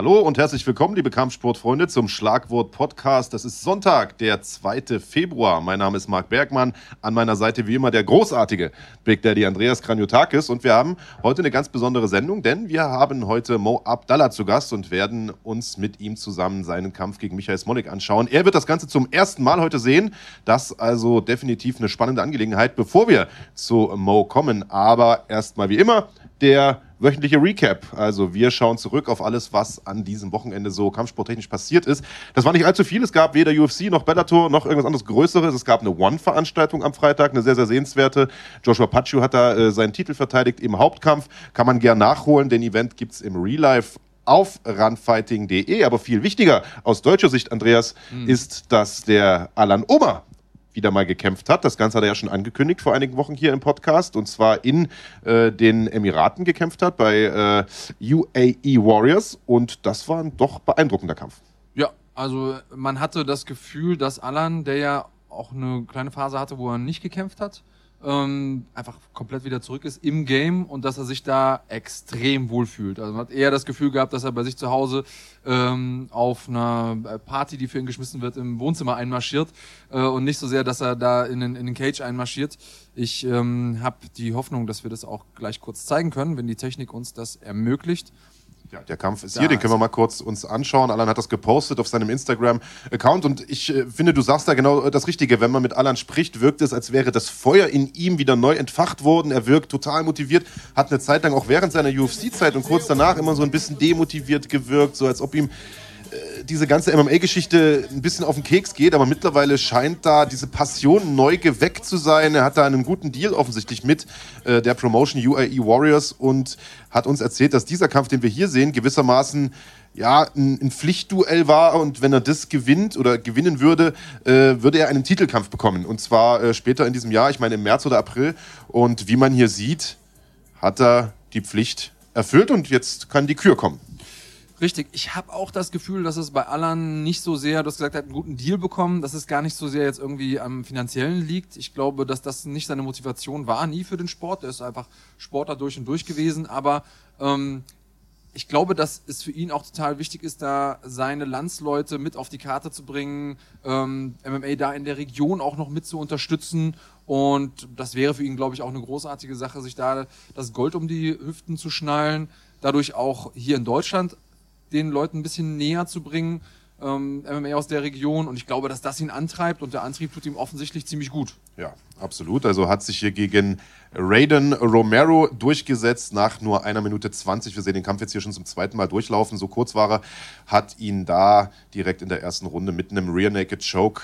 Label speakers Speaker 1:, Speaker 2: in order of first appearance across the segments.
Speaker 1: Hallo und herzlich willkommen, liebe Kampfsportfreunde, zum Schlagwort Podcast. Das ist Sonntag, der 2. Februar. Mein Name ist Marc Bergmann. An meiner Seite wie immer der großartige Big Daddy Andreas Kranjotakis. Und wir haben heute eine ganz besondere Sendung, denn wir haben heute Mo Abdallah zu Gast und werden uns mit ihm zusammen seinen Kampf gegen Michael Smolik anschauen. Er wird das Ganze zum ersten Mal heute sehen. Das also definitiv eine spannende Angelegenheit, bevor wir zu Mo kommen. Aber erstmal wie immer der wöchentliche Recap. Also wir schauen zurück auf alles, was an diesem Wochenende so kampfsporttechnisch passiert ist. Das war nicht allzu viel. Es gab weder UFC noch Bellator noch irgendwas anderes Größeres. Es gab eine One-Veranstaltung am Freitag, eine sehr, sehr sehenswerte. Joshua Pachu hat da äh, seinen Titel verteidigt im Hauptkampf. Kann man gern nachholen. Den Event gibt's im Real Life auf runfighting.de. Aber viel wichtiger aus deutscher Sicht, Andreas, mhm. ist, dass der Alan Omer wieder mal gekämpft hat. Das Ganze hat er ja schon angekündigt vor einigen Wochen hier im Podcast und zwar in äh, den Emiraten gekämpft hat bei äh, UAE Warriors und das war ein doch beeindruckender Kampf.
Speaker 2: Ja, also man hatte das Gefühl, dass Alan, der ja auch eine kleine Phase hatte, wo er nicht gekämpft hat, ähm, einfach komplett wieder zurück ist im Game und dass er sich da extrem wohlfühlt. Also man hat eher das Gefühl gehabt, dass er bei sich zu Hause ähm, auf einer Party, die für ihn geschmissen wird, im Wohnzimmer einmarschiert äh, und nicht so sehr, dass er da in den, in den Cage einmarschiert. Ich ähm, habe die Hoffnung, dass wir das auch gleich kurz zeigen können, wenn die Technik uns das ermöglicht.
Speaker 1: Ja, der Kampf ist da hier, den können wir mal kurz uns anschauen. Alan hat das gepostet auf seinem Instagram-Account und ich äh, finde, du sagst da genau das Richtige. Wenn man mit Alan spricht, wirkt es, als wäre das Feuer in ihm wieder neu entfacht worden. Er wirkt total motiviert, hat eine Zeit lang auch während seiner UFC-Zeit und kurz danach immer so ein bisschen demotiviert gewirkt, so als ob ihm äh, diese ganze MMA-Geschichte ein bisschen auf den Keks geht, aber mittlerweile scheint da diese Passion neu geweckt zu sein. Er hat da einen guten Deal offensichtlich mit äh, der Promotion UAE Warriors und hat uns erzählt, dass dieser Kampf, den wir hier sehen, gewissermaßen ja, ein, ein Pflichtduell war und wenn er das gewinnt oder gewinnen würde, äh, würde er einen Titelkampf bekommen. Und zwar äh, später in diesem Jahr, ich meine im März oder April. Und wie man hier sieht, hat er die Pflicht erfüllt und jetzt kann die Kür kommen.
Speaker 2: Richtig, ich habe auch das Gefühl, dass es bei Alan nicht so sehr, du hast gesagt, er hat einen guten Deal bekommen, dass es gar nicht so sehr jetzt irgendwie am finanziellen liegt. Ich glaube, dass das nicht seine Motivation war, nie für den Sport. Er ist einfach Sportler durch und durch gewesen, aber ähm, ich glaube, dass es für ihn auch total wichtig ist, da seine Landsleute mit auf die Karte zu bringen, ähm, MMA da in der Region auch noch mit zu unterstützen. Und das wäre für ihn, glaube ich, auch eine großartige Sache, sich da das Gold um die Hüften zu schnallen. Dadurch auch hier in Deutschland den Leuten ein bisschen näher zu bringen, ähm, MMA aus der Region. Und ich glaube, dass das ihn antreibt und der Antrieb tut ihm offensichtlich ziemlich gut.
Speaker 1: Ja, absolut. Also hat sich hier gegen Raiden Romero durchgesetzt nach nur einer Minute 20. Wir sehen den Kampf jetzt hier schon zum zweiten Mal durchlaufen. So kurz war er, hat ihn da direkt in der ersten Runde mit einem Rear Naked Choke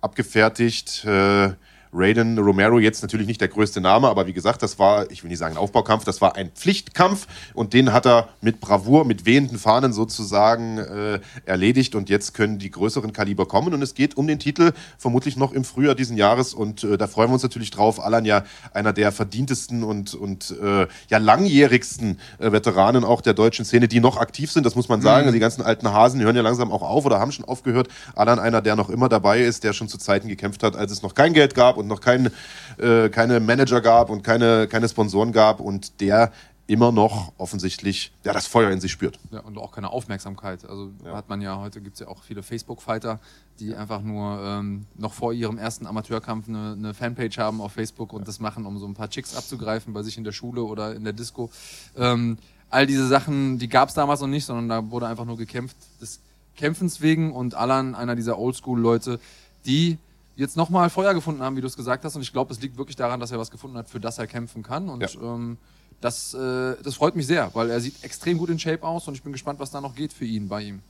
Speaker 1: abgefertigt. Äh, Raiden Romero jetzt natürlich nicht der größte Name, aber wie gesagt, das war, ich will nicht sagen ein Aufbaukampf, das war ein Pflichtkampf und den hat er mit Bravour, mit wehenden Fahnen sozusagen äh, erledigt und jetzt können die größeren Kaliber kommen und es geht um den Titel vermutlich noch im Frühjahr diesen Jahres und äh, da freuen wir uns natürlich drauf. Alan ja einer der verdientesten und, und äh, ja langjährigsten äh, Veteranen auch der deutschen Szene, die noch aktiv sind, das muss man sagen. Mhm. Die ganzen alten Hasen, die hören ja langsam auch auf oder haben schon aufgehört. Alan einer, der noch immer dabei ist, der schon zu Zeiten gekämpft hat, als es noch kein Geld gab und noch kein, äh, keine Manager gab und keine, keine Sponsoren gab und der immer noch offensichtlich ja, das Feuer in sich spürt.
Speaker 2: Ja, und auch keine Aufmerksamkeit. Also ja. hat man ja, heute gibt es ja auch viele Facebook-Fighter, die einfach nur ähm, noch vor ihrem ersten Amateurkampf eine, eine Fanpage haben auf Facebook und ja. das machen, um so ein paar Chicks abzugreifen bei sich in der Schule oder in der Disco. Ähm, all diese Sachen, die gab es damals noch nicht, sondern da wurde einfach nur gekämpft des Kämpfens wegen und Alan, einer dieser Oldschool-Leute, die jetzt nochmal Feuer gefunden haben, wie du es gesagt hast. Und ich glaube, es liegt wirklich daran, dass er was gefunden hat, für das er kämpfen kann. Und ja. ähm, das, äh, das freut mich sehr, weil er sieht extrem gut in Shape aus und ich bin gespannt, was da noch geht für ihn bei ihm.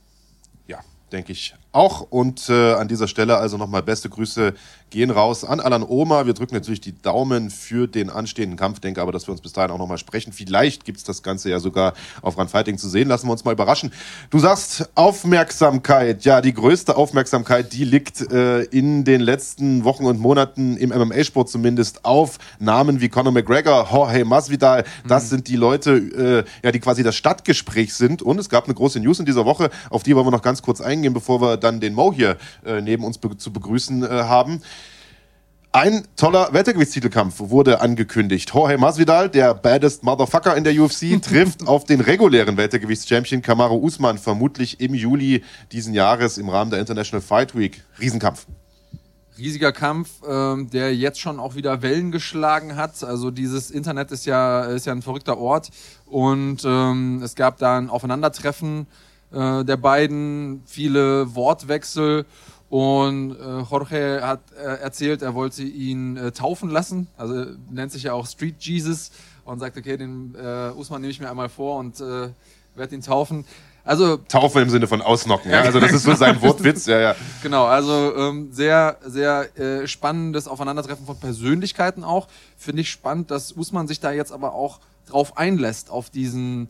Speaker 1: Ja, denke ich auch. Und äh, an dieser Stelle also nochmal beste Grüße gehen raus an Alan Oma. Wir drücken natürlich die Daumen für den anstehenden Kampf. Denke aber, dass wir uns bis dahin auch nochmal sprechen. Vielleicht gibt es das Ganze ja sogar auf Run Fighting zu sehen. Lassen wir uns mal überraschen. Du sagst Aufmerksamkeit. Ja, die größte Aufmerksamkeit, die liegt äh, in den letzten Wochen und Monaten im MMA-Sport zumindest auf Namen wie Conor McGregor, Jorge Masvidal. Das mhm. sind die Leute, äh, ja, die quasi das Stadtgespräch sind. Und es gab eine große News in dieser Woche, auf die wollen wir noch ganz kurz eingehen, bevor wir dann den Mo hier äh, neben uns be zu begrüßen äh, haben. Ein toller Weltergewichtstitelkampf wurde angekündigt. Jorge Masvidal, der baddest Motherfucker in der UFC, trifft auf den regulären Weltergewichtschampion Kamaru Usman vermutlich im Juli diesen Jahres im Rahmen der International Fight Week. Riesenkampf.
Speaker 2: Riesiger Kampf, ähm, der jetzt schon auch wieder Wellen geschlagen hat. Also dieses Internet ist ja, ist ja ein verrückter Ort und ähm, es gab da ein Aufeinandertreffen äh, der beiden, viele Wortwechsel und äh, Jorge hat äh, erzählt, er wollte ihn äh, taufen lassen. Also nennt sich ja auch Street Jesus und sagt, okay, den äh, Usman nehme ich mir einmal vor und äh, werde ihn taufen.
Speaker 1: Also Taufen im Sinne von ausnocken, ja. Also das ist so sein Wortwitz, ja, ja.
Speaker 2: Genau, also ähm, sehr, sehr äh, spannendes Aufeinandertreffen von Persönlichkeiten auch. Finde ich spannend, dass Usman sich da jetzt aber auch drauf einlässt, auf diesen,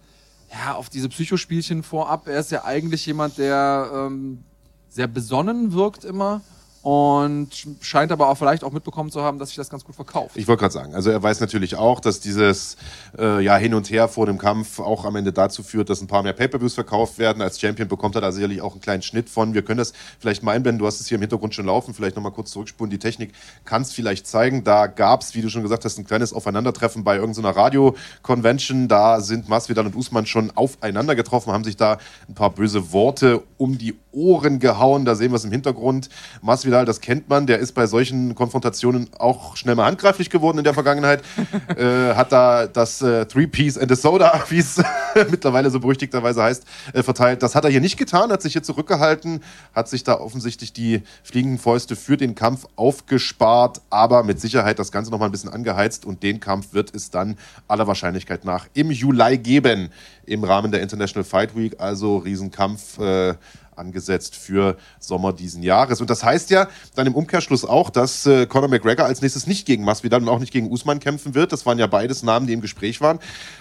Speaker 2: ja, auf diese Psychospielchen vorab. Er ist ja eigentlich jemand, der ähm, sehr besonnen wirkt immer und scheint aber auch vielleicht auch mitbekommen zu haben, dass sich das ganz gut verkauft.
Speaker 1: Ich wollte gerade sagen, also er weiß natürlich auch, dass dieses äh, ja hin und her vor dem Kampf auch am Ende dazu führt, dass ein paar mehr Pay-per-Views verkauft werden. Als Champion bekommt er da sicherlich auch einen kleinen Schnitt von. Wir können das vielleicht mal einblenden. Du hast es hier im Hintergrund schon laufen. Vielleicht nochmal kurz zurückspulen. Die Technik kann es vielleicht zeigen. Da gab es, wie du schon gesagt hast, ein kleines Aufeinandertreffen bei irgendeiner Radio-Convention. Da sind Masvidal und Usman schon aufeinander getroffen, haben sich da ein paar böse Worte um die Ohren gehauen. Da sehen wir es im Hintergrund. Masvidal, das kennt man, der ist bei solchen Konfrontationen auch schnell mal handgreiflich geworden in der Vergangenheit. äh, hat da das äh, Three Piece and a Soda, wie es mittlerweile so berüchtigterweise heißt, äh, verteilt. Das hat er hier nicht getan, hat sich hier zurückgehalten, hat sich da offensichtlich die fliegenden Fäuste für den Kampf aufgespart, aber mit Sicherheit das Ganze nochmal ein bisschen angeheizt und den Kampf wird es dann aller Wahrscheinlichkeit nach im Juli geben im Rahmen der International Fight Week. Also Riesenkampf. Äh, angesetzt für Sommer diesen Jahres. Und das heißt ja dann im Umkehrschluss auch, dass äh, Conor McGregor als nächstes nicht gegen Masvidal und auch nicht gegen Usman kämpfen wird. Das waren ja beides Namen, die im Gespräch waren.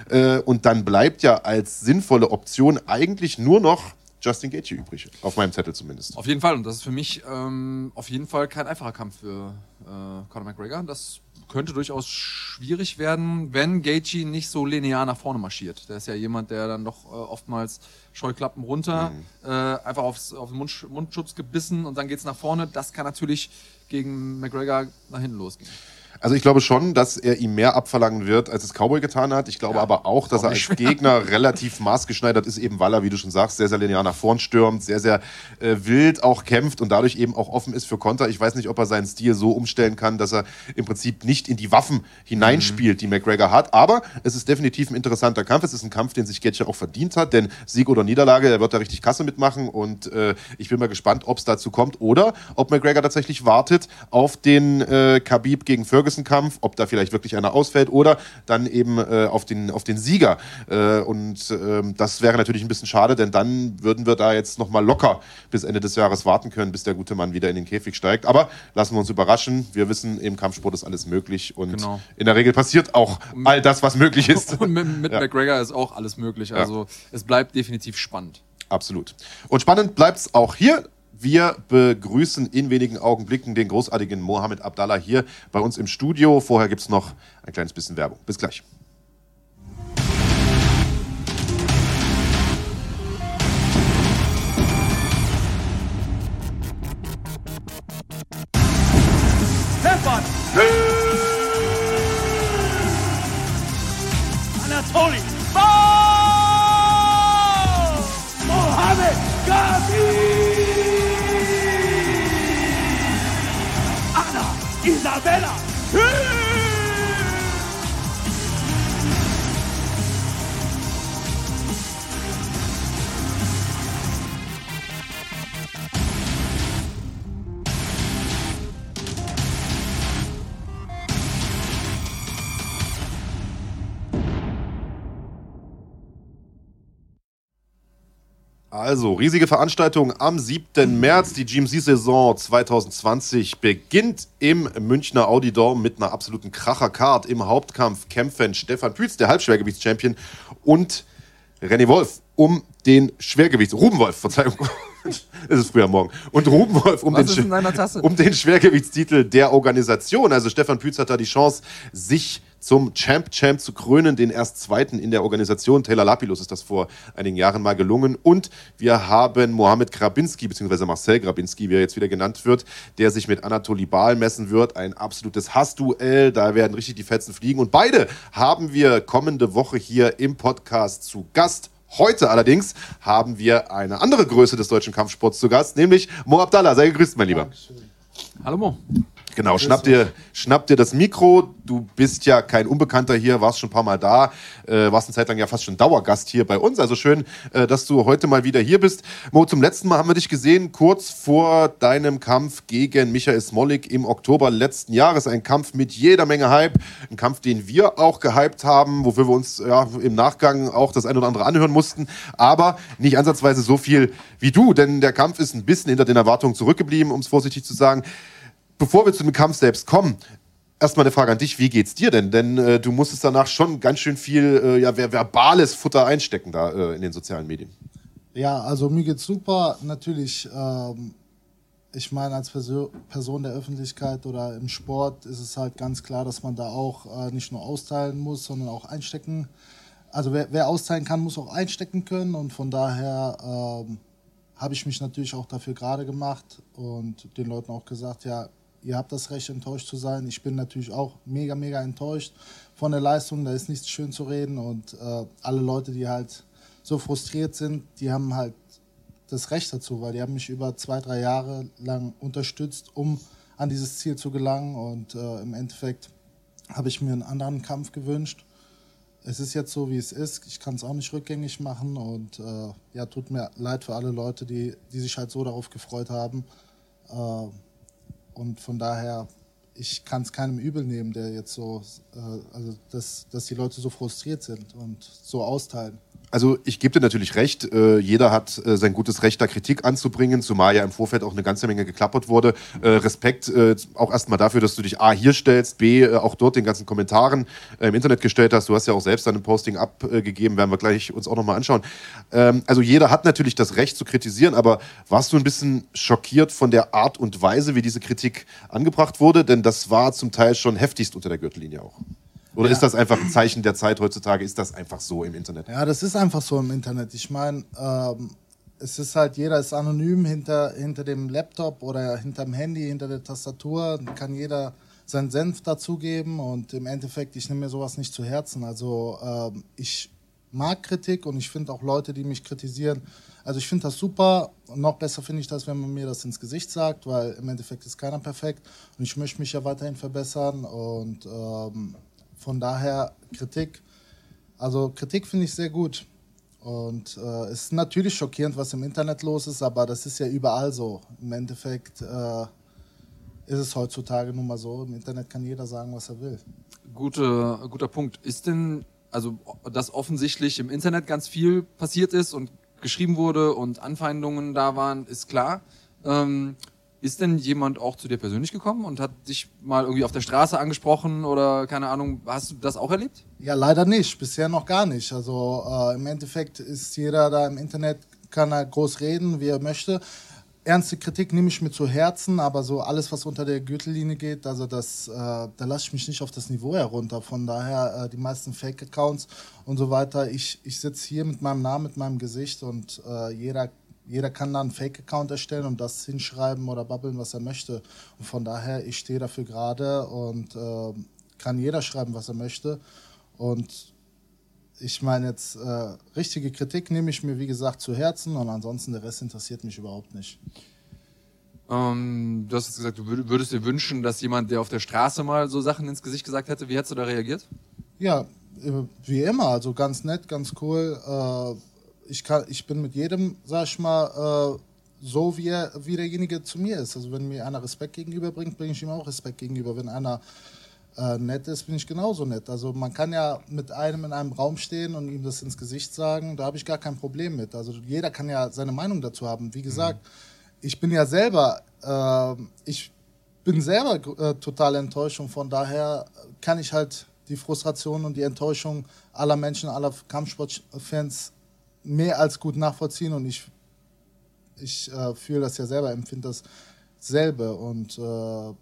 Speaker 1: Äh, und dann bleibt ja als sinnvolle Option eigentlich nur noch Justin Gaethje übrig, auf meinem Zettel zumindest.
Speaker 2: Auf jeden Fall und das ist für mich ähm, auf jeden Fall kein einfacher Kampf für äh, Conor McGregor. Das könnte durchaus schwierig werden, wenn Gaethje nicht so linear nach vorne marschiert. Der ist ja jemand, der dann doch äh, oftmals Scheuklappen runter, mhm. äh, einfach aufs, auf den Mund, Mundschutz gebissen und dann geht's nach vorne. Das kann natürlich gegen McGregor nach hinten losgehen.
Speaker 1: Also ich glaube schon, dass er ihm mehr abverlangen wird, als es Cowboy getan hat. Ich glaube ja, aber auch, dass auch er als Gegner relativ maßgeschneidert ist, eben weil er, wie du schon sagst, sehr, sehr linear nach vorn stürmt, sehr, sehr äh, wild auch kämpft und dadurch eben auch offen ist für Konter. Ich weiß nicht, ob er seinen Stil so umstellen kann, dass er im Prinzip nicht in die Waffen hineinspielt, mhm. die McGregor hat. Aber es ist definitiv ein interessanter Kampf. Es ist ein Kampf, den sich Getcher auch verdient hat, denn Sieg oder Niederlage, er wird da richtig Kasse mitmachen und äh, ich bin mal gespannt, ob es dazu kommt oder ob McGregor tatsächlich wartet auf den äh, Khabib gegen Ferguson Ferguson-Kampf, ob da vielleicht wirklich einer ausfällt oder dann eben äh, auf, den, auf den Sieger. Äh, und ähm, das wäre natürlich ein bisschen schade, denn dann würden wir da jetzt nochmal locker bis Ende des Jahres warten können, bis der gute Mann wieder in den Käfig steigt. Aber lassen wir uns überraschen. Wir wissen, im Kampfsport ist alles möglich und genau. in der Regel passiert auch all das, was möglich ist.
Speaker 2: Und mit, mit ja. McGregor ist auch alles möglich. Also ja. es bleibt definitiv spannend.
Speaker 1: Absolut. Und spannend bleibt es auch hier. Wir begrüßen in wenigen Augenblicken den großartigen Mohamed Abdallah hier bei uns im Studio. Vorher gibt es noch ein kleines bisschen Werbung. Bis gleich. Stefan! Anatoly! Mohamed Gazi! ¡Quítatela! Also, riesige Veranstaltung am 7. März. Die GMC-Saison 2020 beginnt im Münchner Audi Dome mit einer absoluten Kracher-Card. Im Hauptkampf kämpfen Stefan Pütz, der Halbschwergewichts-Champion, und René Wolf um den Schwergewichts... Ruben Wolf, Verzeihung. es ist früher Morgen. Und Ruben Wolf um, den, um den Schwergewichtstitel der Organisation. Also Stefan Pütz hat da die Chance, sich zum Champ Champ zu krönen, den erst zweiten in der Organisation. Taylor Lapilus ist das vor einigen Jahren mal gelungen. Und wir haben Mohamed Grabinski, beziehungsweise Marcel Grabinski, wie er jetzt wieder genannt wird, der sich mit Anatoly Baal messen wird. Ein absolutes Hassduell. Da werden richtig die Fetzen fliegen. Und beide haben wir kommende Woche hier im Podcast zu Gast. Heute allerdings haben wir eine andere Größe des deutschen Kampfsports zu Gast, nämlich Mo Abdallah. Sei gegrüßt, mein Lieber. Dankeschön.
Speaker 2: Hallo Mo.
Speaker 1: Genau, schnapp dir, schnapp dir das Mikro. Du bist ja kein Unbekannter hier, warst schon ein paar Mal da, äh, warst eine Zeit lang ja fast schon Dauergast hier bei uns. Also schön, äh, dass du heute mal wieder hier bist. Mo, zum letzten Mal haben wir dich gesehen, kurz vor deinem Kampf gegen Michael Smolik im Oktober letzten Jahres. Ein Kampf mit jeder Menge Hype. Ein Kampf, den wir auch gehypt haben, wofür wir uns ja, im Nachgang auch das ein oder andere anhören mussten. Aber nicht ansatzweise so viel wie du, denn der Kampf ist ein bisschen hinter den Erwartungen zurückgeblieben, um es vorsichtig zu sagen bevor wir zu dem Kampf selbst kommen, erstmal eine Frage an dich, wie geht's dir denn? Denn äh, du musstest danach schon ganz schön viel äh, ja, verbales Futter einstecken da äh, in den sozialen Medien.
Speaker 3: Ja, also mir geht's super. Natürlich, ähm, ich meine, als Perso Person der Öffentlichkeit oder im Sport ist es halt ganz klar, dass man da auch äh, nicht nur austeilen muss, sondern auch einstecken. Also wer, wer austeilen kann, muss auch einstecken können und von daher ähm, habe ich mich natürlich auch dafür gerade gemacht und den Leuten auch gesagt, ja, ihr habt das Recht, enttäuscht zu sein. Ich bin natürlich auch mega, mega enttäuscht von der Leistung. Da ist nichts schön zu reden. Und äh, alle Leute, die halt so frustriert sind, die haben halt das Recht dazu, weil die haben mich über zwei, drei Jahre lang unterstützt, um an dieses Ziel zu gelangen. Und äh, im Endeffekt habe ich mir einen anderen Kampf gewünscht. Es ist jetzt so, wie es ist. Ich kann es auch nicht rückgängig machen. Und äh, ja, tut mir leid für alle Leute, die, die sich halt so darauf gefreut haben. Äh, und von daher, ich kann es keinem übel nehmen, der jetzt so, äh, also dass, dass die Leute so frustriert sind und so austeilen.
Speaker 1: Also ich gebe dir natürlich recht, äh, jeder hat äh, sein gutes Recht, da Kritik anzubringen, zumal ja im Vorfeld auch eine ganze Menge geklappert wurde. Äh, Respekt äh, auch erstmal dafür, dass du dich A hier stellst, B äh, auch dort den ganzen Kommentaren äh, im Internet gestellt hast. Du hast ja auch selbst dein Posting abgegeben, werden wir gleich uns auch nochmal anschauen. Ähm, also jeder hat natürlich das Recht zu kritisieren, aber warst du ein bisschen schockiert von der Art und Weise, wie diese Kritik angebracht wurde? Denn das war zum Teil schon heftigst unter der Gürtellinie auch. Oder ja. ist das einfach ein Zeichen der Zeit heutzutage? Ist das einfach so im Internet?
Speaker 3: Ja, das ist einfach so im Internet. Ich meine, ähm, es ist halt, jeder ist anonym hinter, hinter dem Laptop oder hinter dem Handy, hinter der Tastatur. Kann jeder seinen Senf dazugeben und im Endeffekt, ich nehme mir sowas nicht zu Herzen. Also ähm, ich mag Kritik und ich finde auch Leute, die mich kritisieren. Also ich finde das super. Noch besser finde ich das, wenn man mir das ins Gesicht sagt, weil im Endeffekt ist keiner perfekt und ich möchte mich ja weiterhin verbessern und ähm, von daher Kritik. Also Kritik finde ich sehr gut. Und äh, es ist natürlich schockierend, was im Internet los ist, aber das ist ja überall so. Im Endeffekt äh, ist es heutzutage nun mal so. Im Internet kann jeder sagen, was er will.
Speaker 2: Gute, guter Punkt. Ist denn, also, dass offensichtlich im Internet ganz viel passiert ist und geschrieben wurde und Anfeindungen da waren, ist klar. Ähm, ist denn jemand auch zu dir persönlich gekommen und hat dich mal irgendwie auf der Straße angesprochen oder keine Ahnung, hast du das auch erlebt?
Speaker 3: Ja, leider nicht, bisher noch gar nicht. Also äh, im Endeffekt ist jeder da im Internet, kann er groß reden, wie er möchte. Ernste Kritik nehme ich mir zu Herzen, aber so alles, was unter der Gürtellinie geht, also das, äh, da lasse ich mich nicht auf das Niveau herunter. Von daher äh, die meisten Fake-Accounts und so weiter. Ich, ich sitze hier mit meinem Namen, mit meinem Gesicht und äh, jeder jeder kann da einen Fake-Account erstellen und das hinschreiben oder babbeln, was er möchte. Und von daher, ich stehe dafür gerade und äh, kann jeder schreiben, was er möchte. Und ich meine jetzt, äh, richtige Kritik nehme ich mir, wie gesagt, zu Herzen und ansonsten der Rest interessiert mich überhaupt nicht.
Speaker 2: Ähm, du hast jetzt gesagt, du würdest dir wünschen, dass jemand, der auf der Straße mal so Sachen ins Gesicht gesagt hätte, wie hättest du da reagiert?
Speaker 3: Ja, äh, wie immer, also ganz nett, ganz cool. Äh, ich, kann, ich bin mit jedem, sag ich mal, äh, so wie, er, wie derjenige zu mir ist. Also wenn mir einer Respekt gegenüberbringt, bringe ich ihm auch Respekt gegenüber. Wenn einer äh, nett ist, bin ich genauso nett. Also man kann ja mit einem in einem Raum stehen und ihm das ins Gesicht sagen, da habe ich gar kein Problem mit. Also jeder kann ja seine Meinung dazu haben. Wie gesagt, mhm. ich bin ja selber, äh, ich bin selber äh, total enttäuscht und von daher kann ich halt die Frustration und die Enttäuschung aller Menschen, aller Kampfsportfans mehr als gut nachvollziehen und ich, ich äh, fühle das ja selber, empfinde dasselbe und äh,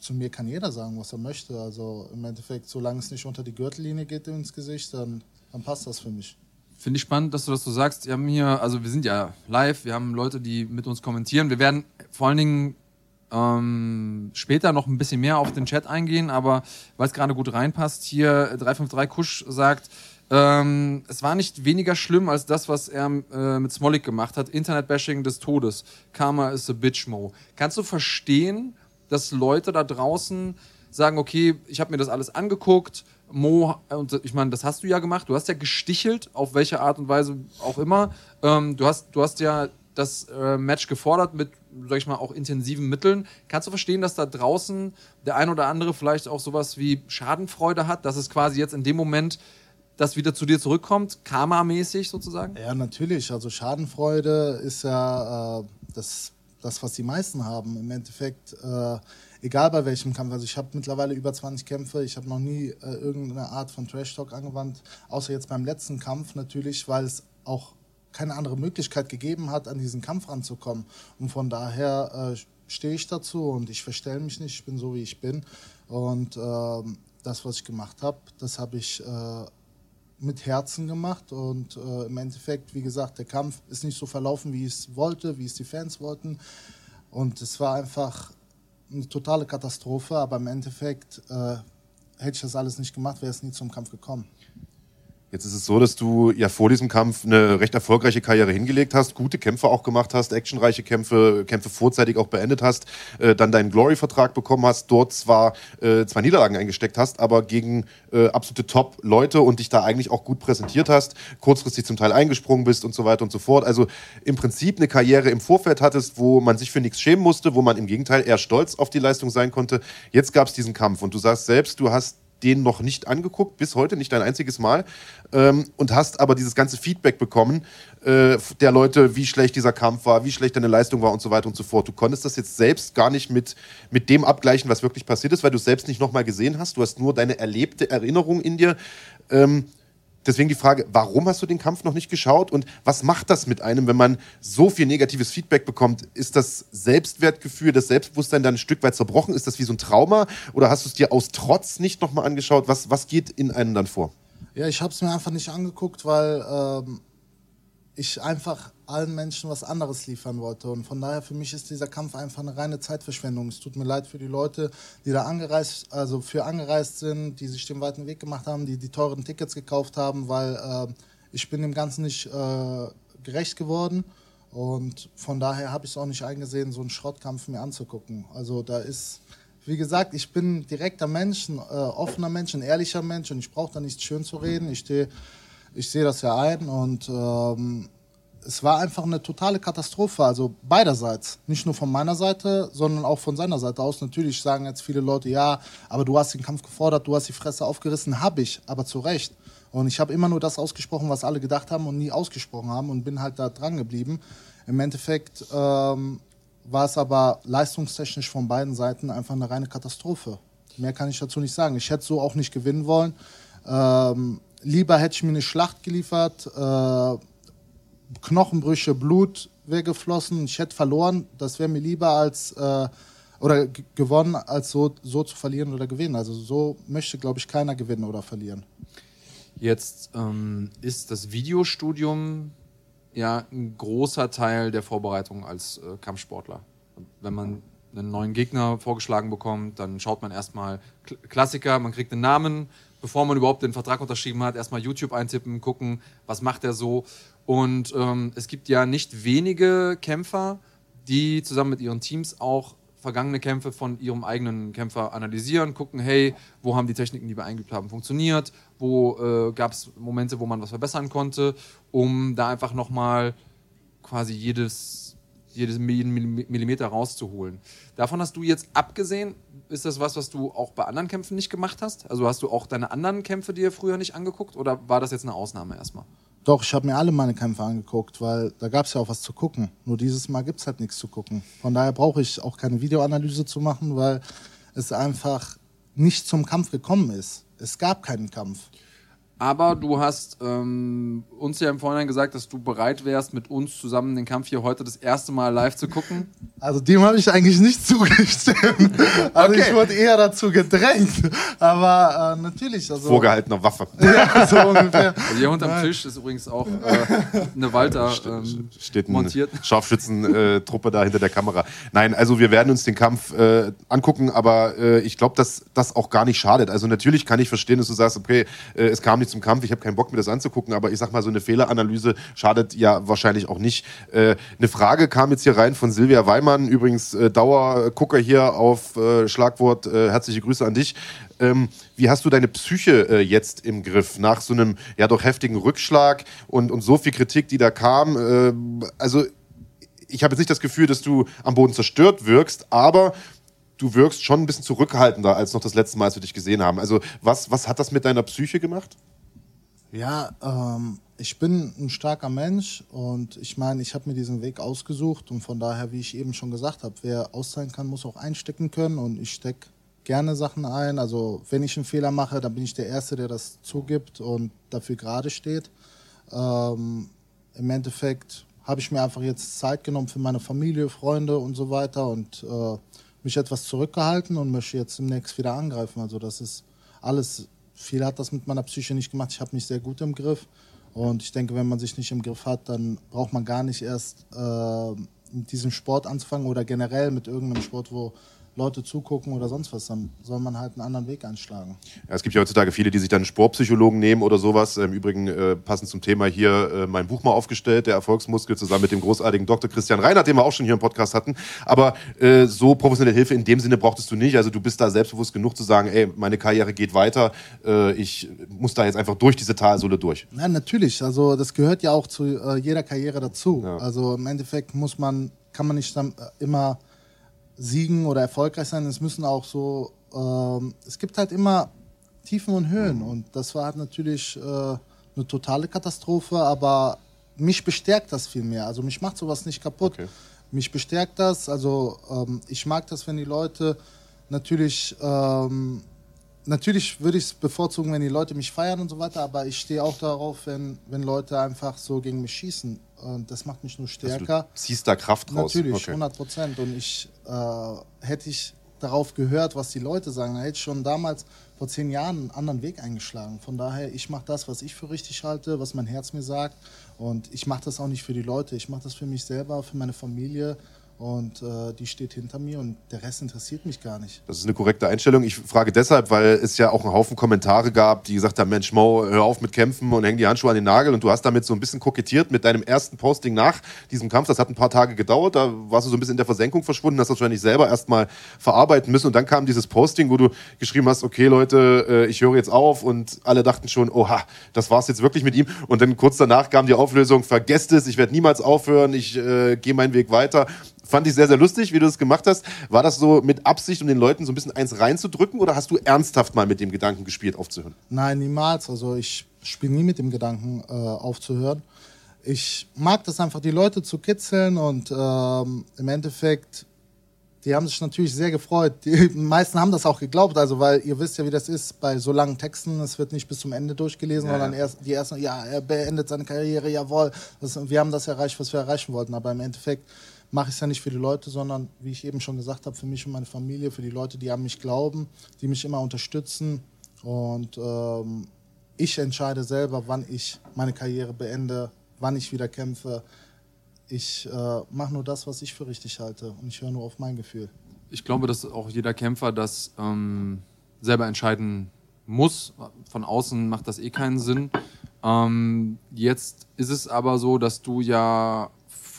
Speaker 3: zu mir kann jeder sagen, was er möchte. Also im Endeffekt, solange es nicht unter die Gürtellinie geht ins Gesicht, dann, dann passt das für mich.
Speaker 2: Finde ich spannend, dass du das so sagst. Wir haben hier, also wir sind ja live, wir haben Leute, die mit uns kommentieren. Wir werden vor allen Dingen ähm, später noch ein bisschen mehr auf den Chat eingehen, aber weil es gerade gut reinpasst, hier 353 Kusch sagt, ähm, es war nicht weniger schlimm als das, was er äh, mit Smolik gemacht hat. Internetbashing des Todes. Karma is a bitch, Mo. Kannst du verstehen, dass Leute da draußen sagen, okay, ich habe mir das alles angeguckt, Mo, und ich meine, das hast du ja gemacht, du hast ja gestichelt, auf welche Art und Weise auch immer. Ähm, du, hast, du hast ja das äh, Match gefordert mit, sag ich mal, auch intensiven Mitteln. Kannst du verstehen, dass da draußen der ein oder andere vielleicht auch sowas wie Schadenfreude hat, dass es quasi jetzt in dem Moment das wieder zu dir zurückkommt, karma-mäßig sozusagen?
Speaker 3: Ja, natürlich. Also Schadenfreude ist ja äh, das, das, was die meisten haben. Im Endeffekt äh, egal bei welchem Kampf. Also ich habe mittlerweile über 20 Kämpfe. Ich habe noch nie äh, irgendeine Art von Trash Talk angewandt, außer jetzt beim letzten Kampf natürlich, weil es auch keine andere Möglichkeit gegeben hat, an diesen Kampf ranzukommen. Und von daher äh, stehe ich dazu und ich verstelle mich nicht. Ich bin so, wie ich bin. Und äh, das, was ich gemacht habe, das habe ich äh, mit Herzen gemacht und äh, im Endeffekt, wie gesagt, der Kampf ist nicht so verlaufen, wie ich es wollte, wie es die Fans wollten. Und es war einfach eine totale Katastrophe, aber im Endeffekt äh, hätte ich das alles nicht gemacht, wäre es nie zum Kampf gekommen.
Speaker 1: Jetzt ist es so, dass du ja vor diesem Kampf eine recht erfolgreiche Karriere hingelegt hast, gute Kämpfe auch gemacht hast, actionreiche Kämpfe, Kämpfe vorzeitig auch beendet hast, äh, dann deinen Glory-Vertrag bekommen hast, dort zwar äh, zwei Niederlagen eingesteckt hast, aber gegen äh, absolute Top-Leute und dich da eigentlich auch gut präsentiert hast, kurzfristig zum Teil eingesprungen bist und so weiter und so fort. Also im Prinzip eine Karriere im Vorfeld hattest, wo man sich für nichts schämen musste, wo man im Gegenteil eher stolz auf die Leistung sein konnte. Jetzt gab es diesen Kampf und du sagst selbst, du hast den noch nicht angeguckt, bis heute nicht ein einziges Mal, ähm, und hast aber dieses ganze Feedback bekommen äh, der Leute, wie schlecht dieser Kampf war, wie schlecht deine Leistung war und so weiter und so fort. Du konntest das jetzt selbst gar nicht mit, mit dem abgleichen, was wirklich passiert ist, weil du es selbst nicht nochmal gesehen hast. Du hast nur deine erlebte Erinnerung in dir. Ähm, Deswegen die Frage, warum hast du den Kampf noch nicht geschaut und was macht das mit einem, wenn man so viel negatives Feedback bekommt? Ist das Selbstwertgefühl, das Selbstbewusstsein dann ein Stück weit zerbrochen? Ist das wie so ein Trauma oder hast du es dir aus Trotz nicht nochmal angeschaut? Was, was geht in einem dann vor?
Speaker 3: Ja, ich habe es mir einfach nicht angeguckt, weil ähm, ich einfach allen Menschen was anderes liefern wollte. Und von daher für mich ist dieser Kampf einfach eine reine Zeitverschwendung. Es tut mir leid für die Leute, die da angereist, also für angereist sind, die sich den weiten Weg gemacht haben, die die teuren Tickets gekauft haben, weil äh, ich bin dem Ganzen nicht äh, gerecht geworden. Und von daher habe ich es auch nicht eingesehen, so einen Schrottkampf mir anzugucken. Also da ist, wie gesagt, ich bin direkter Mensch, ein äh, offener Mensch, ein ehrlicher Mensch und ich brauche da nichts schön zu reden. Ich stehe ich sehe das ja ein und ähm, es war einfach eine totale Katastrophe, also beiderseits. Nicht nur von meiner Seite, sondern auch von seiner Seite aus. Natürlich sagen jetzt viele Leute, ja, aber du hast den Kampf gefordert, du hast die Fresse aufgerissen, habe ich, aber zu Recht. Und ich habe immer nur das ausgesprochen, was alle gedacht haben und nie ausgesprochen haben und bin halt da dran geblieben. Im Endeffekt ähm, war es aber leistungstechnisch von beiden Seiten einfach eine reine Katastrophe. Mehr kann ich dazu nicht sagen. Ich hätte so auch nicht gewinnen wollen. Ähm, lieber hätte ich mir eine Schlacht geliefert, äh, Knochenbrüche, Blut wäre geflossen, ich hätte verloren. Das wäre mir lieber als äh, oder gewonnen, als so, so zu verlieren oder gewinnen. Also so möchte, glaube ich, keiner gewinnen oder verlieren.
Speaker 2: Jetzt ähm, ist das Videostudium ja ein großer Teil der Vorbereitung als äh, Kampfsportler. wenn man einen neuen Gegner vorgeschlagen bekommt, dann schaut man erstmal Klassiker, man kriegt einen Namen, bevor man überhaupt den Vertrag unterschrieben hat, erstmal YouTube eintippen, gucken, was macht er so. Und ähm, es gibt ja nicht wenige Kämpfer, die zusammen mit ihren Teams auch vergangene Kämpfe von ihrem eigenen Kämpfer analysieren, gucken, hey, wo haben die Techniken, die wir eingeübt haben, funktioniert, wo äh, gab es Momente, wo man was verbessern konnte, um da einfach nochmal quasi jedes, jedes Millimeter rauszuholen. Davon hast du jetzt abgesehen, ist das was, was du auch bei anderen Kämpfen nicht gemacht hast? Also hast du auch deine anderen Kämpfe dir früher nicht angeguckt oder war das jetzt eine Ausnahme erstmal?
Speaker 3: Doch, ich habe mir alle meine Kämpfe angeguckt, weil da gab es ja auch was zu gucken. Nur dieses Mal gibt es halt nichts zu gucken. Von daher brauche ich auch keine Videoanalyse zu machen, weil es einfach nicht zum Kampf gekommen ist. Es gab keinen Kampf.
Speaker 2: Aber du hast ähm, uns ja im Vorhinein gesagt, dass du bereit wärst, mit uns zusammen den Kampf hier heute das erste Mal live zu gucken.
Speaker 3: Also dem habe ich eigentlich nicht zugestimmt. Also
Speaker 1: Okay.
Speaker 3: ich wurde eher dazu gedrängt. Aber äh, natürlich. Also,
Speaker 1: Vorgehaltener Waffe.
Speaker 3: Ja, so ungefähr.
Speaker 2: Also hier unterm
Speaker 3: Nein.
Speaker 2: Tisch ist übrigens auch äh, eine Walter ähm,
Speaker 1: Steht
Speaker 2: montiert.
Speaker 1: Scharfschützentruppe da hinter der Kamera. Nein, also wir werden uns den Kampf äh, angucken, aber äh, ich glaube, dass das auch gar nicht schadet. Also natürlich kann ich verstehen, dass du sagst, okay, äh, es kam nicht zum Kampf, ich habe keinen Bock mir das anzugucken, aber ich sag mal, so eine Fehleranalyse schadet ja wahrscheinlich auch nicht. Äh, eine Frage kam jetzt hier rein von Silvia Weimann, übrigens äh, Dauergucker hier auf äh, Schlagwort, äh, herzliche Grüße an dich. Ähm, wie hast du deine Psyche äh, jetzt im Griff nach so einem ja doch heftigen Rückschlag und, und so viel Kritik, die da kam? Äh, also ich habe jetzt nicht das Gefühl, dass du am Boden zerstört wirkst, aber du wirkst schon ein bisschen zurückhaltender als noch das letzte Mal, als wir dich gesehen haben. Also was, was hat das mit deiner Psyche gemacht?
Speaker 3: Ja, ähm, ich bin ein starker Mensch und ich meine, ich habe mir diesen Weg ausgesucht und von daher, wie ich eben schon gesagt habe, wer austeilen kann, muss auch einstecken können und ich stecke gerne Sachen ein. Also wenn ich einen Fehler mache, dann bin ich der Erste, der das zugibt und dafür gerade steht. Ähm, Im Endeffekt habe ich mir einfach jetzt Zeit genommen für meine Familie, Freunde und so weiter und äh, mich etwas zurückgehalten und möchte jetzt demnächst wieder angreifen. Also das ist alles, viel hat das mit meiner Psyche nicht gemacht. Ich habe mich sehr gut im Griff und ich denke, wenn man sich nicht im Griff hat, dann braucht man gar nicht erst äh, mit diesem Sport anzufangen oder generell mit irgendeinem Sport, wo Leute zugucken oder sonst was, dann soll man halt einen anderen Weg einschlagen.
Speaker 1: Ja, es gibt ja heutzutage viele, die sich dann Sportpsychologen nehmen oder sowas. Im Übrigen äh, passend zum Thema hier äh, mein Buch mal aufgestellt, der Erfolgsmuskel, zusammen mit dem großartigen Dr. Christian Reinhardt, den wir auch schon hier im Podcast hatten. Aber äh, so professionelle Hilfe in dem Sinne brauchtest du nicht. Also du bist da selbstbewusst genug zu sagen, ey, meine Karriere geht weiter. Äh, ich muss da jetzt einfach durch diese Talsohle durch.
Speaker 3: Ja, natürlich. Also das gehört ja auch zu äh, jeder Karriere dazu.
Speaker 1: Ja.
Speaker 3: Also im Endeffekt muss man, kann man nicht dann äh, immer siegen oder erfolgreich sein. Es müssen auch so, ähm, es gibt halt immer Tiefen und Höhen und das war halt natürlich äh, eine totale Katastrophe, aber mich bestärkt das viel mehr. Also mich macht sowas nicht kaputt.
Speaker 1: Okay.
Speaker 3: Mich bestärkt das. Also ähm, ich mag das, wenn die Leute natürlich ähm, natürlich würde ich es bevorzugen, wenn die Leute mich feiern und so weiter, aber ich stehe auch darauf, wenn, wenn Leute einfach so gegen mich schießen. Und das macht mich nur
Speaker 1: Also
Speaker 3: stärker.
Speaker 1: du ziehst da Kraft raus.
Speaker 3: Natürlich,
Speaker 1: Okay.
Speaker 3: 100 Prozent. Und ich äh, hätte ich darauf gehört, was die Leute sagen, dann hätte ich schon damals vor zehn Jahren einen anderen Weg eingeschlagen. Von daher, ich mache das, was ich für richtig halte, was mein Herz mir sagt. Und ich mache das auch nicht für die Leute. Ich mache das für mich selber, für meine Familie. Und äh, die steht hinter mir und der Rest interessiert mich gar nicht.
Speaker 1: Das ist eine korrekte Einstellung. Ich frage deshalb, weil es ja auch einen Haufen Kommentare gab, die gesagt haben, Mensch, Mo, hör auf mit Kämpfen und häng die Handschuhe an den Nagel. Und du hast damit so ein bisschen kokettiert mit deinem ersten Posting nach diesem Kampf. Das hat ein paar Tage gedauert. Da warst du so ein bisschen in der Versenkung verschwunden, hast das wahrscheinlich selber erstmal verarbeiten müssen. Und dann kam dieses Posting, wo du geschrieben hast, okay Leute, äh, ich höre jetzt auf. Und alle dachten schon, oha, das war's jetzt wirklich mit ihm. Und dann kurz danach kam die Auflösung, vergesst es, ich werde niemals aufhören, ich äh, gehe meinen Weg weiter. Fand ich sehr, sehr lustig, wie du das gemacht hast. War das so mit Absicht, um den Leuten so ein bisschen eins reinzudrücken oder hast du ernsthaft mal mit dem Gedanken gespielt, aufzuhören?
Speaker 3: Nein, niemals. Also ich spiele nie mit dem Gedanken äh, aufzuhören. Ich mag das einfach, die Leute zu kitzeln und ähm, im Endeffekt, die haben sich natürlich sehr gefreut. Die meisten haben das auch geglaubt, also weil ihr wisst ja, wie das ist bei so langen Texten. Es wird nicht bis zum Ende durchgelesen,
Speaker 1: Ja,
Speaker 3: sondern
Speaker 1: ja.
Speaker 3: erst die ersten, ja, er beendet seine Karriere, jawohl. Das, wir haben das erreicht, was wir erreichen wollten. Aber im Endeffekt mache ich es ja nicht für die Leute, sondern wie ich eben schon gesagt habe, für mich und meine Familie, für die Leute, die an mich glauben, die mich immer unterstützen. Und ähm, ich entscheide selber, wann ich meine Karriere beende, wann ich wieder kämpfe. Ich äh, mache nur das, was ich für richtig halte und ich höre nur auf mein Gefühl.
Speaker 2: Ich glaube, dass auch jeder Kämpfer das ähm, selber entscheiden muss. Von außen macht das eh keinen Sinn. Ähm, jetzt ist es aber so, dass du ja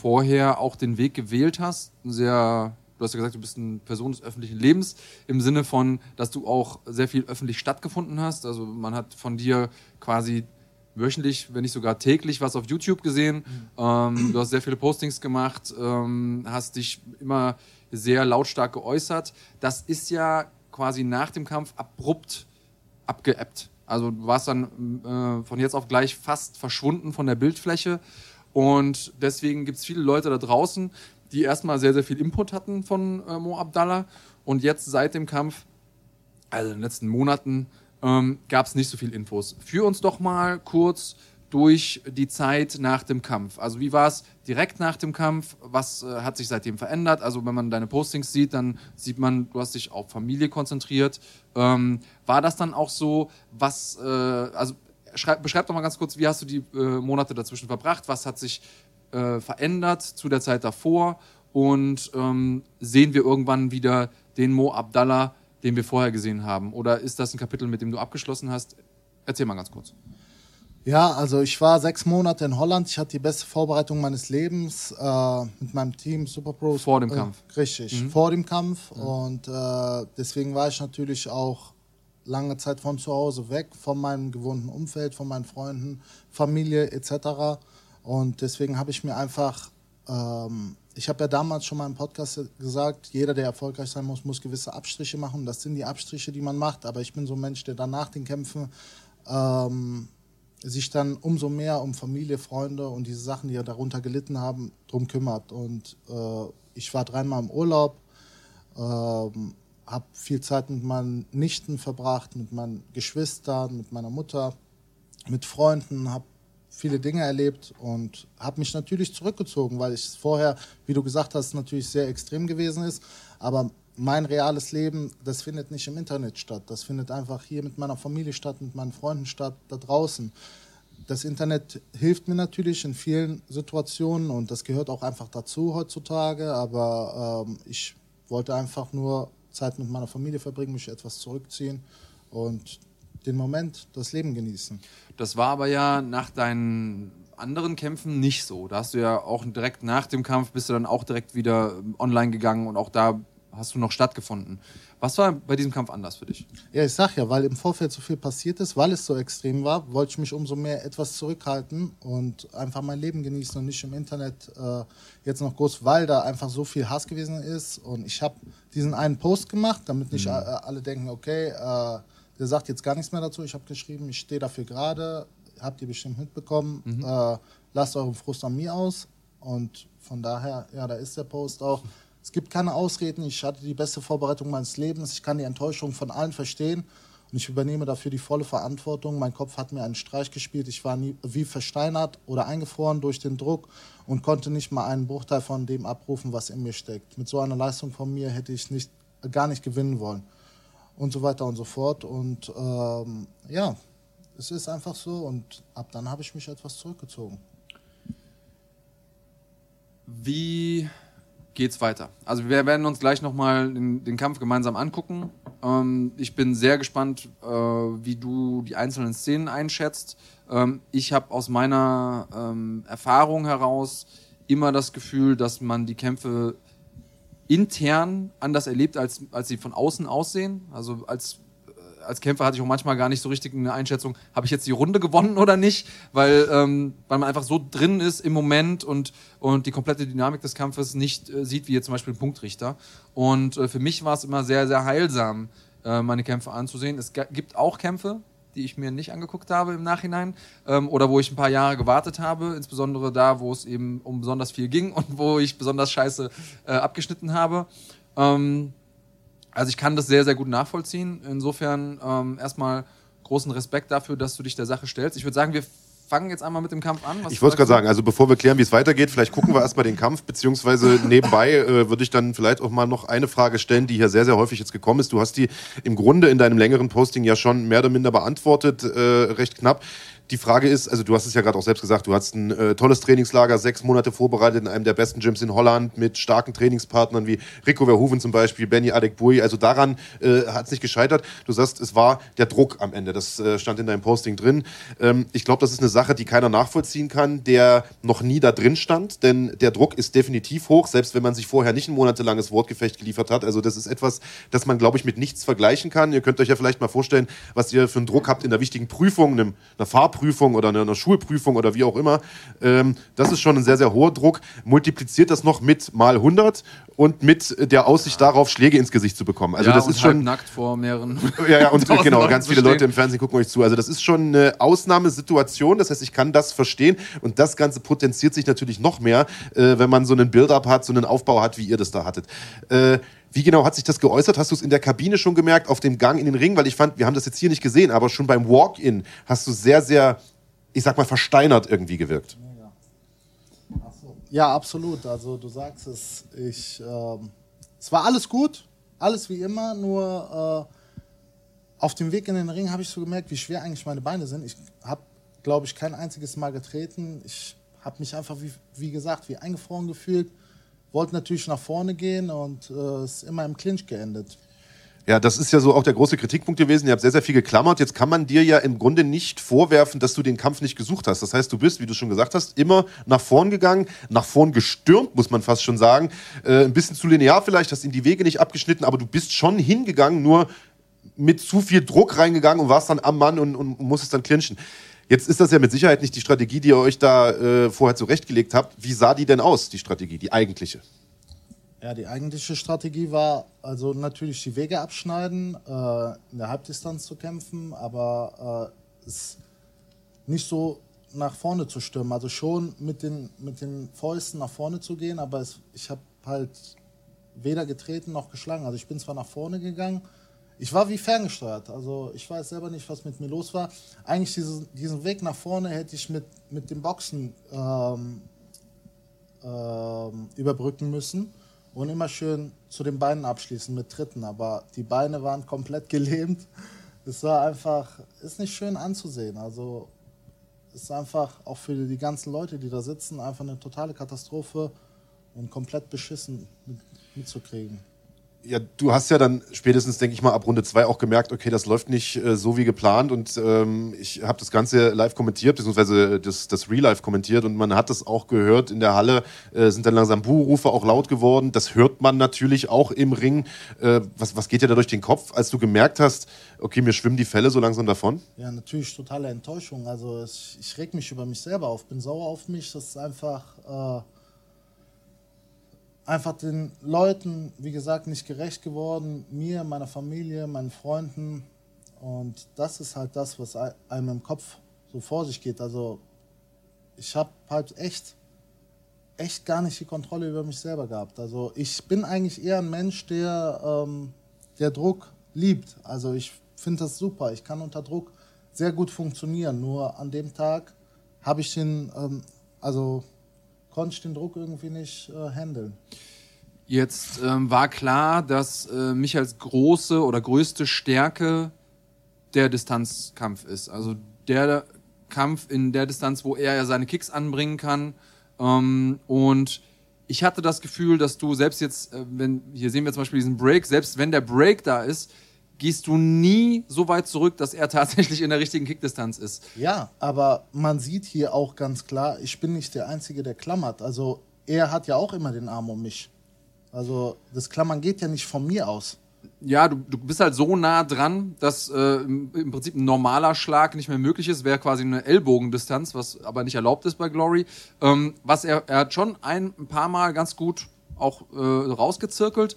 Speaker 2: vorher auch den Weg gewählt hast. Sehr, du hast ja gesagt, du bist eine Person des öffentlichen Lebens im Sinne von, dass du auch sehr viel öffentlich stattgefunden hast. Also man hat von dir quasi wöchentlich, wenn nicht sogar täglich, was auf YouTube gesehen. Ähm, du hast sehr viele Postings gemacht, ähm, hast dich immer sehr lautstark geäußert. Das ist ja quasi nach dem Kampf abrupt abgeebbt. Also du warst dann äh, von jetzt auf gleich fast verschwunden von der Bildfläche. Und deswegen gibt es viele Leute da draußen, die erstmal sehr, sehr viel Input hatten von äh, Mo Abdallah. Und jetzt seit dem Kampf, also in den letzten Monaten, ähm, gab es nicht so viel Infos. Führ uns doch mal kurz durch die Zeit nach dem Kampf? Also wie war es direkt nach dem Kampf? Was äh, hat sich seitdem verändert? Also wenn man deine Postings sieht, dann sieht man, du hast dich auf Familie konzentriert. Ähm, war das dann auch so, was, äh, also schreib, beschreib doch mal ganz kurz, wie hast du die äh, Monate dazwischen verbracht? Was hat sich äh, verändert zu der Zeit davor? Und ähm, sehen wir irgendwann wieder den Mo Abdallah, den wir vorher gesehen haben? Oder ist das ein Kapitel, mit dem du abgeschlossen hast? Erzähl mal ganz kurz.
Speaker 3: Ja, also ich war sechs Monate in Holland. Ich hatte die beste Vorbereitung meines Lebens äh, mit meinem Team Super Pro.
Speaker 2: Vor dem äh, Kampf.
Speaker 3: Richtig, mhm. vor dem Kampf. Mhm. Und äh, deswegen war ich natürlich auch lange Zeit von zu Hause weg, von meinem gewohnten Umfeld, von meinen Freunden, Familie etc. Und deswegen habe ich mir einfach, ähm, ich habe ja damals schon mal im Podcast gesagt, jeder, der erfolgreich sein muss, muss gewisse Abstriche machen. Das sind die Abstriche, die man macht. Aber ich bin so ein Mensch, der danach den Kämpfen ähm, sich dann umso mehr um Familie, Freunde und diese Sachen, die ja darunter gelitten haben, drum kümmert. Und äh, ich war dreimal im Urlaub, ähm, habe viel Zeit mit meinen Nichten verbracht, mit meinen Geschwistern, mit meiner Mutter, mit Freunden, habe viele Dinge erlebt und habe mich natürlich zurückgezogen, weil es vorher, wie du gesagt hast, natürlich sehr extrem gewesen ist. Aber mein reales Leben, das findet nicht im Internet statt. Das findet einfach hier mit meiner Familie statt, mit meinen Freunden statt, da draußen. Das Internet hilft mir natürlich in vielen Situationen und das gehört auch einfach dazu heutzutage. Aber ähm, ich wollte einfach nur Zeit mit meiner Familie verbringen, mich etwas zurückziehen und den Moment, das Leben genießen.
Speaker 2: Das war aber ja nach deinen anderen Kämpfen nicht so. Da hast du ja auch direkt nach dem Kampf bist du dann auch direkt wieder online gegangen und auch da hast du noch stattgefunden. Was war bei diesem Kampf anders für dich?
Speaker 3: Ja, ich sag ja, weil im Vorfeld so viel passiert ist, weil es so extrem war, wollte ich mich umso mehr etwas zurückhalten und einfach mein Leben genießen und nicht im Internet äh, jetzt noch groß, weil da einfach so viel Hass gewesen ist. Und ich habe diesen einen Post gemacht, damit nicht mhm. alle denken, okay, äh, der sagt jetzt gar nichts mehr dazu. Ich habe geschrieben, ich stehe dafür gerade, habt ihr bestimmt mitbekommen, mhm. äh, lasst euren Frust an mir aus. Und von daher, ja, da ist der Post auch. Es gibt keine Ausreden. Ich hatte die beste Vorbereitung meines Lebens. Ich kann die Enttäuschung von allen verstehen. Und ich übernehme dafür die volle Verantwortung. Mein Kopf hat mir einen Streich gespielt. Ich war nie, wie versteinert oder eingefroren durch den Druck und konnte nicht mal einen Bruchteil von dem abrufen, was in mir steckt. Mit so einer Leistung von mir hätte ich nicht, gar nicht gewinnen wollen. Und so weiter und so fort. Und ähm, ja, es ist einfach so. Und ab dann habe ich mich etwas zurückgezogen.
Speaker 2: Wie geht's weiter. Also wir werden uns gleich nochmal den, den Kampf gemeinsam angucken. Ähm, ich bin sehr gespannt, äh, wie du die einzelnen Szenen einschätzt. Ähm, ich habe aus meiner ähm, Erfahrung heraus immer das Gefühl, dass man die Kämpfe intern anders erlebt, als, als sie von außen aussehen. Also als als Kämpfer hatte ich auch manchmal gar nicht so richtig eine Einschätzung, habe ich jetzt die Runde gewonnen oder nicht, weil, ähm, weil man einfach so drin ist im Moment und, und die komplette Dynamik des Kampfes nicht äh, sieht, wie jetzt zum Beispiel ein Punktrichter. Und äh, für mich war es immer sehr, sehr heilsam, äh, meine Kämpfe anzusehen. Es gibt auch Kämpfe, die ich mir nicht angeguckt habe im Nachhinein ähm, oder wo ich ein paar Jahre gewartet habe, insbesondere da, wo es eben um besonders viel ging und wo ich besonders scheiße äh, abgeschnitten habe. Ähm, also ich kann das sehr, sehr gut nachvollziehen. Insofern ähm, erstmal großen Respekt dafür, dass du dich der Sache stellst. Ich würde sagen, wir fangen jetzt einmal mit dem Kampf an.
Speaker 1: Ich wollte gerade sagen, also bevor wir klären, wie es weitergeht, vielleicht gucken wir erstmal den Kampf, beziehungsweise nebenbei äh, würde ich dann vielleicht auch mal noch eine Frage stellen, die hier sehr, sehr häufig jetzt gekommen ist. Du hast die im Grunde in deinem längeren Posting ja schon mehr oder minder beantwortet, äh, recht knapp die Frage ist, also du hast es ja gerade auch selbst gesagt, du hast ein äh, tolles Trainingslager, sechs Monate vorbereitet in einem der besten Gyms in Holland mit starken Trainingspartnern wie Rico Verhoeven zum Beispiel, Benny Adekbui. Also daran äh, hat es nicht gescheitert. Du sagst, es war der Druck am Ende. Das äh, stand in deinem Posting drin. Ähm, ich glaube, das ist eine Sache, die keiner nachvollziehen kann, der noch nie da drin stand. Denn der Druck ist definitiv hoch, selbst wenn man sich vorher nicht ein monatelanges Wortgefecht geliefert hat. Also das ist etwas, das man, glaube ich, mit nichts vergleichen kann. Ihr könnt euch ja vielleicht mal vorstellen, was ihr für einen Druck habt in einer wichtigen Prüfung, einer Fahrprüfung Fahrprüfung oder einer Schulprüfung oder wie auch immer. Ähm, das ist schon ein sehr, sehr hoher Druck. Multipliziert das noch mit mal 100 und mit der Aussicht darauf, Schläge ins Gesicht zu bekommen. Also
Speaker 2: ja,
Speaker 1: das ist schon
Speaker 2: nackt vor mehreren.
Speaker 1: Ja, ja und genau, ganz viele Leute im Fernsehen gucken euch zu. Also das ist schon eine Ausnahmesituation. Das heißt, ich kann das verstehen und das Ganze potenziert sich natürlich noch mehr, äh, wenn man so einen Build-up hat, so einen Aufbau hat, wie ihr das da hattet. Äh, wie genau hat sich das geäußert? Hast du es in der Kabine schon gemerkt, auf dem Gang in den Ring? Weil ich fand, wir haben das jetzt hier nicht gesehen, aber schon beim Walk-In hast du sehr, sehr ich sag mal, versteinert irgendwie gewirkt.
Speaker 3: Ja, absolut. Also du sagst es, ich, ähm, es war alles gut, alles wie immer, nur äh, auf dem Weg in den Ring habe ich so gemerkt, wie schwer eigentlich meine Beine sind. Ich habe, glaube ich, kein einziges Mal getreten. Ich habe mich einfach, wie, wie gesagt, wie eingefroren gefühlt. Wollte natürlich nach vorne gehen und äh, ist immer im Clinch geendet.
Speaker 1: Ja, das ist ja so auch der große Kritikpunkt gewesen. Ihr habt sehr, sehr viel geklammert. Jetzt kann man dir ja im Grunde nicht vorwerfen, dass du den Kampf nicht gesucht hast. Das heißt, du bist, wie du schon gesagt hast, immer nach vorn gegangen, nach vorn gestürmt, muss man fast schon sagen. Äh, ein bisschen zu linear vielleicht, hast ihm die Wege nicht abgeschnitten, aber du bist schon hingegangen, nur mit zu viel Druck reingegangen und warst dann am Mann und, und musstest dann clinchen. Jetzt ist das ja mit Sicherheit nicht die Strategie, die ihr euch da äh, vorher zurechtgelegt habt. Wie sah die denn aus, die Strategie, die eigentliche?
Speaker 3: Ja, die eigentliche Strategie war also natürlich die Wege abschneiden, äh, in der Halbdistanz zu kämpfen, aber äh, es nicht so nach vorne zu stürmen. Also schon mit den, mit den Fäusten nach vorne zu gehen, aber es, ich habe halt weder getreten noch geschlagen. Also ich bin zwar nach vorne gegangen, ich war wie ferngesteuert. Also ich weiß selber nicht, was mit mir los war. Eigentlich diesen, diesen Weg nach vorne hätte ich mit, mit dem Boxen ähm, ähm, überbrücken müssen und immer schön zu den Beinen abschließen mit Tritten. Aber die Beine waren komplett gelähmt. Es war einfach, ist nicht schön anzusehen. Also es ist einfach auch für die ganzen Leute, die da sitzen, einfach eine totale Katastrophe und komplett beschissen mit, mitzukriegen
Speaker 1: ja, du hast ja dann spätestens, denke ich mal, ab Runde 2 auch gemerkt, okay, das läuft nicht äh, so wie geplant und ähm, ich habe das Ganze live kommentiert, beziehungsweise das, das Real Life kommentiert und man hat das auch gehört in der Halle, äh, sind dann langsam Buhrufe auch laut geworden, das hört man natürlich auch im Ring. Äh, was, was geht dir da durch den Kopf, als du gemerkt hast, okay, mir schwimmen die Fälle so langsam davon?
Speaker 3: Ja, natürlich totale Enttäuschung, also ich, ich reg mich über mich selber auf, bin sauer auf mich, das ist einfach... Einfach den Leuten, wie gesagt, nicht gerecht geworden, mir, meiner Familie, meinen Freunden. Und das ist halt das, was einem im Kopf so vor sich geht. Also ich habe halt echt, echt gar nicht die Kontrolle über mich selber gehabt. Also ich bin eigentlich eher ein Mensch, der, ähm, der Druck liebt. Also ich finde das super. Ich kann unter Druck sehr gut funktionieren. Nur an dem Tag habe ich den, ähm, also konnte ich den Druck irgendwie nicht äh, handeln.
Speaker 2: Jetzt ähm, war klar, dass äh, Michaels große oder größte Stärke der Distanzkampf ist. Also der Kampf in der Distanz, wo er ja seine Kicks anbringen kann. Ähm, und ich hatte das Gefühl, dass du selbst jetzt, äh, wenn hier sehen wir zum Beispiel diesen Break, selbst wenn der Break da ist, gehst du nie so weit zurück, dass er tatsächlich in der richtigen Kickdistanz ist.
Speaker 3: Ja, aber man sieht hier auch ganz klar, ich bin nicht der Einzige, der klammert. Also er hat ja auch immer den Arm um mich. Also das Klammern geht ja nicht von mir aus.
Speaker 2: Ja, du, du bist halt so nah dran, dass äh, im Prinzip ein normaler Schlag nicht mehr möglich ist. Wäre quasi eine Ellbogendistanz, was aber nicht erlaubt ist bei Glory. Ähm, was er, er hat schon ein, ein paar Mal ganz gut auch äh, rausgezirkelt.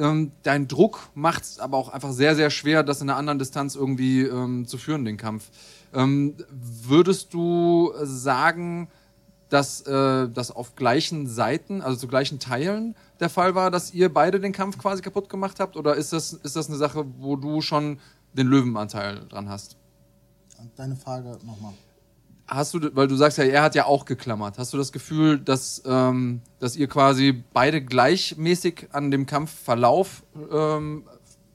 Speaker 2: Ähm, dein Druck macht es aber auch einfach sehr, sehr schwer, das in einer anderen Distanz irgendwie ähm, zu führen, den Kampf. Ähm, würdest du sagen, dass äh, das auf gleichen Seiten, also zu gleichen Teilen der Fall war, dass ihr beide den Kampf quasi kaputt gemacht habt? Oder ist das, ist das eine Sache, wo du schon den Löwenanteil dran hast?
Speaker 3: Deine Frage nochmal
Speaker 2: hast du, weil du sagst ja, er hat ja auch geklammert. Hast du das Gefühl, dass, ähm, dass ihr quasi beide gleichmäßig an dem Kampfverlauf ähm,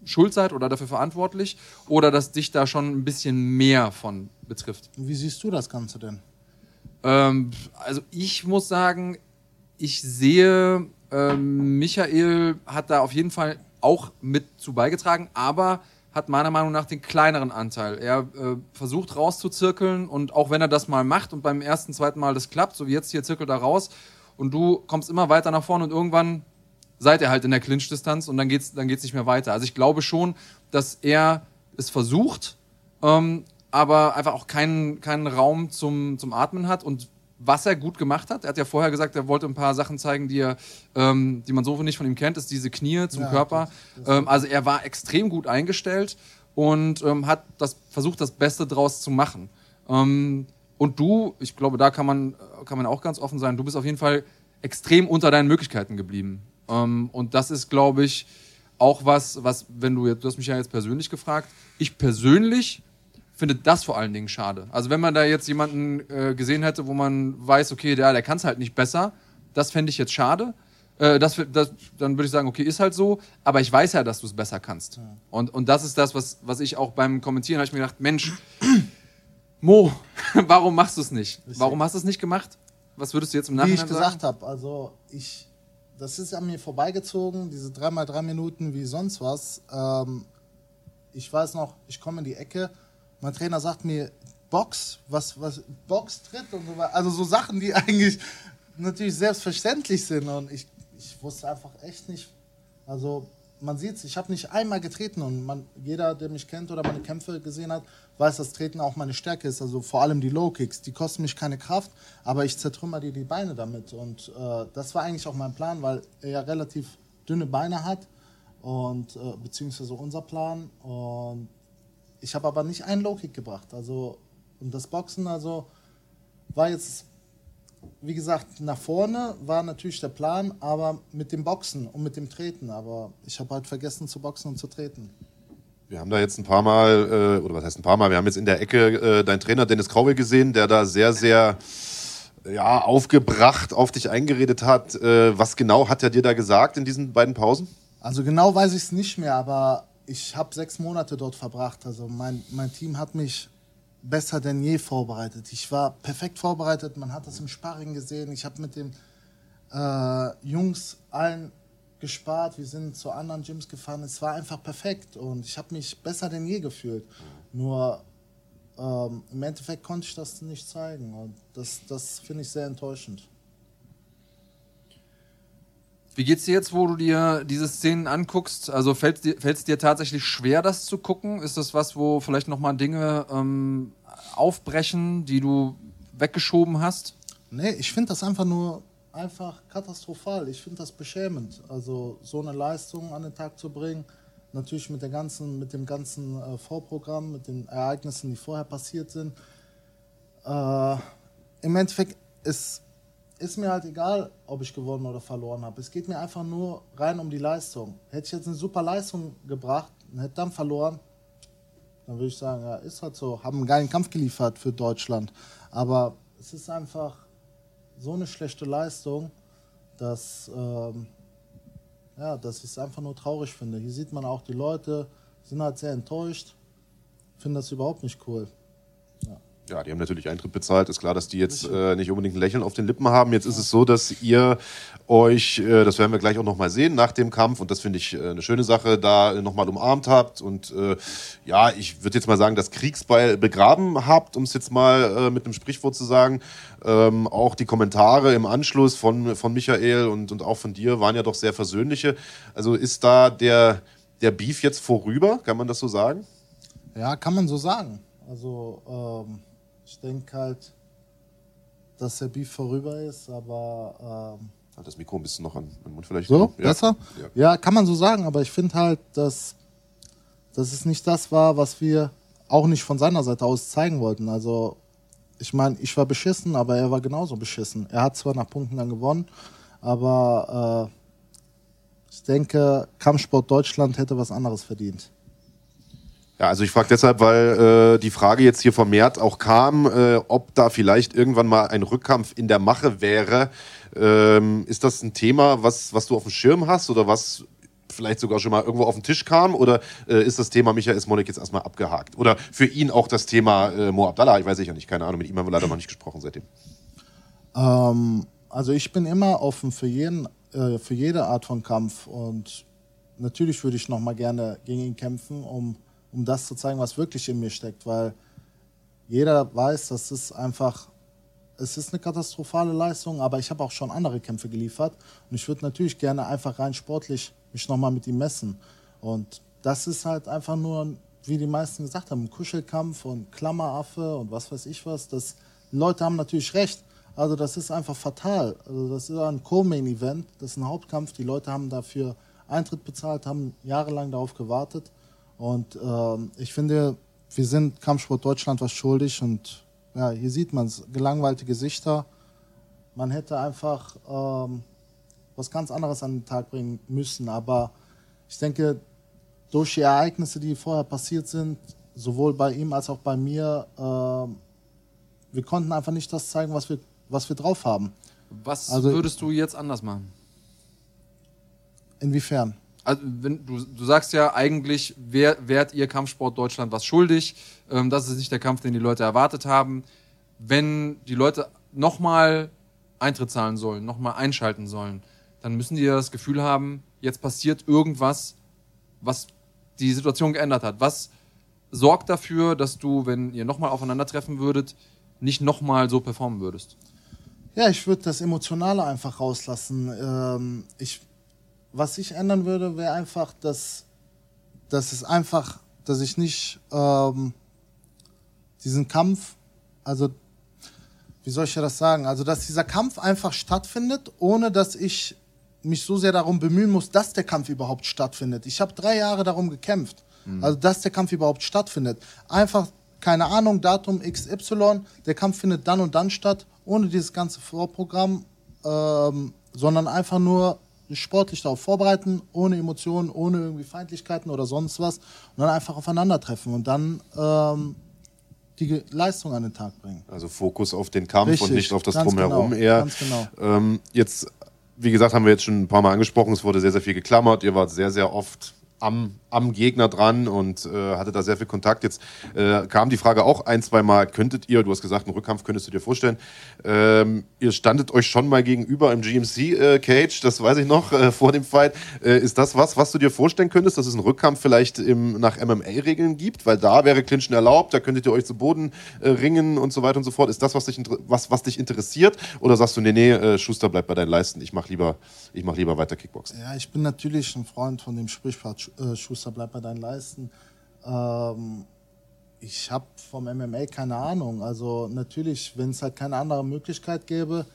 Speaker 2: schuld seid oder dafür verantwortlich? Oder dass dich da schon ein bisschen mehr von betrifft?
Speaker 3: Wie siehst du das Ganze denn?
Speaker 2: Ähm, also ich muss sagen, ich sehe, ähm, Michael hat da auf jeden Fall auch mit zu beigetragen, aber hat meiner Meinung nach den kleineren Anteil. Er äh, versucht rauszuzirkeln und auch wenn er das mal macht und beim ersten, zweiten Mal das klappt, so wie jetzt hier zirkelt er raus und du kommst immer weiter nach vorne und irgendwann seid ihr halt in der Clinch-Distanz und dann geht's, dann geht's nicht mehr weiter. Also ich glaube schon, dass er es versucht, ähm, aber einfach auch keinen, keinen Raum zum, zum Atmen hat und was er gut gemacht hat. Er hat ja vorher gesagt, er wollte ein paar Sachen zeigen, die, er, ähm, die man so nicht von ihm kennt, ist diese Knie zum ja, Körper. Das, das ähm, also er war extrem gut eingestellt und ähm, hat das, versucht, das Beste draus zu machen. Ähm, und du, ich glaube, da kann man, kann man auch ganz offen sein, du bist auf jeden Fall extrem unter deinen Möglichkeiten geblieben. Ähm, und das ist, glaube ich, auch was, was, wenn du, du hast mich ja jetzt persönlich gefragt, ich persönlich finde das vor allen Dingen schade. Also wenn man da jetzt jemanden äh, gesehen hätte, wo man weiß, okay, der, der kann es halt nicht besser, das fände ich jetzt schade. Äh, das, das, dann würde ich sagen, okay, ist halt so, aber ich weiß ja, dass du es besser kannst. Ja. Und, und das ist das, was, was ich auch beim Kommentieren habe ich mir gedacht, Mensch, Mo, warum machst du es nicht? Warum hast du es nicht gemacht? Was würdest du jetzt im Nachhinein
Speaker 3: sagen? Wie ich gesagt habe, also ich, das ist an mir vorbeigezogen, diese dreimal drei Minuten wie sonst was. Ähm, ich weiß noch, ich komme in die Ecke, mein Trainer sagt mir, Box, was, was, Box tritt und so weiter. Also so Sachen, die eigentlich natürlich selbstverständlich sind. Und ich, ich wusste einfach echt nicht. Also man sieht es, ich habe nicht einmal getreten und man, jeder, der mich kennt oder meine Kämpfe gesehen hat, weiß, dass Treten auch meine Stärke ist. Also vor allem die Low Kicks, die kosten mich keine Kraft, aber ich zertrümmer dir die Beine damit. Und äh, das war eigentlich auch mein Plan, weil er ja relativ dünne Beine hat und äh, beziehungsweise unser Plan. Und ich habe aber nicht einen Low-Kick gebracht. Also, und das Boxen, also, war jetzt, wie gesagt, nach vorne war natürlich der Plan, aber mit dem Boxen und mit dem Treten. Aber ich habe halt vergessen zu boxen und zu treten.
Speaker 1: Wir haben da jetzt ein paar Mal, äh, oder was heißt ein paar Mal, wir haben jetzt in der Ecke äh, deinen Trainer Dennis Krauwe gesehen, der da sehr, sehr ja, aufgebracht auf dich eingeredet hat. Äh, was genau hat er dir da gesagt in diesen beiden Pausen?
Speaker 3: Also genau weiß ich es nicht mehr, aber ich habe sechs Monate dort verbracht. Also mein, mein Team hat mich besser denn je vorbereitet. Ich war perfekt vorbereitet. Man hat das im Sparring gesehen. Ich habe mit den äh, Jungs allen gespart. Wir sind zu anderen Gyms gefahren. Es war einfach perfekt und ich habe mich besser denn je gefühlt. Nur ähm, im Endeffekt konnte ich das nicht zeigen und das, das finde ich sehr enttäuschend.
Speaker 2: Wie geht's dir jetzt, wo du dir diese Szenen anguckst? Also fällt es dir tatsächlich schwer, das zu gucken? Ist das was, wo vielleicht nochmal Dinge ähm, aufbrechen, die du weggeschoben hast?
Speaker 3: Nee, ich finde das einfach nur einfach katastrophal. Ich finde das beschämend. Also so eine Leistung an den Tag zu bringen, natürlich mit, der ganzen, mit dem ganzen äh, Vorprogramm, mit den Ereignissen, die vorher passiert sind. Äh, Im Endeffekt ist ist mir halt egal, ob ich gewonnen oder verloren habe. Es geht mir einfach nur rein um die Leistung. Hätte ich jetzt eine super Leistung gebracht und hätte dann verloren, dann würde ich sagen, ja, ist halt so. Haben einen geilen Kampf geliefert für Deutschland. Aber es ist einfach so eine schlechte Leistung, dass, ähm, ja, dass ich es einfach nur traurig finde. Hier sieht man auch, die Leute sind halt sehr enttäuscht, finden das überhaupt nicht cool.
Speaker 1: Ja, die haben natürlich Eintritt bezahlt. Ist klar, dass die jetzt äh, nicht unbedingt ein Lächeln auf den Lippen haben. Jetzt ist es so, dass ihr euch, äh, das werden wir gleich auch nochmal sehen nach dem Kampf, und das finde ich äh, eine schöne Sache, da äh, nochmal umarmt habt und äh, ja, ich würde jetzt mal sagen, das Kriegsbeil begraben habt, um es jetzt mal äh, mit einem Sprichwort zu sagen. Ähm, auch die Kommentare im Anschluss von, von Michael und, und auch von dir waren ja doch sehr versöhnliche. Also ist da der, der Beef jetzt vorüber, kann man das so sagen?
Speaker 3: Ja, kann man so sagen. Also ähm ich denke halt, dass der Beef vorüber ist, aber. Ähm,
Speaker 1: halt das Mikro ein bisschen noch an den Mund vielleicht.
Speaker 3: So, ja. besser? Ja. ja. kann man so sagen, aber ich finde halt, dass, dass es nicht das war, was wir auch nicht von seiner Seite aus zeigen wollten. Also, ich meine, ich war beschissen, aber er war genauso beschissen. Er hat zwar nach Punkten dann gewonnen, aber äh, ich denke, Kampfsport Deutschland hätte was anderes verdient.
Speaker 1: Ja, also ich frage deshalb, weil äh, die Frage jetzt hier vermehrt auch kam, äh, ob da vielleicht irgendwann mal ein Rückkampf in der Mache wäre. Ähm, ist das ein Thema, was, was du auf dem Schirm hast oder was vielleicht sogar schon mal irgendwo auf den Tisch kam? Oder äh, ist das Thema Michael Smolik jetzt erstmal abgehakt? Oder für ihn auch das Thema äh, Mo Abdallah? Ich weiß ja nicht, keine Ahnung, mit ihm haben wir leider noch nicht gesprochen seitdem.
Speaker 3: Ähm, also ich bin immer offen für, jeden, äh, für jede Art von Kampf und natürlich würde ich noch mal gerne gegen ihn kämpfen, um um das zu zeigen, was wirklich in mir steckt, weil jeder weiß, das ist einfach, es ist eine katastrophale Leistung, aber ich habe auch schon andere Kämpfe geliefert und ich würde natürlich gerne einfach rein sportlich mich nochmal mit ihm messen. Und das ist halt einfach nur, wie die meisten gesagt haben, ein Kuschelkampf und Klammeraffe und was weiß ich was. Das, Leute haben natürlich recht. Also das ist einfach fatal. Also das ist ein Co-Main-Event, das ist ein Hauptkampf. Die Leute haben dafür Eintritt bezahlt, haben jahrelang darauf gewartet. Und ähm, ich finde, wir sind Kampfsport Deutschland was schuldig und ja, hier sieht man es, gelangweilte Gesichter. Man hätte einfach ähm, was ganz anderes an den Tag bringen müssen. Aber ich denke, durch die Ereignisse, die vorher passiert sind, sowohl bei ihm als auch bei mir, äh, wir konnten einfach nicht das zeigen, was wir, was wir drauf haben.
Speaker 2: Was
Speaker 3: Also-
Speaker 2: würdest du jetzt anders machen?
Speaker 3: Inwiefern?
Speaker 2: Also, wenn, du, du sagst ja eigentlich, wer, wärt ihr Kampfsport Deutschland was schuldig. Ähm, das ist nicht der Kampf, den die Leute erwartet haben. Wenn die Leute nochmal Eintritt zahlen sollen, nochmal einschalten sollen, dann müssen die ja das Gefühl haben, jetzt passiert irgendwas, was die Situation geändert hat. Was sorgt dafür, dass du, wenn ihr nochmal aufeinandertreffen würdet, nicht nochmal so performen würdest?
Speaker 3: Ja, ich würde das Emotionale einfach rauslassen. Ähm, ich, was ich ändern würde, wäre einfach, dass, dass es einfach, dass ich nicht ähm, diesen Kampf, also wie soll ich ja das sagen, also dass dieser Kampf einfach stattfindet, ohne dass ich mich so sehr darum bemühen muss, dass der Kampf überhaupt stattfindet. Ich habe drei Jahre darum gekämpft, also dass der Kampf überhaupt stattfindet. Einfach, keine Ahnung, Datum XY, der Kampf findet dann und dann statt, ohne dieses ganze Vorprogramm, ähm, sondern einfach nur sportlich darauf vorbereiten, ohne Emotionen, ohne irgendwie Feindlichkeiten oder sonst was und dann einfach aufeinandertreffen und dann ähm, die Leistung an den Tag bringen.
Speaker 1: Also Fokus auf den Kampf
Speaker 3: Richtig,
Speaker 1: und nicht auf das Drumherum
Speaker 3: genau,
Speaker 1: eher.
Speaker 3: ganz genau.
Speaker 1: Ähm, jetzt, wie gesagt, haben wir jetzt schon ein paar Mal angesprochen, es wurde sehr, sehr viel geklammert. Ihr wart sehr, sehr oft am, am Gegner dran und äh, hatte da sehr viel Kontakt. Jetzt äh, kam die Frage auch ein, zwei Mal, könntet ihr, du hast gesagt, einen Rückkampf könntest du dir vorstellen, ähm, ihr standet euch schon mal gegenüber im GMC-Cage, das weiß ich noch, äh, vor dem Fight. Äh, ist das was, was du dir vorstellen könntest, dass es einen Rückkampf vielleicht im, nach MMA-Regeln gibt? Weil da wäre Clinchen erlaubt, da könntet ihr euch zu Boden äh, ringen und so weiter und so fort. Ist das, was dich, was, was dich interessiert? Oder sagst du, nee, nee, äh, Schuster, bleib bei deinen Leisten, ich mach lieber, mach lieber weiter Kickboxen?
Speaker 3: Ja, ich bin natürlich ein Freund von dem Sprichwort, äh, Schuster, bleib bei deinen Leisten. Ähm, ich habe vom MMA keine Ahnung. Also natürlich, wenn es halt keine andere Möglichkeit gäbe,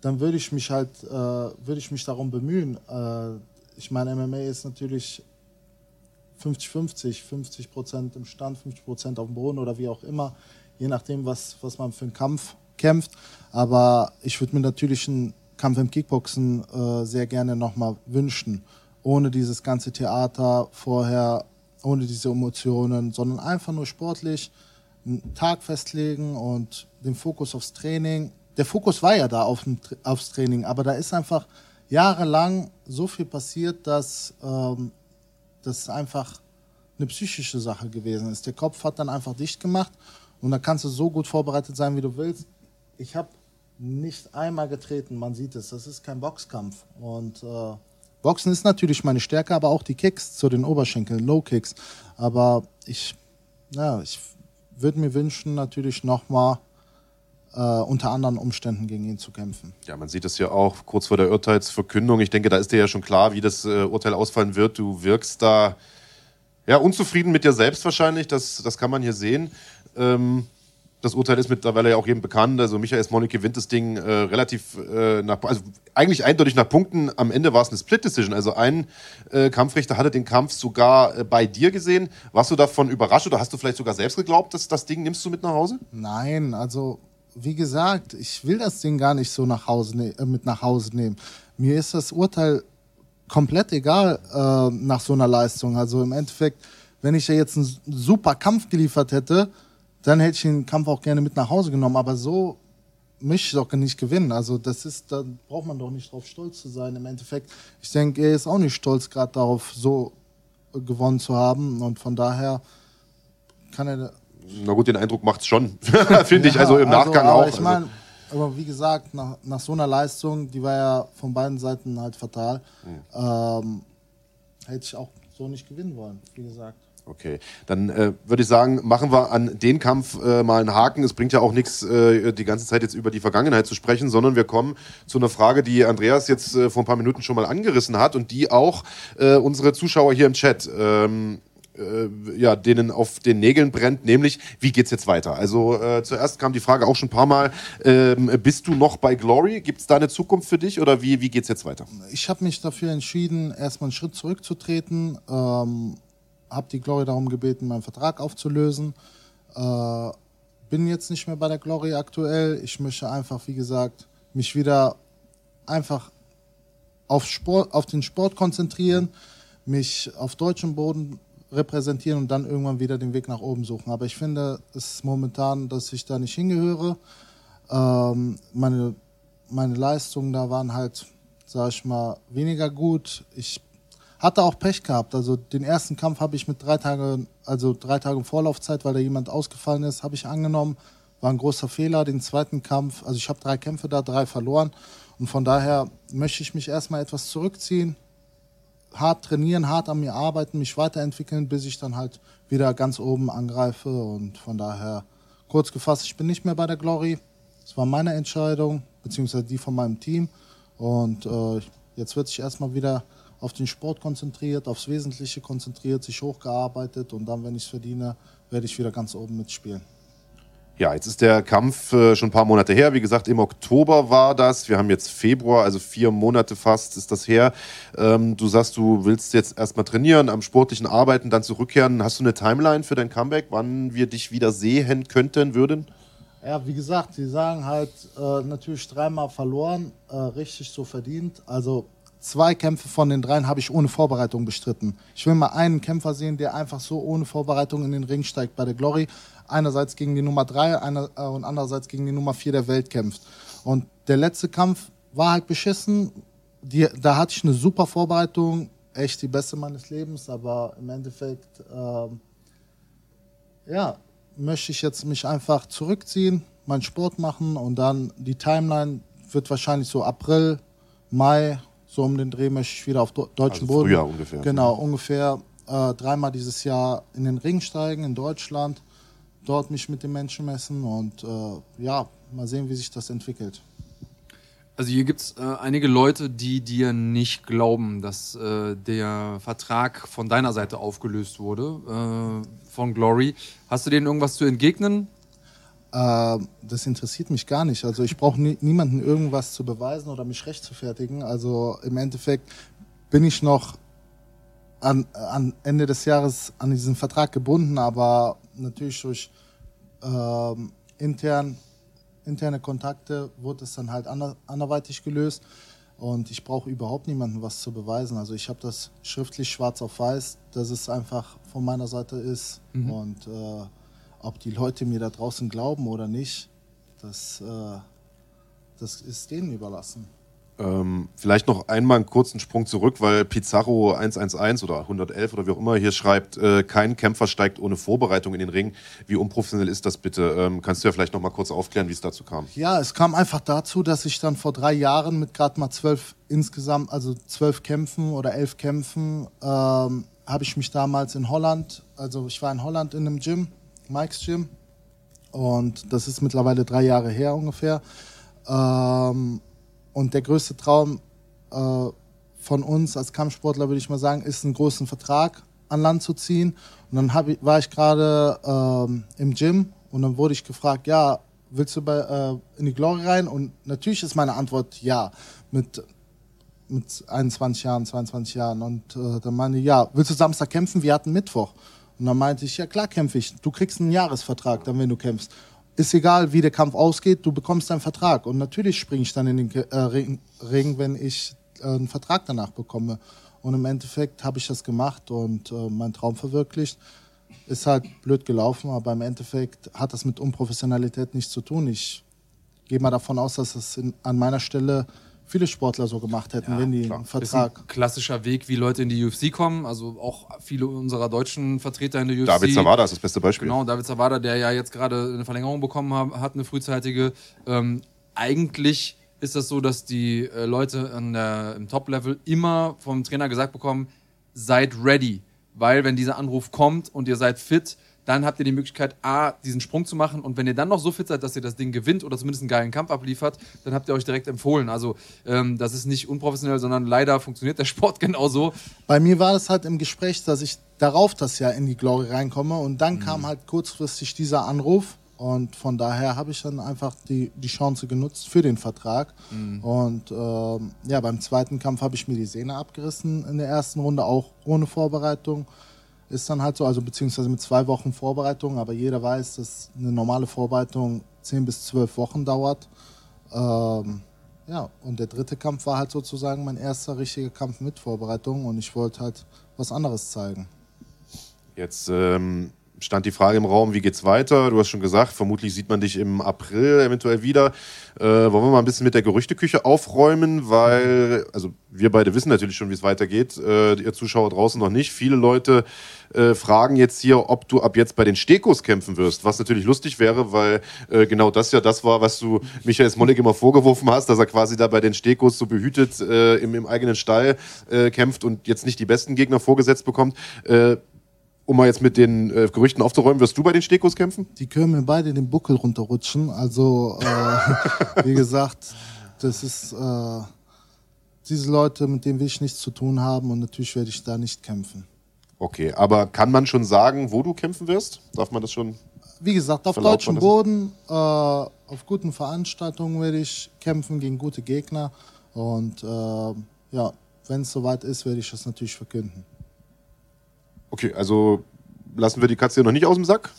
Speaker 3: dann würde ich mich halt, äh, würde ich mich darum bemühen. Äh, ich meine, MMA ist natürlich 50-50, 50 Prozent im Stand, 50 Prozent auf dem Boden oder wie auch immer, je nachdem, was, was man für einen Kampf kämpft. Aber ich würde mir natürlich einen Kampf im Kickboxen äh, sehr gerne nochmal wünschen. Ohne dieses ganze Theater vorher, ohne diese Emotionen, sondern einfach nur sportlich einen Tag festlegen und den Fokus aufs Training. Der Fokus war ja da auf dem, aufs Training, aber da ist einfach jahrelang so viel passiert, dass ähm, das einfach eine psychische Sache gewesen ist. Der Kopf hat dann einfach dicht gemacht und dann kannst du so gut vorbereitet sein, wie du willst. Ich habe nicht einmal getreten, man sieht es, das ist kein Boxkampf. Und äh, Boxen ist natürlich meine Stärke, aber auch die Kicks zu den Oberschenkeln, Low Kicks. Aber ich, ja, ich würde mir wünschen, natürlich nochmal äh, unter anderen Umständen gegen ihn zu kämpfen.
Speaker 1: Ja, man sieht es ja auch kurz vor der Urteilsverkündung. Ich denke, da ist dir ja schon klar, wie das äh, Urteil ausfallen wird. Du wirkst da ja unzufrieden mit dir selbst wahrscheinlich. Das, das kann man hier sehen. Ähm, das Urteil ist mittlerweile ja auch jedem bekannt. Also Michael Smolik gewinnt das Ding äh, relativ äh, nach, also eigentlich eindeutig nach Punkten. Am Ende war es eine Split Decision. Also ein äh, Kampfrichter hatte den Kampf sogar äh, bei dir gesehen. Warst du davon überrascht oder hast du vielleicht sogar selbst geglaubt, dass das Ding nimmst du mit nach Hause?
Speaker 3: Nein, also wie gesagt, ich will das Ding gar nicht so nach Hause ne äh, mit nach Hause nehmen. Mir ist das Urteil komplett egal äh, nach so einer Leistung. Also im Endeffekt, wenn ich ja jetzt einen super Kampf geliefert hätte, dann hätte ich den Kampf auch gerne mit nach Hause genommen. Aber so möchte ich doch nicht gewinnen. Also das ist, da braucht man doch nicht drauf stolz zu sein. Im Endeffekt, ich denke, er ist auch nicht stolz gerade darauf, so gewonnen zu haben. Und von daher kann er
Speaker 1: Na gut, den Eindruck macht's schon, finde ich.
Speaker 3: ja,
Speaker 1: Also im Nachgang
Speaker 3: aber
Speaker 1: auch.
Speaker 3: Ich
Speaker 1: Also-
Speaker 3: meine, aber wie gesagt, nach, nach so einer Leistung, die war ja von beiden Seiten halt fatal,
Speaker 1: Hm.
Speaker 3: ähm, hätte ich auch so nicht gewinnen wollen, wie gesagt.
Speaker 1: Okay, dann äh, würde ich sagen, machen wir an den Kampf äh, mal einen Haken. Es bringt ja auch nichts, äh, die ganze Zeit jetzt über die Vergangenheit zu sprechen, sondern wir kommen zu einer Frage, die Andreas jetzt äh, vor ein paar Minuten schon mal angerissen hat und die auch äh, unsere Zuschauer hier im Chat ähm, äh, ja, denen auf den Nägeln brennt, nämlich wie geht's jetzt weiter? Also äh, zuerst kam die Frage auch schon ein paar Mal, ähm, bist du noch bei Glory? Gibt es da eine Zukunft für dich oder wie, wie geht's jetzt weiter?
Speaker 3: Ich habe mich dafür entschieden, erstmal einen Schritt zurückzutreten, ähm, habe die Glory darum gebeten, meinen Vertrag aufzulösen. Äh, bin jetzt nicht mehr bei der Glory aktuell. Ich möchte einfach, wie gesagt, mich wieder einfach auf, Sport, auf den Sport konzentrieren, mich auf deutschem Boden repräsentieren und dann irgendwann wieder den Weg nach oben suchen. Aber ich finde es momentan, dass ich da nicht hingehöre. Ähm, meine, meine Leistungen da waren halt, sag ich mal, weniger gut. Ich hatte auch Pech gehabt. Also den ersten Kampf habe ich mit drei Tagen, also drei Tagen Vorlaufzeit, weil da jemand ausgefallen ist, habe ich angenommen. War ein großer Fehler. Den zweiten Kampf, also ich habe drei Kämpfe da, drei verloren. Und von daher möchte ich mich erstmal etwas zurückziehen, hart trainieren, hart an mir arbeiten, mich weiterentwickeln, bis ich dann halt wieder ganz oben angreife. Und von daher, kurz gefasst, ich bin nicht mehr bei der Glory. Es war meine Entscheidung, beziehungsweise die von meinem Team. Und äh, jetzt wird sich erstmal wieder auf den Sport konzentriert, aufs Wesentliche konzentriert, sich hochgearbeitet und dann, wenn ich es verdiene, werde ich wieder ganz oben mitspielen.
Speaker 1: Ja, jetzt ist der Kampf äh, schon ein paar Monate her. Wie gesagt, im Oktober war das. Wir haben jetzt Februar, also vier Monate fast ist das her. Ähm, du sagst, du willst jetzt erstmal trainieren, am sportlichen Arbeiten, dann zurückkehren. Hast du eine Timeline für dein Comeback, wann wir dich wieder sehen könnten, würden?
Speaker 3: Ja, wie gesagt, sie sagen halt äh, natürlich dreimal verloren, äh, richtig so verdient. Also zwei Kämpfe von den dreien habe ich ohne Vorbereitung bestritten. Ich will mal einen Kämpfer sehen, der einfach so ohne Vorbereitung in den Ring steigt bei der Glory einerseits gegen die Nummer 3 einer, äh, und andererseits gegen die Nummer 4 der Welt kämpft. Und der letzte Kampf war halt beschissen. Die, da hatte ich eine super Vorbereitung, echt die beste meines Lebens, aber im Endeffekt, ähm, ja, möchte ich jetzt mich einfach zurückziehen, meinen Sport machen und dann die Timeline wird wahrscheinlich so April, Mai, so um den Dreh möchte ich wieder auf deutschen also Boden.
Speaker 1: Frühjahr ungefähr.
Speaker 3: Genau, ungefähr äh, dreimal dieses Jahr in den Ring steigen in Deutschland dort mich mit den Menschen messen und äh, ja, mal sehen, wie sich das entwickelt.
Speaker 2: Also hier gibt es äh, einige Leute, die dir nicht glauben, dass äh, der Vertrag von deiner Seite aufgelöst wurde, äh, von Glory. Hast du denen irgendwas zu entgegnen?
Speaker 3: Äh, das interessiert mich gar nicht. Also ich brauche nie, niemanden irgendwas zu beweisen oder mich recht zu fertigen. Also im Endeffekt bin ich noch an, an Ende des Jahres an diesen Vertrag gebunden, aber natürlich durch ähm, intern, interne Kontakte wurde es dann halt ander, anderweitig gelöst. Und ich brauche überhaupt niemandem was zu beweisen. Also ich habe das schriftlich schwarz auf weiß, dass es einfach von meiner Seite ist. Mhm. Und äh, ob die Leute mir da draußen glauben oder nicht, das, äh, das ist denen überlassen.
Speaker 1: Ähm, vielleicht noch einmal einen kurzen Sprung zurück, weil Pizarro 111 oder 111 oder wie auch immer hier schreibt, äh, kein Kämpfer steigt ohne Vorbereitung in den Ring. Wie unprofessionell ist das bitte? Ähm, kannst du ja vielleicht noch mal kurz aufklären, wie es dazu kam?
Speaker 3: Ja, es kam einfach dazu, dass ich dann vor drei Jahren mit gerade mal zwölf insgesamt, also zwölf Kämpfen oder elf Kämpfen, ähm, habe ich mich damals in Holland, also ich war in Holland in einem Gym, Mike's Gym, und das ist mittlerweile drei Jahre her ungefähr. Ähm, und der größte Traum äh, von uns als Kampfsportler, würde ich mal sagen, ist, einen großen Vertrag an Land zu ziehen. Und dann ich, war ich gerade ähm, im Gym und dann wurde ich gefragt, ja, willst du bei, äh, in die Glory rein? Und natürlich ist meine Antwort ja, mit, mit 21 Jahren, 22 Jahren. Und äh, dann meinte ich, ja, willst du Samstag kämpfen? Wir hatten Mittwoch. Und dann meinte ich, ja klar kämpfe ich. Du kriegst einen Jahresvertrag, dann wenn du kämpfst ist egal, wie der Kampf ausgeht, du bekommst deinen Vertrag. Und natürlich springe ich dann in den äh, Ring, wenn ich äh, einen Vertrag danach bekomme. Und im Endeffekt habe ich das gemacht und äh, meinen Traum verwirklicht. Ist halt blöd gelaufen, aber im Endeffekt hat das mit Unprofessionalität nichts zu tun. Ich gehe mal davon aus, dass es in, an meiner Stelle viele Sportler so gemacht hätten, ja, wenn die klar. einen Vertrag.
Speaker 2: Ist ein klassischer Weg, wie Leute in die UFC kommen. Also auch viele unserer deutschen Vertreter in der UFC.
Speaker 1: David Zawada ist das beste Beispiel.
Speaker 2: Genau, David Zawada, der ja jetzt gerade eine Verlängerung bekommen hat, eine frühzeitige. Ähm, eigentlich ist das so, dass die äh, Leute der, im Top-Level immer vom Trainer gesagt bekommen, seid ready. Weil wenn dieser Anruf kommt und ihr seid fit, dann habt ihr die Möglichkeit, A, diesen Sprung zu machen und wenn ihr dann noch so fit seid, dass ihr das Ding gewinnt oder zumindest einen geilen Kampf abliefert, dann habt ihr euch direkt empfohlen. Also ähm, das ist nicht unprofessionell, sondern leider funktioniert der Sport genauso.
Speaker 3: Bei mir war das halt im Gespräch, dass ich darauf das Jahr in die Glory reinkomme und dann mhm. kam halt kurzfristig dieser Anruf und von daher habe ich dann einfach die, die Chance genutzt für den Vertrag. Mhm. Und ähm, ja, beim zweiten Kampf habe ich mir die Sehne abgerissen in der ersten Runde, auch ohne Vorbereitung ist dann halt so, also beziehungsweise mit zwei Wochen Vorbereitung, aber jeder weiß, dass eine normale Vorbereitung zehn bis zwölf Wochen dauert. Ähm, ja, und der dritte Kampf war halt sozusagen mein erster richtiger Kampf mit Vorbereitung und ich wollte halt was anderes zeigen.
Speaker 1: Jetzt ähm, stand die Frage im Raum, wie geht's weiter? Du hast schon gesagt, vermutlich sieht man dich im April eventuell wieder. Äh, wollen wir mal ein bisschen mit der Gerüchteküche aufräumen, weil, also wir beide wissen natürlich schon, wie es weitergeht, äh, ihr Zuschauer draußen noch nicht. Viele Leute äh, fragen jetzt hier, ob du ab jetzt bei den Stekos kämpfen wirst, was natürlich lustig wäre, weil äh, genau das ja das war, was du Michael Smolik immer vorgeworfen hast, dass er quasi da bei den Stekos so behütet äh, im, im eigenen Stall äh, kämpft und jetzt nicht die besten Gegner vorgesetzt bekommt. Um mal jetzt mit den äh, Gerüchten aufzuräumen, wirst du bei den Stekos kämpfen?
Speaker 3: Die können mir beide den Buckel runterrutschen. Also, äh, wie gesagt, das ist äh, diese Leute, mit denen will ich nichts zu tun haben und natürlich werde ich da nicht kämpfen.
Speaker 1: Okay, aber kann man schon sagen, wo du kämpfen wirst? Darf man das schon?
Speaker 3: Wie gesagt, auf deutschem Boden, äh, auf guten Veranstaltungen werde ich kämpfen gegen gute Gegner und äh, ja, wenn es soweit ist, werde ich das natürlich verkünden.
Speaker 1: Okay, also lassen wir die Katze hier noch nicht aus dem Sack?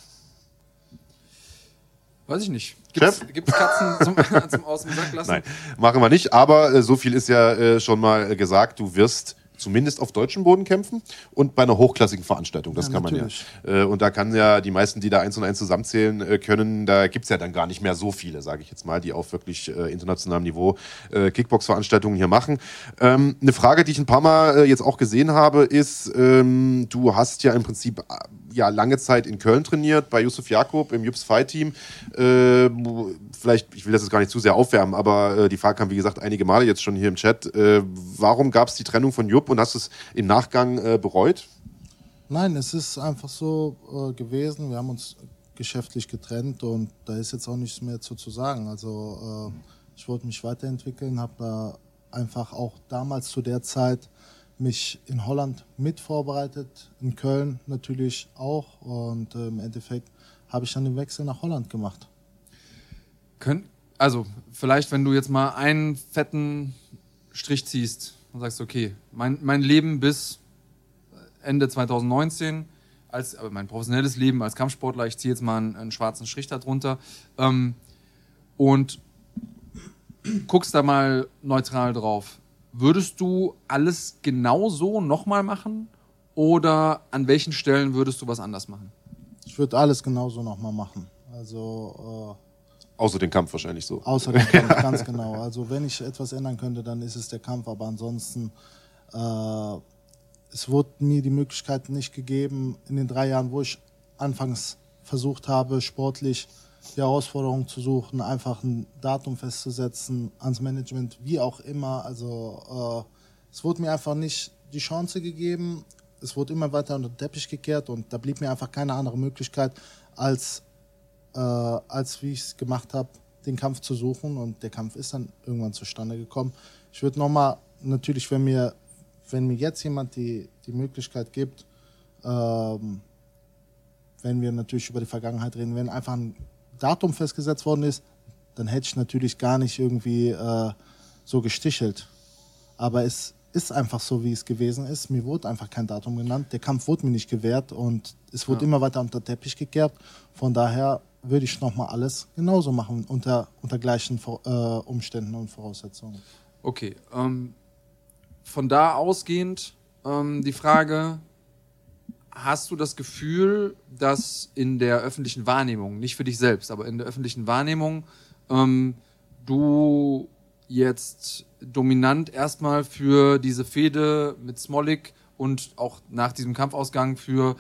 Speaker 2: Weiß ich nicht. Gibt es Katzen zum, zum Aus dem Sack lassen?
Speaker 1: Nein, machen wir nicht. Aber äh, so viel ist ja äh, schon mal gesagt. Du wirst zumindest auf deutschem Boden kämpfen und bei einer hochklassigen Veranstaltung. Das ja, kann natürlich. man ja. Äh, und da kann ja die meisten, die da eins und eins zusammenzählen äh, können, da gibt es ja dann gar nicht mehr so viele, sage ich jetzt mal, die auf wirklich äh, internationalem Niveau Kickbox-Veranstaltungen hier machen. Ähm, eine Frage, die ich ein paar Mal jetzt auch gesehen habe, ist, ähm, du hast ja im Prinzip ja lange Zeit in Köln trainiert, bei Yusuf Jakob im Jups Fight Team. Äh, vielleicht, ich will das jetzt gar nicht zu sehr aufwärmen, aber äh, die Frage kam, wie gesagt, einige Male jetzt schon hier im Chat. Äh, warum gab es die Trennung von Jupp und hast du es im Nachgang äh, bereut?
Speaker 3: Nein, es ist einfach so äh, gewesen. Wir haben uns geschäftlich getrennt und da ist jetzt auch nichts mehr zu, zu sagen. Also äh, ich wollte mich weiterentwickeln, habe da einfach auch damals zu der Zeit mich in Holland mit vorbereitet, in Köln natürlich auch und äh, im Endeffekt habe ich dann den Wechsel nach Holland gemacht.
Speaker 2: Könnt, also vielleicht, wenn du jetzt mal einen fetten Strich ziehst und sagst, okay, mein, mein Leben bis Ende 2019, als, aber mein professionelles Leben als Kampfsportler, ich ziehe jetzt mal einen, einen schwarzen Strich darunter ähm, und guckst da mal neutral drauf. Würdest du alles genau so nochmal machen oder an welchen Stellen würdest du was anders machen?
Speaker 3: Ich würde alles genauso nochmal machen. Also
Speaker 1: äh, außer den Kampf wahrscheinlich so.
Speaker 3: Außer den Kampf, ganz genau. Also wenn ich etwas ändern könnte, dann ist es der Kampf. Aber ansonsten, äh, es wurde mir die Möglichkeit nicht gegeben, in den drei Jahren, wo ich anfangs versucht habe, sportlich die Herausforderung zu suchen, einfach ein Datum festzusetzen, ans Management, wie auch immer. Also äh, es wurde mir einfach nicht die Chance gegeben. Es wurde immer weiter unter den Teppich gekehrt und da blieb mir einfach keine andere Möglichkeit, als, äh, als wie ich es gemacht habe, den Kampf zu suchen. Und der Kampf ist dann irgendwann zustande gekommen. Ich würde nochmal, natürlich, wenn mir, wenn mir jetzt jemand die, die Möglichkeit gibt, ähm, wenn wir natürlich über die Vergangenheit reden, wenn einfach ein Datum festgesetzt worden ist, dann hätte ich natürlich gar nicht irgendwie äh, so gestichelt. Aber es ist einfach so, wie es gewesen ist. Mir wurde einfach kein Datum genannt. Der Kampf wurde mir nicht gewährt und es wurde ja. immer weiter unter Teppich gekehrt. Von daher würde ich nochmal alles genauso machen, unter, unter gleichen äh, Umständen und Voraussetzungen.
Speaker 2: Okay. Ähm, von da ausgehend ähm, die Frage, hast du das Gefühl, dass in der öffentlichen Wahrnehmung, nicht für dich selbst, aber in der öffentlichen Wahrnehmung, ähm, du jetzt dominant erstmal für diese Fehde mit Smolik und auch nach diesem Kampfausgang für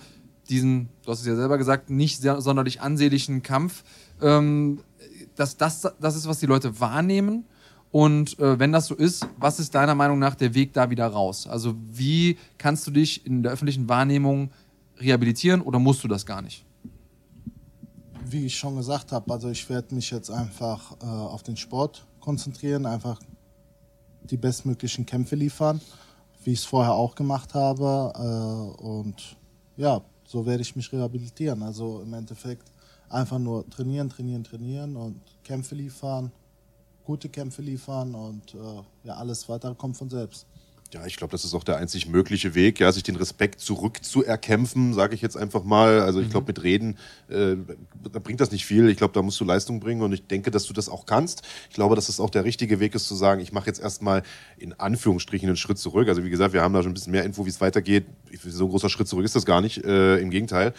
Speaker 2: diesen, du hast es ja selber gesagt, nicht sehr, sonderlich ansehnlichen Kampf, ähm, dass das, das ist, was die Leute wahrnehmen. Und äh, wenn das so ist, was ist deiner Meinung nach der Weg da wieder raus? Also wie kannst du dich in der öffentlichen Wahrnehmung rehabilitieren oder musst du das gar nicht?
Speaker 3: Wie ich schon gesagt habe, also ich werde mich jetzt einfach äh, auf den Sport konzentrieren, einfach die bestmöglichen Kämpfe liefern, wie ich es vorher auch gemacht habe. Äh, und ja, so werde ich mich rehabilitieren. Also im Endeffekt einfach nur trainieren, trainieren, trainieren und Kämpfe liefern, gute Kämpfe liefern und äh, ja, alles weitere kommt von selbst.
Speaker 1: Ja, ich glaube, das ist auch der einzig mögliche Weg, ja, sich den Respekt zurückzuerkämpfen, sage ich jetzt einfach mal. Also ich glaube, mit Reden äh, da bringt das nicht viel. Ich glaube, da musst du Leistung bringen und ich denke, dass du das auch kannst. Ich glaube, dass es auch der richtige Weg ist zu sagen, ich mache jetzt erstmal in Anführungsstrichen einen Schritt zurück. Also wie gesagt, wir haben da schon ein bisschen mehr Info, wie es weitergeht. So ein großer Schritt zurück ist das gar nicht, äh, im Gegenteil.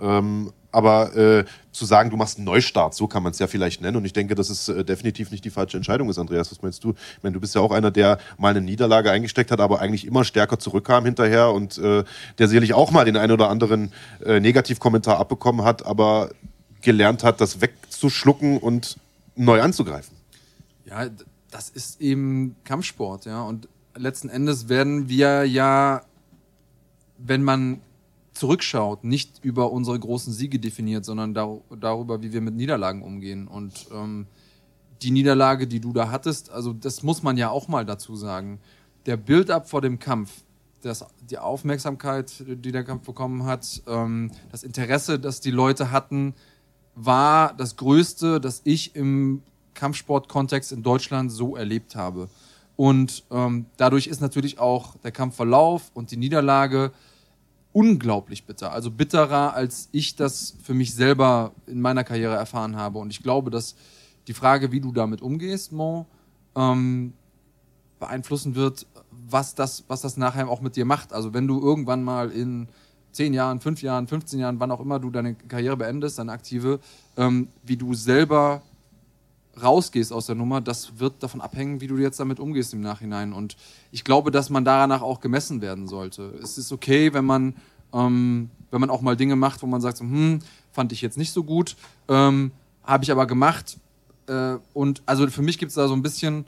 Speaker 1: Ähm, aber äh, zu sagen, du machst einen Neustart, so kann man es ja vielleicht nennen. Und ich denke, dass es äh, definitiv nicht die falsche Entscheidung ist, Andreas. Was meinst du? Ich meine, du bist ja auch einer, der mal eine Niederlage eingesteckt hat, aber eigentlich immer stärker zurückkam hinterher und äh, der sicherlich auch mal den einen oder anderen äh, Negativkommentar abbekommen hat, aber gelernt hat, das wegzuschlucken und neu anzugreifen.
Speaker 2: Ja, das ist eben Kampfsport, ja. Und letzten Endes werden wir ja, wenn man zurückschaut, nicht über unsere großen Siege definiert, sondern dar darüber, wie wir mit Niederlagen umgehen. Und ähm, die Niederlage, die du da hattest, also das muss man ja auch mal dazu sagen. Der Build-up vor dem Kampf, das, die Aufmerksamkeit, die der Kampf bekommen hat, ähm, das Interesse, das die Leute hatten, war das Größte, das ich im Kampfsportkontext in Deutschland so erlebt habe. Und ähm, dadurch ist natürlich auch der Kampfverlauf und die Niederlage unglaublich bitter. Also bitterer, als ich das für mich selber in meiner Karriere erfahren habe. Und ich glaube, dass die Frage, wie du damit umgehst, Mo, ähm, beeinflussen wird, was das, was das nachher auch mit dir macht. Also wenn du irgendwann mal in zehn Jahren, fünf Jahren, 15 Jahren, wann auch immer du deine Karriere beendest, deine aktive, ähm, wie du selber rausgehst aus der Nummer, das wird davon abhängen, wie du jetzt damit umgehst im Nachhinein. Und ich glaube, dass man danach auch gemessen werden sollte. Es ist okay, wenn man, ähm, wenn man auch mal Dinge macht, wo man sagt, so, hm, fand ich jetzt nicht so gut, ähm, habe ich aber gemacht. Äh, und also für mich gibt es da so ein bisschen,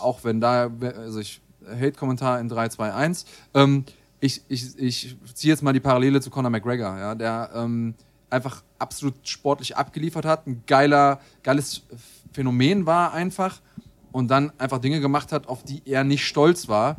Speaker 2: auch wenn da, also ich, Hate-Kommentar in 3, 2, 1, ähm, ich, ich, ich ziehe jetzt mal die Parallele zu Conor McGregor, ja, der ähm, einfach absolut sportlich abgeliefert hat, ein geiler, geiles Phänomen war einfach und dann einfach Dinge gemacht hat, auf die er nicht stolz war.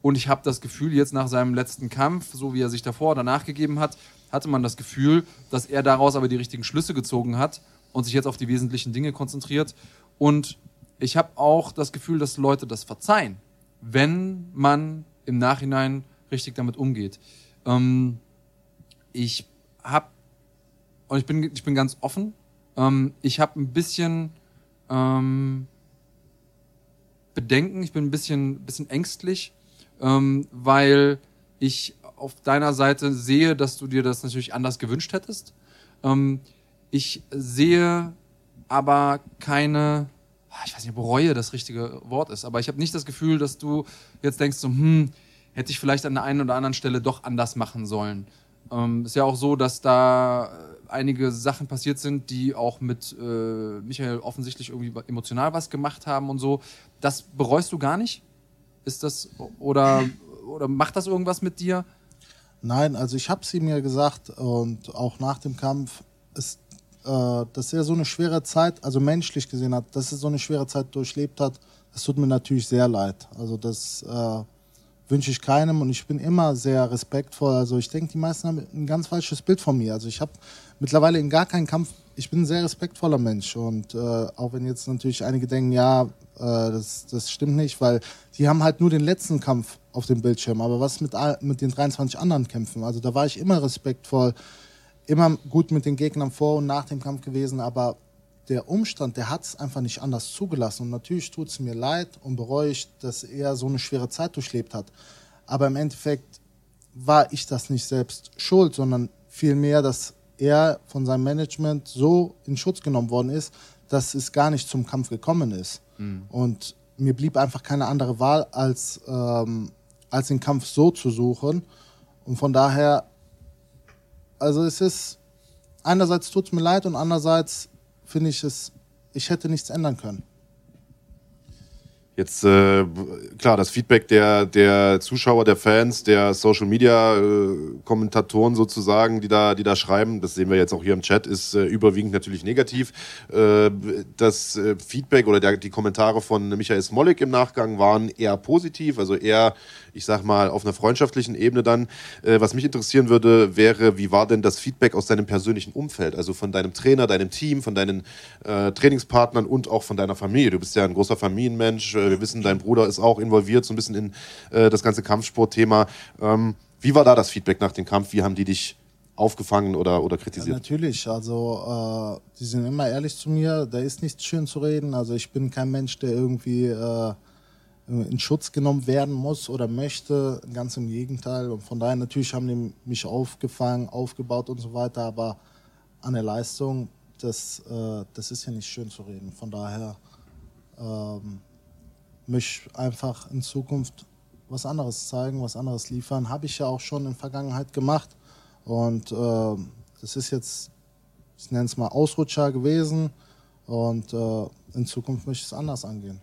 Speaker 2: Und ich habe das Gefühl, jetzt nach seinem letzten Kampf, so wie er sich davor danach gegeben hat, hatte man das Gefühl, dass er daraus aber die richtigen Schlüsse gezogen hat und sich jetzt auf die wesentlichen Dinge konzentriert. Und ich habe auch das Gefühl, dass Leute das verzeihen, wenn man im Nachhinein richtig damit umgeht. Ähm, ich habe, und ich bin, ich bin ganz offen, ähm, ich habe ein bisschen ähm, Bedenken, ich bin ein bisschen, bisschen ängstlich, ähm, weil ich auf deiner Seite sehe, dass du dir das natürlich anders gewünscht hättest. Ähm, ich sehe aber keine, ah, ich weiß nicht, ob Reue das richtige Wort ist, aber ich habe nicht das Gefühl, dass du jetzt denkst, so, hm, hätte ich vielleicht an der einen oder anderen Stelle doch anders machen sollen. Ähm, ist ja auch so, dass da einige Sachen passiert sind, die auch mit äh, Michael offensichtlich irgendwie emotional was gemacht haben und so. Das bereust du gar nicht? Ist das oder, oder macht das irgendwas mit dir?
Speaker 3: Nein, also ich habe sie mir gesagt und auch nach dem Kampf ist, äh, dass er so eine schwere Zeit, also menschlich gesehen hat, dass er so eine schwere Zeit durchlebt hat. Das tut mir natürlich sehr leid. Also das äh, wünsche ich keinem und ich bin immer sehr respektvoll. Also ich denke, die meisten haben ein ganz falsches Bild von mir. Also ich habe mittlerweile in gar keinen Kampf, ich bin ein sehr respektvoller Mensch und äh, auch wenn jetzt natürlich einige denken, ja, äh, das, das stimmt nicht, weil die haben halt nur den letzten Kampf auf dem Bildschirm, aber was mit, mit den 23 anderen Kämpfen? Also da war ich immer respektvoll, immer gut mit den Gegnern vor und nach dem Kampf gewesen, aber der Umstand, der hat es einfach nicht anders zugelassen. Und natürlich tut es mir leid und bereue ich, dass er so eine schwere Zeit durchlebt hat. Aber im Endeffekt war ich das nicht selbst schuld, sondern vielmehr, dass er von seinem Management so in Schutz genommen worden ist, dass es gar nicht zum Kampf gekommen ist. Mhm. Und mir blieb einfach keine andere Wahl, als, ähm, als den Kampf so zu suchen. Und von daher, also es ist, einerseits tut es mir leid und andererseits finde ich es, ich hätte nichts ändern können.
Speaker 1: Jetzt, äh, klar, das Feedback der, der Zuschauer, der Fans, der Social Media äh, Kommentatoren sozusagen, die da, die da schreiben, das sehen wir jetzt auch hier im Chat, ist äh, überwiegend natürlich negativ. Äh, das äh, Feedback oder der, die Kommentare von Michael Smolik im Nachgang waren eher positiv, also eher ich sag mal, auf einer freundschaftlichen Ebene dann. Äh, was mich interessieren würde, wäre, wie war denn das Feedback aus deinem persönlichen Umfeld? Also von deinem Trainer, deinem Team, von deinen äh, Trainingspartnern und auch von deiner Familie. Du bist ja ein großer Familienmensch, äh, wir wissen, dein Bruder ist auch involviert, so ein bisschen in äh, das ganze Kampfsportthema. Ähm, wie war da das Feedback nach dem Kampf? Wie haben die dich aufgefangen oder, oder kritisiert? Ja,
Speaker 3: natürlich, also äh, die sind immer ehrlich zu mir, da ist nichts schön zu reden. Also ich bin kein Mensch, der irgendwie äh, in Schutz genommen werden muss oder möchte. Ganz im Gegenteil. Und von daher natürlich haben die mich aufgefangen, aufgebaut und so weiter, aber an der Leistung, das, äh, das ist ja nicht schön zu reden. Von daher ähm, mich einfach in Zukunft was anderes zeigen, was anderes liefern. Habe ich ja auch schon in Vergangenheit gemacht. Und äh, das ist jetzt, ich nenne es mal Ausrutscher gewesen. Und äh, in Zukunft möchte ich es anders angehen.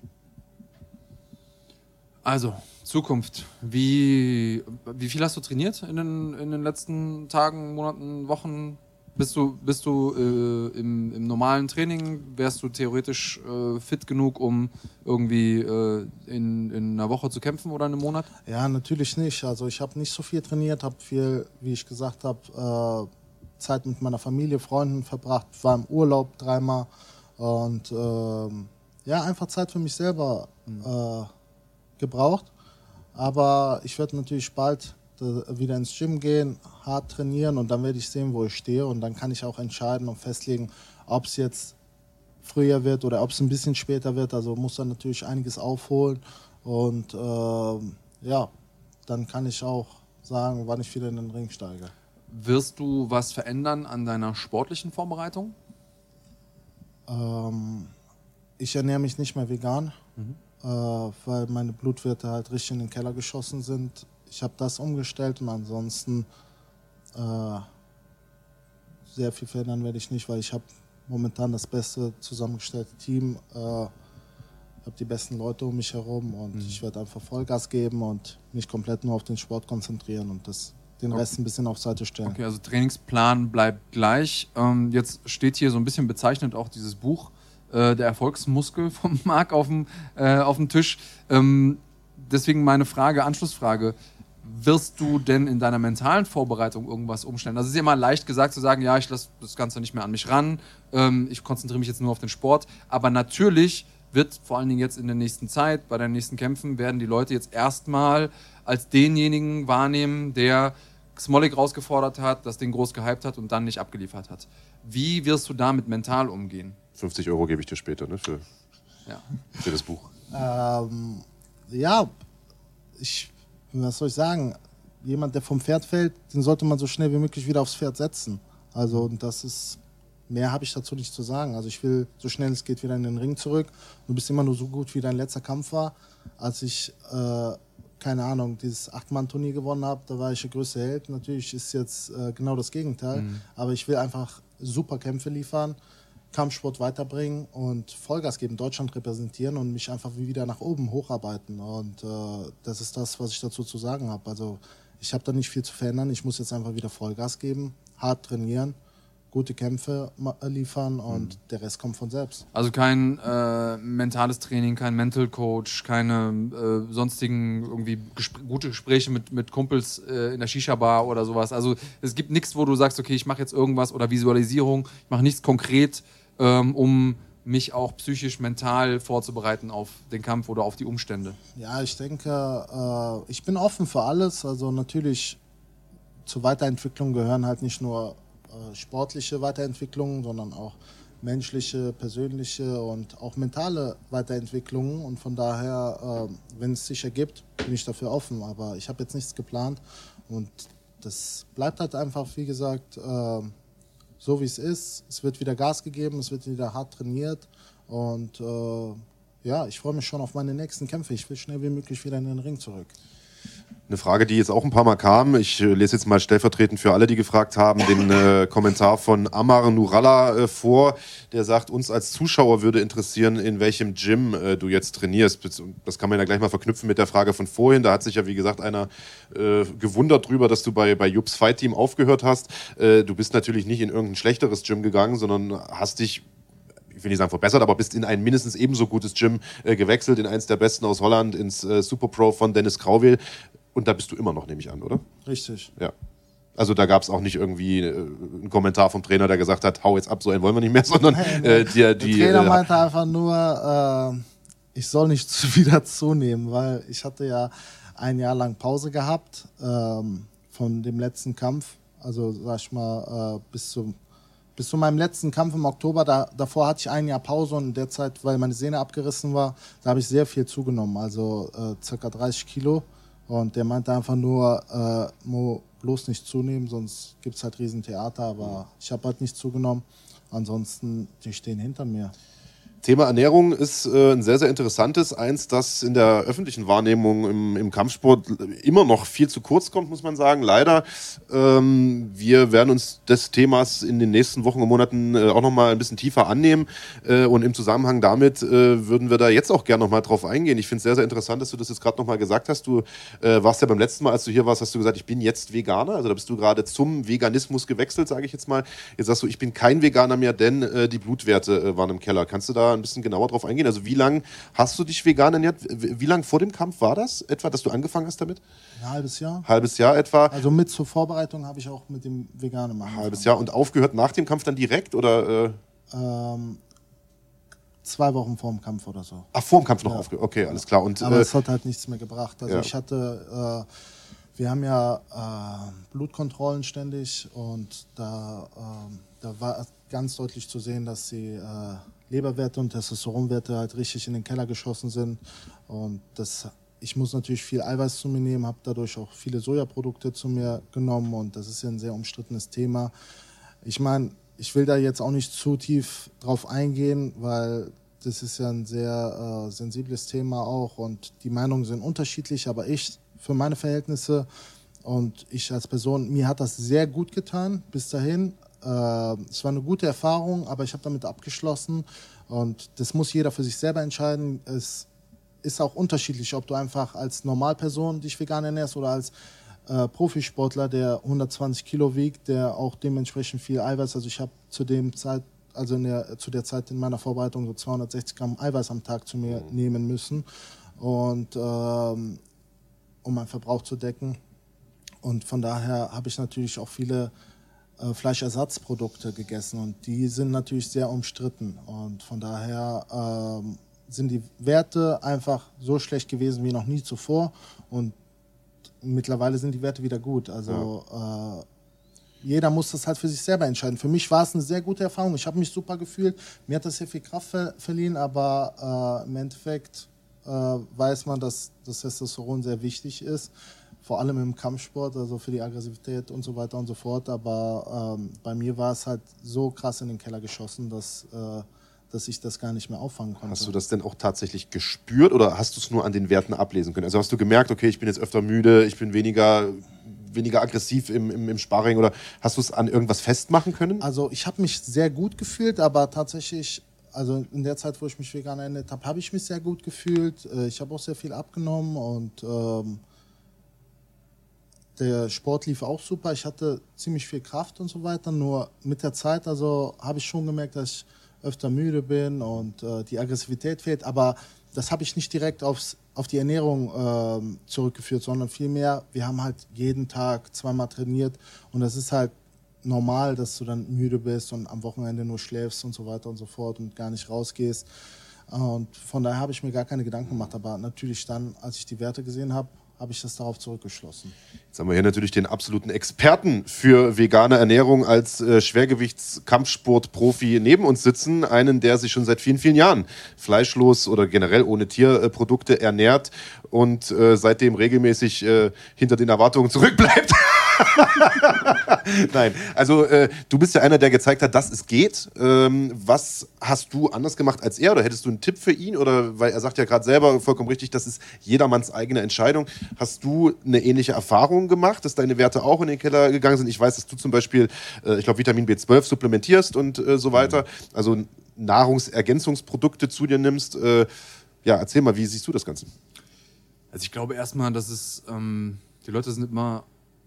Speaker 2: Also, Zukunft. Wie, wie viel hast du trainiert in den, in den letzten Tagen, Monaten, Wochen? Bist du, bist du äh, im, im, normalen Training, wärst du theoretisch äh, fit genug, um irgendwie äh, in, in einer Woche zu kämpfen oder in einem Monat?
Speaker 3: Ja, natürlich nicht. Also ich habe nicht so viel trainiert, habe viel, wie ich gesagt habe, äh, Zeit mit meiner Familie, Freunden verbracht, war im Urlaub dreimal und ähm, ja, einfach Zeit für mich selber mhm. gebraucht. Aber ich werde natürlich bald wieder ins Gym gehen, hart trainieren und dann werde ich sehen, wo ich stehe und dann kann ich auch entscheiden und festlegen, ob es jetzt früher wird oder ob es ein bisschen später wird. Also muss dann natürlich einiges aufholen und äh, ja, dann kann ich auch sagen, wann ich wieder in den Ring steige.
Speaker 2: Wirst du was verändern an deiner sportlichen Vorbereitung?
Speaker 3: Ähm, ich ernähre mich nicht mehr vegan, mhm. äh, weil meine Blutwerte halt richtig in den Keller geschossen sind ich habe das umgestellt und ansonsten äh, sehr viel verändern werde ich nicht, weil ich habe momentan das beste zusammengestellte Team, äh, habe die besten Leute um mich herum und mhm. ich werde einfach Vollgas geben und mich komplett nur auf den Sport konzentrieren und das den okay. Rest ein bisschen auf Seite stellen.
Speaker 2: Okay, also Trainingsplan bleibt gleich. Ähm, jetzt steht hier so ein bisschen bezeichnet auch dieses Buch, äh, der Erfolgsmuskel vom Marc auf dem, äh, auf dem Tisch. Ähm, deswegen meine Frage, Anschlussfrage wirst du denn in deiner mentalen Vorbereitung irgendwas umstellen? Also es ist ja immer leicht gesagt zu sagen, ja, ich lasse das Ganze nicht mehr an mich ran, ähm, ich konzentriere mich jetzt nur auf den Sport. Aber natürlich wird vor allen Dingen jetzt in der nächsten Zeit, bei den nächsten Kämpfen, werden die Leute jetzt erstmal als denjenigen wahrnehmen, der Smolik rausgefordert hat, das Ding groß gehypt hat und dann nicht abgeliefert hat. Wie wirst du damit mental umgehen?
Speaker 1: 50 Euro gebe ich dir später ne, für, ja. für das Buch.
Speaker 3: Ähm, ja, ich was soll ich sagen, jemand, der vom Pferd fällt, den sollte man so schnell wie möglich wieder aufs Pferd setzen. Also, und das ist, mehr habe ich dazu nicht zu sagen. Also, ich will so schnell es geht wieder in den Ring zurück. Du bist immer nur so gut, wie dein letzter Kampf war. Als ich, äh, keine Ahnung, dieses Acht-Mann-Turnier gewonnen habe, da war ich der größte Held. Natürlich ist jetzt äh, genau das Gegenteil. Mhm. Aber ich will einfach super Kämpfe liefern. Kampfsport weiterbringen und Vollgas geben, Deutschland repräsentieren und mich einfach wieder nach oben hocharbeiten. Und äh, das ist das, was ich dazu zu sagen habe. Also ich habe da nicht viel zu verändern. Ich muss jetzt einfach wieder Vollgas geben, hart trainieren, gute Kämpfe liefern und mhm. der Rest kommt von selbst.
Speaker 2: Also kein äh, mentales Training, kein Mental Coach, keine äh, sonstigen irgendwie gesp gute Gespräche mit, mit Kumpels äh, in der Shisha-Bar oder sowas. Also es gibt nichts, wo du sagst, okay, ich mache jetzt irgendwas oder Visualisierung, ich mache nichts konkret ähm, um mich auch psychisch, mental vorzubereiten auf den Kampf oder auf die Umstände?
Speaker 3: Ja, ich denke, äh, ich bin offen für alles. Also natürlich zur Weiterentwicklung gehören halt nicht nur äh, sportliche Weiterentwicklungen, sondern auch menschliche, persönliche und auch mentale Weiterentwicklungen. Und von daher, äh, wenn es sich ergibt, bin ich dafür offen. Aber ich habe jetzt nichts geplant und das bleibt halt einfach, wie gesagt, äh, so wie es ist. Es wird wieder Gas gegeben, es wird wieder hart trainiert und äh, ja, ich freue mich schon auf meine nächsten Kämpfe. Ich will schnell wie möglich wieder in den Ring zurück.
Speaker 1: Eine Frage, die jetzt auch ein paar Mal kam. Ich äh, lese jetzt mal stellvertretend für alle, die gefragt haben, den äh, Kommentar von Amar Nuralla äh, vor. Der sagt, uns als Zuschauer würde interessieren, in welchem Gym äh, du jetzt trainierst. Das kann man ja gleich mal verknüpfen mit der Frage von vorhin. Da hat sich ja, wie gesagt, einer äh, gewundert drüber, dass du bei, bei Jups Fight Team aufgehört hast. Du bist natürlich nicht in irgendein schlechteres Gym gegangen, sondern hast dich ich will nicht sagen verbessert, aber bist in ein mindestens ebenso gutes Gym äh, gewechselt, in eins der besten aus Holland, ins äh, Super Pro von Dennis Krauwil. Und da bist du immer noch, nehme ich an, oder?
Speaker 3: Richtig.
Speaker 1: Ja. Also da gab es auch nicht irgendwie äh, einen Kommentar vom Trainer, der gesagt hat, hau jetzt ab, so einen wollen wir nicht mehr, sondern
Speaker 3: äh, die, die, Der Trainer äh, meinte einfach nur, äh, ich soll nicht wieder zunehmen, weil ich hatte ja ein Jahr lang Pause gehabt ähm, von dem letzten Kampf. Also sag ich mal, äh, bis zum bis zu meinem letzten Kampf im Oktober, da, davor hatte ich ein Jahr Pause und in der Zeit, weil meine Sehne abgerissen war, da habe ich sehr viel zugenommen, also äh, circa 30 Kilo. Und der meinte einfach nur, äh, Mo, bloß nicht zunehmen, sonst gibt es halt Riesentheater, aber ich habe halt nicht zugenommen. Ansonsten, die stehen hinter mir.
Speaker 1: Thema Ernährung ist äh, ein sehr, sehr interessantes. Eins, das in der öffentlichen Wahrnehmung im, im Kampfsport immer noch viel zu kurz kommt, muss man sagen. Leider. Ähm, wir werden uns des Themas in den nächsten Wochen und Monaten äh, auch nochmal ein bisschen tiefer annehmen. Äh, und im Zusammenhang damit äh, würden wir da jetzt auch gerne nochmal drauf eingehen. Ich finde es sehr, sehr interessant, dass du das jetzt gerade nochmal gesagt hast. Du äh, warst ja beim letzten Mal, als du hier warst, hast du gesagt, ich bin jetzt Veganer. Also da bist du gerade zum Veganismus gewechselt, sage ich jetzt mal. Jetzt sagst du, ich bin kein Veganer mehr, denn äh, die Blutwerte waren im Keller. Kannst du da ein bisschen genauer drauf eingehen? Also wie lange hast du dich vegan ernährt? Wie lange vor dem Kampf war das etwa, dass du angefangen hast damit?
Speaker 3: Ein halbes Jahr.
Speaker 1: Halbes Jahr etwa.
Speaker 3: Also mit zur Vorbereitung habe ich auch mit dem Veganen
Speaker 1: machen. Halbes Jahr. Und aufgehört nach dem Kampf dann direkt oder? Äh?
Speaker 3: Ähm, zwei Wochen vor dem Kampf oder so.
Speaker 1: Ach, vor dem Kampf noch ja. aufgehört. Okay, alles klar. Und,
Speaker 3: Aber äh, es hat halt nichts mehr gebracht. Also ja. ich hatte, äh, wir haben ja äh, Blutkontrollen ständig und da, ähm, da war ganz deutlich zu sehen, dass die äh, Leberwerte und Testosteronwerte halt richtig in den Keller geschossen sind. Und das, ich muss natürlich viel Eiweiß zu mir nehmen, habe dadurch auch viele Sojaprodukte zu mir genommen und das ist ja ein sehr umstrittenes Thema. Ich meine, ich will da jetzt auch nicht zu tief drauf eingehen, weil das ist ja ein sehr äh, sensibles Thema auch und die Meinungen sind unterschiedlich, aber ich für meine Verhältnisse und ich als Person, mir hat das sehr gut getan bis dahin. Äh, es war eine gute Erfahrung, aber ich habe damit abgeschlossen und das muss jeder für sich selber entscheiden. Es ist auch unterschiedlich, ob du einfach als Normalperson dich vegan ernährst oder als äh, Profisportler, der 120 Kilo wiegt, der auch dementsprechend viel Eiweiß. Also ich habe zu dem Zeit, also der, zu der Zeit in meiner Vorbereitung so 260 Gramm Eiweiß am Tag zu mir mhm. nehmen müssen und ähm, um meinen Verbrauch zu decken. Und von daher habe ich natürlich auch viele Fleischersatzprodukte gegessen und die sind natürlich sehr umstritten. Und von daher ähm, sind die Werte einfach so schlecht gewesen wie noch nie zuvor und mittlerweile sind die Werte wieder gut. Also ja. äh, jeder muss das halt für sich selber entscheiden. Für mich war es eine sehr gute Erfahrung. Ich habe mich super gefühlt. Mir hat das sehr viel Kraft ver verliehen, aber äh, im Endeffekt äh, weiß man, dass das Testosteron sehr wichtig ist vor allem im Kampfsport, also für die Aggressivität und so weiter und so fort. Aber ähm, bei mir war es halt so krass in den Keller geschossen, dass, äh, dass ich das gar nicht mehr auffangen konnte.
Speaker 1: Hast du das denn auch tatsächlich gespürt oder hast du es nur an den Werten ablesen können? Also hast du gemerkt, okay, ich bin jetzt öfter müde, ich bin weniger weniger aggressiv im, im, im Sparring oder hast du es an irgendwas festmachen können?
Speaker 3: Also ich habe mich sehr gut gefühlt, aber tatsächlich also in der Zeit, wo ich mich vegan ernährt habe, habe ich mich sehr gut gefühlt. Äh, ich habe auch sehr viel abgenommen und ähm, der Sport lief auch super. Ich hatte ziemlich viel Kraft und so weiter. Nur mit der Zeit, also habe ich schon gemerkt, dass ich öfter müde bin und äh, die Aggressivität fehlt. Aber das habe ich nicht direkt aufs, auf die Ernährung äh, zurückgeführt, sondern vielmehr, wir haben halt jeden Tag zweimal trainiert und das ist halt normal, dass du dann müde bist und am Wochenende nur schläfst und so weiter und so fort und gar nicht rausgehst. Und von daher habe ich mir gar keine Gedanken gemacht. Aber natürlich dann, als ich die Werte gesehen habe, habe ich das darauf zurückgeschlossen.
Speaker 1: Jetzt haben wir hier natürlich den absoluten Experten für vegane Ernährung als äh, Schwergewichtskampfsport-Profi neben uns sitzen. Einen, der sich schon seit vielen, vielen Jahren fleischlos oder generell ohne Tierprodukte ernährt und äh, seitdem regelmäßig äh, hinter den Erwartungen zurückbleibt. Nein, also äh, du bist ja einer, der gezeigt hat, dass es geht. Ähm, was hast du anders gemacht als er oder hättest du einen Tipp für ihn? Oder weil er sagt ja gerade selber vollkommen richtig, das ist jedermanns eigene Entscheidung. Hast du eine ähnliche Erfahrung gemacht, dass deine Werte auch in den Keller gegangen sind? Ich weiß, dass du zum Beispiel, äh, ich glaube, Vitamin B12 supplementierst und äh, so weiter. Also Nahrungsergänzungsprodukte zu dir nimmst. Äh, ja, erzähl mal, wie siehst du das Ganze?
Speaker 2: Also ich glaube erstmal, dass es ähm, die Leute sind immer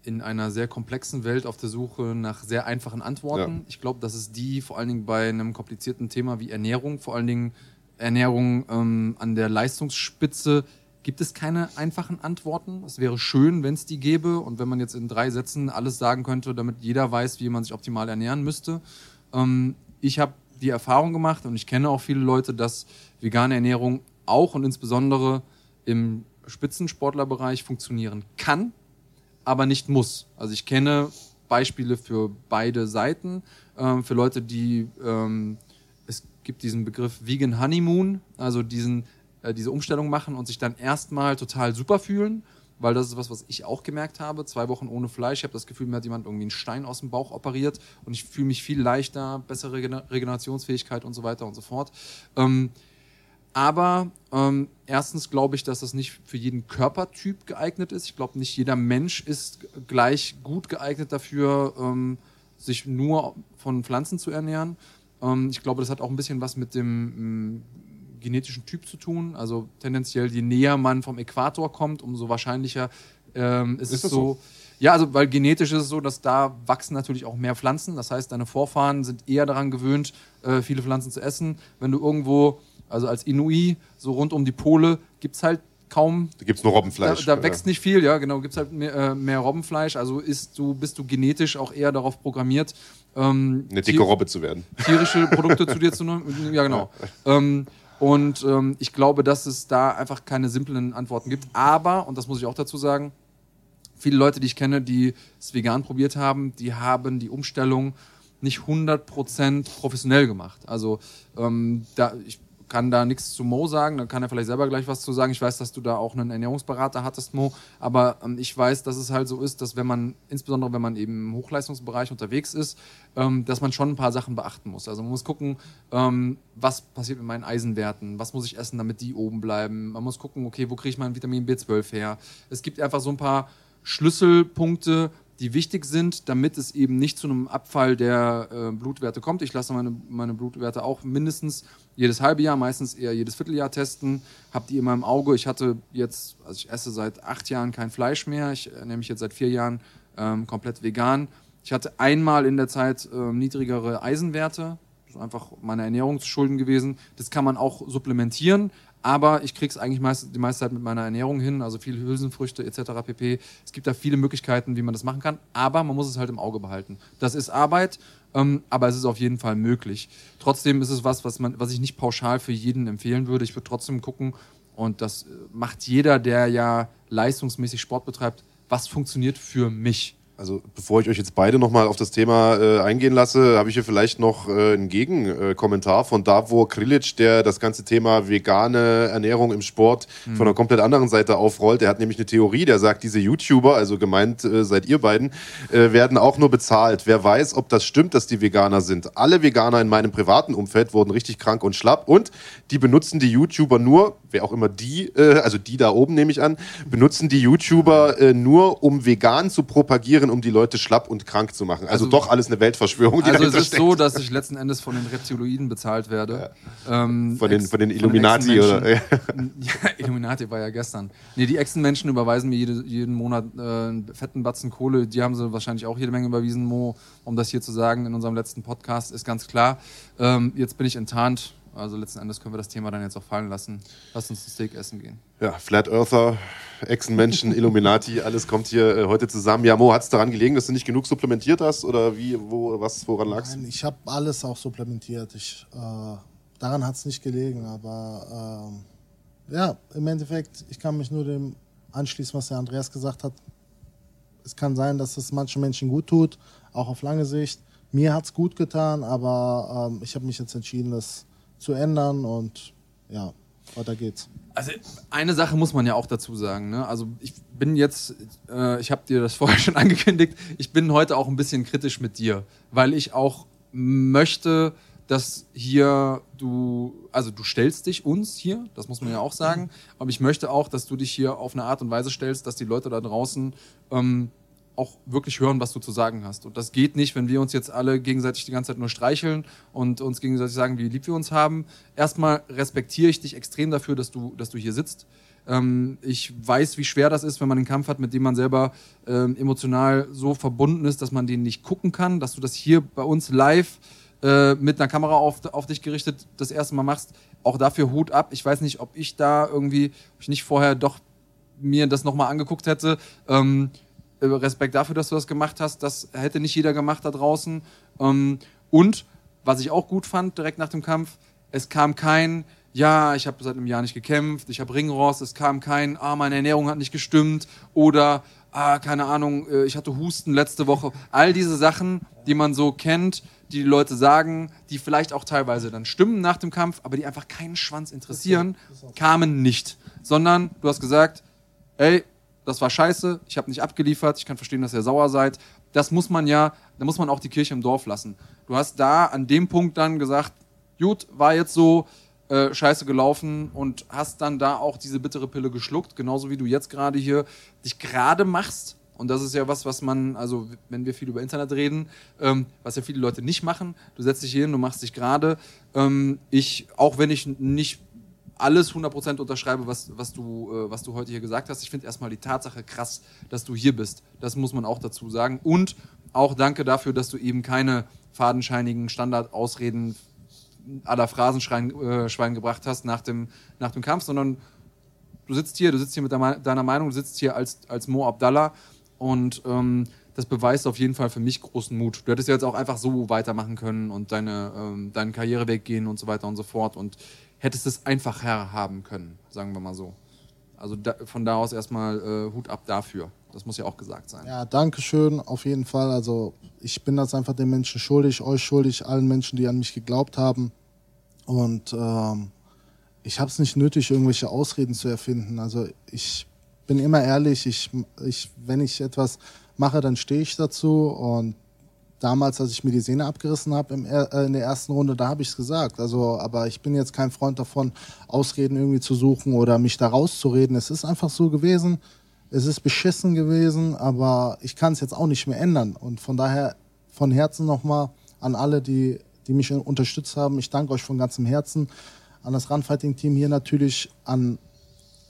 Speaker 2: in einer sehr komplexen Welt auf der Suche nach sehr einfachen Antworten. Ja. Ich glaube, dass es die vor allen Dingen bei einem komplizierten Thema wie Ernährung, vor allen Dingen Ernährung ähm, an der Leistungsspitze, gibt es keine einfachen Antworten. Es wäre schön, wenn es die gäbe und wenn man jetzt in drei Sätzen alles sagen könnte, damit jeder weiß, wie man sich optimal ernähren müsste. Ähm, ich habe die Erfahrung gemacht und ich kenne auch viele Leute, dass vegane Ernährung auch und insbesondere im Spitzensportlerbereich funktionieren kann, aber nicht muss. Also ich kenne Beispiele für beide Seiten, ähm, für Leute, die ähm, es gibt diesen Begriff Vegan Honeymoon, also diesen, äh, diese Umstellung machen und sich dann erstmal total super fühlen, weil das ist was, was ich auch gemerkt habe. Zwei Wochen ohne Fleisch, ich habe das Gefühl, mir hat jemand irgendwie einen Stein aus dem Bauch operiert und ich fühle mich viel leichter, bessere Regenerationsfähigkeit und so weiter und so fort. Ähm, aber ähm, erstens glaube ich, dass das nicht für jeden Körpertyp geeignet ist. Ich glaube, nicht jeder Mensch ist gleich gut geeignet dafür, ähm, sich nur von Pflanzen zu ernähren. Ähm, ich glaube, das hat auch ein bisschen was mit dem ähm, genetischen Typ zu tun. Also tendenziell, je näher man vom Äquator kommt, umso wahrscheinlicher ähm, ist, ist, es so. so? Ja, also weil genetisch ist es so, dass da wachsen natürlich auch mehr Pflanzen. Das heißt, deine Vorfahren sind eher daran gewöhnt, äh, viele Pflanzen zu essen. Wenn du irgendwo, also als Inui, so rund um die Pole, gibt es halt kaum.
Speaker 1: Da gibt es nur Robbenfleisch.
Speaker 2: Da, da wächst nicht viel, ja, genau. Gibt es halt mehr, äh, mehr, Robbenfleisch. Also ist du, bist du genetisch auch eher darauf programmiert,
Speaker 1: ähm, eine dicke Robbe zu werden.
Speaker 2: Tierische Produkte zu dir zu nehmen. Ja, genau. Ähm, und ähm, ich glaube, dass es da einfach keine simplen Antworten gibt. Aber, und das muss ich auch dazu sagen, viele Leute, die ich kenne, die es vegan probiert haben, die haben die Umstellung nicht 100% professionell gemacht. Also ähm, da, ich kann da nichts zu Mo sagen, dann kann er vielleicht selber gleich was zu sagen. Ich weiß, dass du da auch einen Ernährungsberater hattest, Mo, aber ähm, ich weiß, dass es halt so ist, dass wenn man, insbesondere wenn man eben im Hochleistungsbereich unterwegs ist, ähm, dass man schon ein paar Sachen beachten muss. Also man muss gucken, ähm, was passiert mit meinen Eisenwerten, was muss ich essen, damit die oben bleiben. Man muss gucken, okay, wo kriege ich mein Vitamin B12 her. Es gibt einfach so ein paar Schlüsselpunkte, die wichtig sind, damit es eben nicht zu einem Abfall der äh, Blutwerte kommt. Ich lasse meine, meine Blutwerte auch mindestens jedes halbe Jahr, meistens eher jedes Vierteljahr testen. Habe die immer im Auge. Ich hatte jetzt, also ich esse seit acht Jahren kein Fleisch mehr. Ich ernähre mich jetzt seit vier Jahren ähm, komplett vegan. Ich hatte einmal in der Zeit äh, niedrigere Eisenwerte. Das ist einfach meine Ernährung zu schulden gewesen. Das kann man auch supplementieren. Aber ich kriege es eigentlich meist, die meiste Zeit mit meiner Ernährung hin, also viel Hülsenfrüchte etc. pp. Es gibt da viele Möglichkeiten, wie man das machen kann, aber man muss es halt im Auge behalten. Das ist Arbeit, ähm, aber es ist auf jeden Fall möglich. Trotzdem ist es was, was, man, was ich nicht pauschal für jeden empfehlen würde. Ich würde trotzdem gucken, und das macht jeder, der ja leistungsmäßig Sport betreibt, was funktioniert für mich.
Speaker 1: Also bevor ich euch jetzt beide nochmal auf das Thema äh, eingehen lasse, habe ich hier vielleicht noch äh, einen Gegenkommentar von Davor Krilic, der das ganze Thema vegane Ernährung im Sport mhm. von einer komplett anderen Seite aufrollt. Er hat nämlich eine Theorie, der sagt, diese YouTuber, also gemeint äh, seid ihr beiden, äh, werden auch nur bezahlt. Wer weiß, ob das stimmt, dass die Veganer sind. Alle Veganer in meinem privaten Umfeld wurden richtig krank und schlapp und die benutzen die YouTuber nur, wer auch immer die, äh, also die da oben nehme ich an, benutzen die YouTuber äh, nur, um vegan zu propagieren, um die Leute schlapp und krank zu machen. Also, also doch alles eine Weltverschwörung,
Speaker 2: die Also es ist steckt. so, dass ich letzten Endes von den Reptiloiden bezahlt werde.
Speaker 1: Ja. Ähm, von, den, von den Illuminati, den oder?
Speaker 2: ja, Illuminati war ja gestern. Nee, die Echsenmenschen überweisen mir jede, jeden Monat äh, einen fetten Batzen Kohle. Die haben sie wahrscheinlich auch jede Menge überwiesen, Mo, um das hier zu sagen in unserem letzten Podcast, ist ganz klar. Ähm, jetzt bin ich enttarnt also letzten Endes können wir das Thema dann jetzt auch fallen lassen. Lass uns ein Steak essen gehen.
Speaker 1: Ja, Flat Earther, Echsenmenschen, Illuminati, alles kommt hier äh, heute zusammen. Ja, Mo, hat es daran gelegen, dass du nicht genug supplementiert hast oder wie, wo, was, woran lag es?
Speaker 3: Nein, ich habe alles auch supplementiert. Ich, äh, daran hat es nicht gelegen, aber äh, ja, im Endeffekt, ich kann mich nur dem anschließen, was der Andreas gesagt hat. Es kann sein, dass es manchen Menschen gut tut, auch auf lange Sicht. Mir hat es gut getan, aber ähm, ich habe mich jetzt entschieden, das zu ändern und ja, weiter geht's.
Speaker 2: Also eine Sache muss man ja auch dazu sagen. Ne? Also ich bin jetzt, äh, ich habe dir das vorher schon angekündigt, ich bin heute auch ein bisschen kritisch mit dir, weil ich auch möchte, dass hier du, also du stellst dich uns hier, das muss man ja auch sagen, aber ich möchte auch, dass du dich hier auf eine Art und Weise stellst, dass die Leute da draußen ähm, auch wirklich hören, was du zu sagen hast. Und das geht nicht, wenn wir uns jetzt alle gegenseitig die ganze Zeit nur streicheln und uns gegenseitig sagen, wie lieb wir uns haben. Erstmal respektiere ich dich extrem dafür, dass du, dass du hier sitzt. Ähm, ich weiß, wie schwer das ist, wenn man einen Kampf hat, mit dem man selber ähm, emotional so verbunden ist, dass man den nicht gucken kann. Dass du das hier bei uns live äh, mit einer Kamera auf, auf dich gerichtet das erste Mal machst. Auch dafür Hut ab. Ich weiß nicht, ob ich da irgendwie, ob ich nicht vorher doch mir das nochmal angeguckt hätte. Ähm, äh, Respekt dafür, dass du das gemacht hast. Das hätte nicht jeder gemacht da draußen. Ähm, und was ich auch gut fand direkt nach dem Kampf, es kam kein ja, ich habe seit einem Jahr nicht gekämpft, ich habe Ringrost, es kam kein, ah, meine Ernährung hat nicht gestimmt oder, ah, keine Ahnung, äh, ich hatte Husten letzte Woche. All diese Sachen, die man so kennt, die die Leute sagen, die vielleicht auch teilweise dann stimmen nach dem Kampf, aber die einfach keinen Schwanz interessieren, kamen nicht. Sondern du hast gesagt, ey, das war scheiße, ich habe nicht abgeliefert, ich kann verstehen, dass ihr sauer seid. Das muss man ja, da muss man auch die Kirche im Dorf lassen. Du hast da an dem Punkt dann gesagt, gut, war jetzt so, äh, scheiße gelaufen und hast dann da auch diese bittere Pille geschluckt, genauso wie du jetzt gerade hier dich gerade machst. Und das ist ja was, was man, also wenn wir viel über Internet reden, ähm, was ja viele Leute nicht machen. Du setzt dich hier hin, du machst dich gerade. Ähm, ich, auch wenn ich nicht alles 100% unterschreibe, was, was, du, äh, was du heute hier gesagt hast. Ich finde erstmal die Tatsache krass, dass du hier bist. Das muss man auch dazu sagen. Und auch danke dafür, dass du eben keine fadenscheinigen Standardausreden aller Phrasenschwein äh, gebracht hast nach dem, nach dem Kampf, sondern du sitzt hier, du sitzt hier mit deiner Meinung, du sitzt hier als, als Mo Abdallah und ähm, das beweist auf jeden Fall für mich großen Mut. Du hättest ja jetzt auch einfach so weitermachen können und deine, ähm, deinen Karriereweg gehen und so weiter und so fort und hättest es einfacher haben können, sagen wir mal so. Also da, von da aus erstmal äh, Hut ab dafür. Das muss ja auch gesagt sein.
Speaker 3: Ja, danke schön, auf jeden Fall. Also ich bin das einfach den Menschen schuldig, euch schuldig, allen Menschen, die an mich geglaubt haben. Und ähm, ich habe es nicht nötig, irgendwelche Ausreden zu erfinden. Also ich bin immer ehrlich, ich, ich, wenn ich etwas mache, dann stehe ich dazu. Und damals, als ich mir die Sehne abgerissen habe äh, in der ersten Runde, da habe ich es gesagt. Also, aber ich bin jetzt kein Freund davon, Ausreden irgendwie zu suchen oder mich da rauszureden. Es ist einfach so gewesen. Es ist beschissen gewesen, aber ich kann es jetzt auch nicht mehr ändern. Und von daher von Herzen nochmal an alle, die die mich unterstützt haben. Ich danke euch von ganzem Herzen. An das Runfighting-Team hier natürlich, an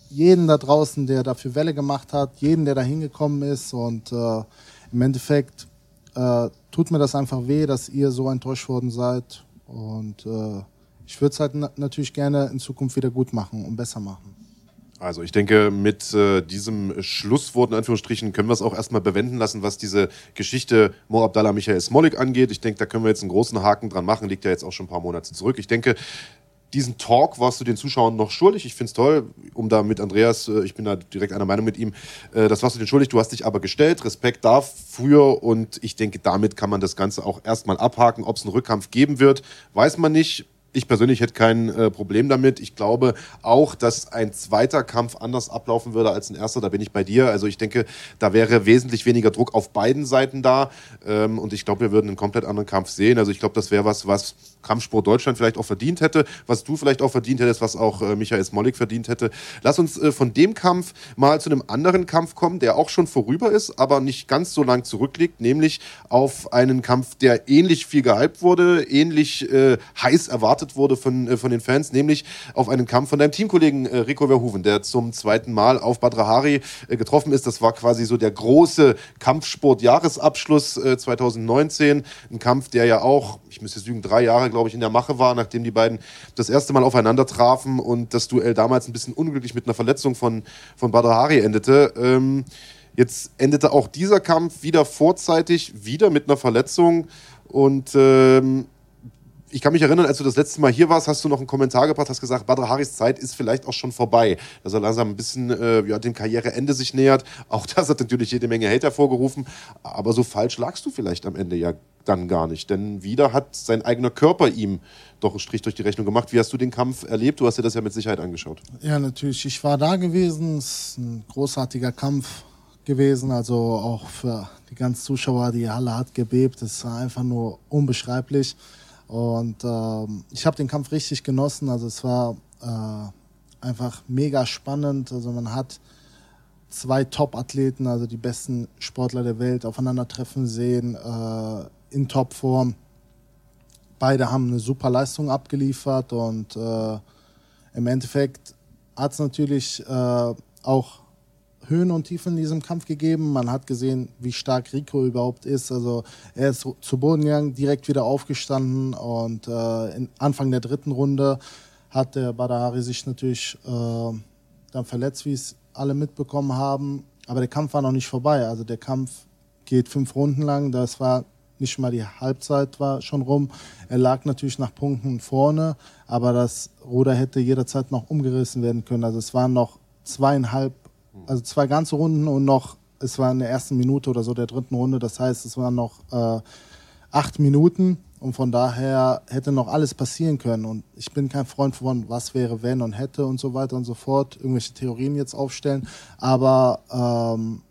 Speaker 3: jeden da draußen, der dafür Welle gemacht hat, jeden, der da hingekommen ist. Und äh, im Endeffekt äh, tut mir das einfach weh, dass ihr so enttäuscht worden seid. Und äh, ich würde es halt natürlich gerne in Zukunft wieder gut machen und besser machen.
Speaker 1: Also ich denke, mit äh, diesem Schlusswort in Anführungsstrichen können wir es auch erstmal bewenden lassen, was diese Geschichte Mo Abdallah Michael Smolik angeht. Ich denke, da können wir jetzt einen großen Haken dran machen, liegt ja jetzt auch schon ein paar Monate zurück. Ich denke, diesen Talk warst du den Zuschauern noch schuldig. Ich finde es toll, um da mit Andreas, äh, ich bin da direkt einer Meinung mit ihm, äh, das warst du den schuldig. Du hast dich aber gestellt, Respekt dafür und ich denke, damit kann man das Ganze auch erstmal abhaken. Ob es einen Rückkampf geben wird, weiß man nicht ich persönlich hätte kein äh, Problem damit. Ich glaube auch, dass ein zweiter Kampf anders ablaufen würde als ein erster. Da bin ich bei dir. Also ich denke, da wäre wesentlich weniger Druck auf beiden Seiten da. Ähm, und ich glaube, wir würden einen komplett anderen Kampf sehen. Also ich glaube, das wäre was, was Kampfsport Deutschland vielleicht auch verdient hätte, was du vielleicht auch verdient hättest, was auch äh, Michael Smolik verdient hätte. Lass uns äh, von dem Kampf mal zu einem anderen Kampf kommen, der auch schon vorüber ist, aber nicht ganz so lang zurückliegt, nämlich auf einen Kampf, der ähnlich viel gehypt wurde, ähnlich äh, heiß erwartet wurde von, äh, von den Fans, nämlich auf einen Kampf von deinem Teamkollegen äh, Rico Verhoeven, der zum zweiten Mal auf Badr Hari äh, getroffen ist. Das war quasi so der große Kampfsport-Jahresabschluss 2019. Ein Kampf, der ja auch, ich müsste jetzt lügen, drei Jahre, glaube ich, in der Mache war, nachdem die beiden das erste Mal aufeinander trafen und das Duell damals ein bisschen unglücklich mit einer Verletzung von, von Hari endete. Ähm, jetzt endete auch dieser Kampf wieder vorzeitig, wieder mit einer Verletzung und ähm, ich kann mich erinnern, als du das letzte Mal hier warst, hast du noch einen Kommentar gebracht, hast gesagt, Badr Haris Zeit ist vielleicht auch schon vorbei, dass er langsam ein bisschen äh, ja, dem Karriereende sich nähert. Auch das hat natürlich jede Menge Hater vorgerufen, aber so falsch lagst du vielleicht am Ende ja dann gar nicht, denn wieder hat sein eigener Körper ihm doch einen Strich durch die Rechnung gemacht. Wie hast du den Kampf erlebt? Du hast dir das ja mit Sicherheit angeschaut.
Speaker 3: Ja, natürlich. Ich war da gewesen. Es ist ein großartiger Kampf gewesen. Also auch für die ganzen Zuschauer, die Halle hat gebebt. Es war einfach nur unbeschreiblich. Und ähm, ich habe den Kampf richtig genossen. Also es war äh, einfach mega spannend. Also man hat zwei Top-Athleten, also die besten Sportler der Welt, aufeinandertreffen sehen äh, in Topform. Beide haben eine super Leistung abgeliefert und äh, im Endeffekt hat es natürlich äh, auch Höhen und Tiefen in diesem Kampf gegeben. Man hat gesehen, wie stark Rico überhaupt ist. Also er ist zu Boden gegangen, direkt wieder aufgestanden und äh, Anfang der dritten Runde hat der Badahari sich natürlich äh, dann verletzt, wie es alle mitbekommen haben. Aber der Kampf war noch nicht vorbei. Also der Kampf geht fünf Runden lang. Das war nicht mal die Halbzeit war schon rum. Er lag natürlich nach Punkten vorne, aber das Ruder hätte jederzeit noch umgerissen werden können. Also es waren noch zweieinhalb, also zwei ganze Runden und noch, es war in der ersten Minute oder so der dritten Runde. Das heißt, es waren noch äh, acht Minuten und von daher hätte noch alles passieren können. Und ich bin kein Freund von was wäre, wenn und hätte und so weiter und so fort. Irgendwelche Theorien jetzt aufstellen. Aber ähm,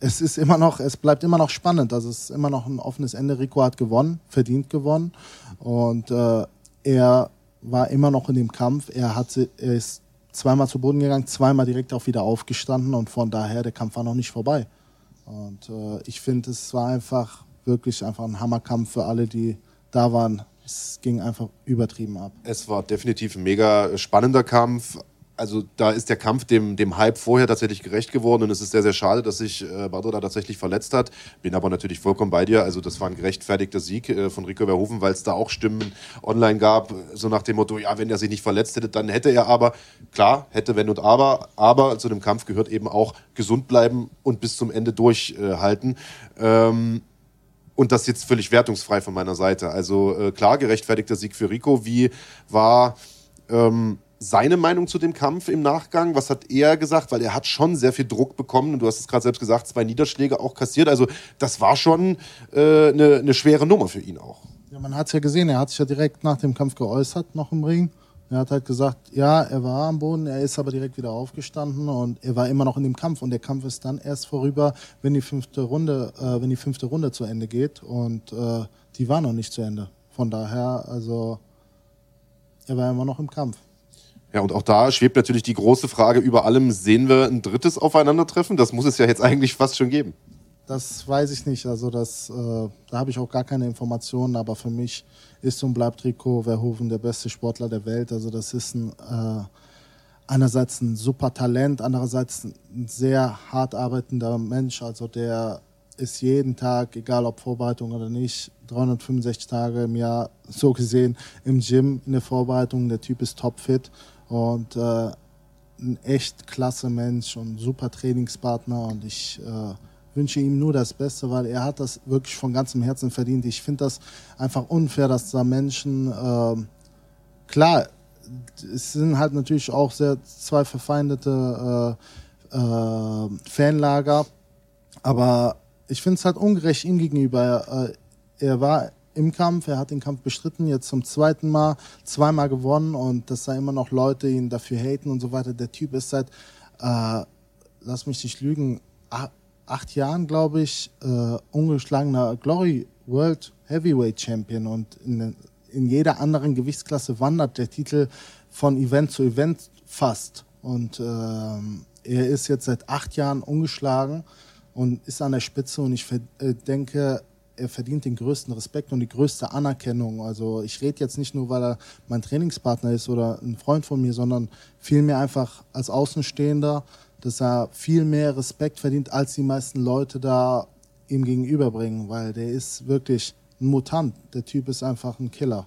Speaker 3: es ist immer noch, es bleibt immer noch spannend. Also es ist immer noch ein offenes Ende. Rico hat gewonnen, verdient gewonnen. Und äh, er war immer noch in dem Kampf. Er, hat, er ist zweimal zu Boden gegangen, zweimal direkt auch wieder aufgestanden. Und von daher, der Kampf war noch nicht vorbei. Und äh, ich finde, es war einfach wirklich einfach ein Hammerkampf für alle, die da waren. Es ging einfach übertrieben ab.
Speaker 1: Es war definitiv ein mega spannender Kampf also da ist der Kampf dem, dem Hype vorher tatsächlich gerecht geworden und es ist sehr, sehr schade, dass sich äh, Badr da tatsächlich verletzt hat. Bin aber natürlich vollkommen bei dir. Also das war ein gerechtfertigter Sieg äh, von Rico Verhoeven, weil es da auch Stimmen online gab, so nach dem Motto, ja, wenn er sich nicht verletzt hätte, dann hätte er aber, klar, hätte wenn und aber, aber zu dem Kampf gehört eben auch gesund bleiben und bis zum Ende durchhalten. Ähm, und das jetzt völlig wertungsfrei von meiner Seite. Also äh, klar, gerechtfertigter Sieg für Rico. Wie war... Ähm, seine Meinung zu dem Kampf im Nachgang? Was hat er gesagt? Weil er hat schon sehr viel Druck bekommen und du hast es gerade selbst gesagt, zwei Niederschläge auch kassiert. Also das war schon eine äh, ne, ne schwere Nummer für ihn auch.
Speaker 3: Ja, man hat es ja gesehen, er hat sich ja direkt nach dem Kampf geäußert, noch im Ring. Er hat halt gesagt, ja, er war am Boden, er ist aber direkt wieder aufgestanden und er war immer noch in dem Kampf und der Kampf ist dann erst vorüber, wenn die fünfte Runde, äh, wenn die fünfte Runde zu Ende geht und äh, die war noch nicht zu Ende. Von daher, also er war immer noch im Kampf.
Speaker 1: Ja, und auch da schwebt natürlich die große Frage über allem, sehen wir ein drittes Aufeinandertreffen? Das muss es ja jetzt eigentlich fast schon geben.
Speaker 3: Das weiß ich nicht. Also das, äh, da habe ich auch gar keine Informationen. Aber für mich ist und bleibt Rico Verhoeven der beste Sportler der Welt. Also das ist ein, äh, einerseits ein super Talent, andererseits ein sehr hart arbeitender Mensch. Also der ist jeden Tag, egal ob Vorbereitung oder nicht, 365 Tage im Jahr so gesehen im Gym in der Vorbereitung. Der Typ ist topfit und äh, ein echt klasse Mensch und super Trainingspartner und ich äh, wünsche ihm nur das Beste, weil er hat das wirklich von ganzem Herzen verdient. Ich finde das einfach unfair, dass da Menschen, äh, klar, es sind halt natürlich auch sehr zwei verfeindete äh, äh, Fanlager, aber ich finde es halt ungerecht ihm gegenüber. Äh, er war im Kampf. Er hat den Kampf bestritten, jetzt zum zweiten Mal, zweimal gewonnen und dass da immer noch Leute ihn dafür haten und so weiter. Der Typ ist seit, äh, lass mich nicht lügen, acht Jahren, glaube ich, äh, ungeschlagener Glory World Heavyweight Champion und in, in jeder anderen Gewichtsklasse wandert der Titel von Event zu Event fast. Und äh, er ist jetzt seit acht Jahren ungeschlagen und ist an der Spitze und ich äh, denke, er verdient den größten Respekt und die größte Anerkennung. Also ich rede jetzt nicht nur, weil er mein Trainingspartner ist oder ein Freund von mir, sondern vielmehr einfach als Außenstehender, dass er viel mehr Respekt verdient, als die meisten Leute da ihm gegenüberbringen, weil der ist wirklich ein Mutant. Der Typ ist einfach ein Killer.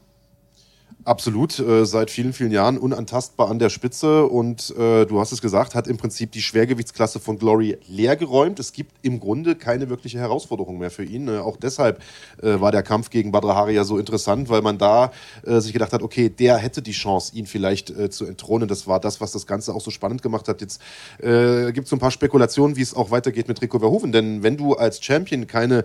Speaker 1: Absolut, äh, seit vielen, vielen Jahren unantastbar an der Spitze und äh, du hast es gesagt, hat im Prinzip die Schwergewichtsklasse von Glory leergeräumt. Es gibt im Grunde keine wirkliche Herausforderung mehr für ihn. Äh, auch deshalb äh, war der Kampf gegen Badr Hari ja so interessant, weil man da äh, sich gedacht hat, okay, der hätte die Chance, ihn vielleicht äh, zu entthronen. Das war das, was das Ganze auch so spannend gemacht hat. Jetzt gibt es so ein paar Spekulationen, wie es auch weitergeht mit Rico Verhoeven, denn wenn du als Champion keine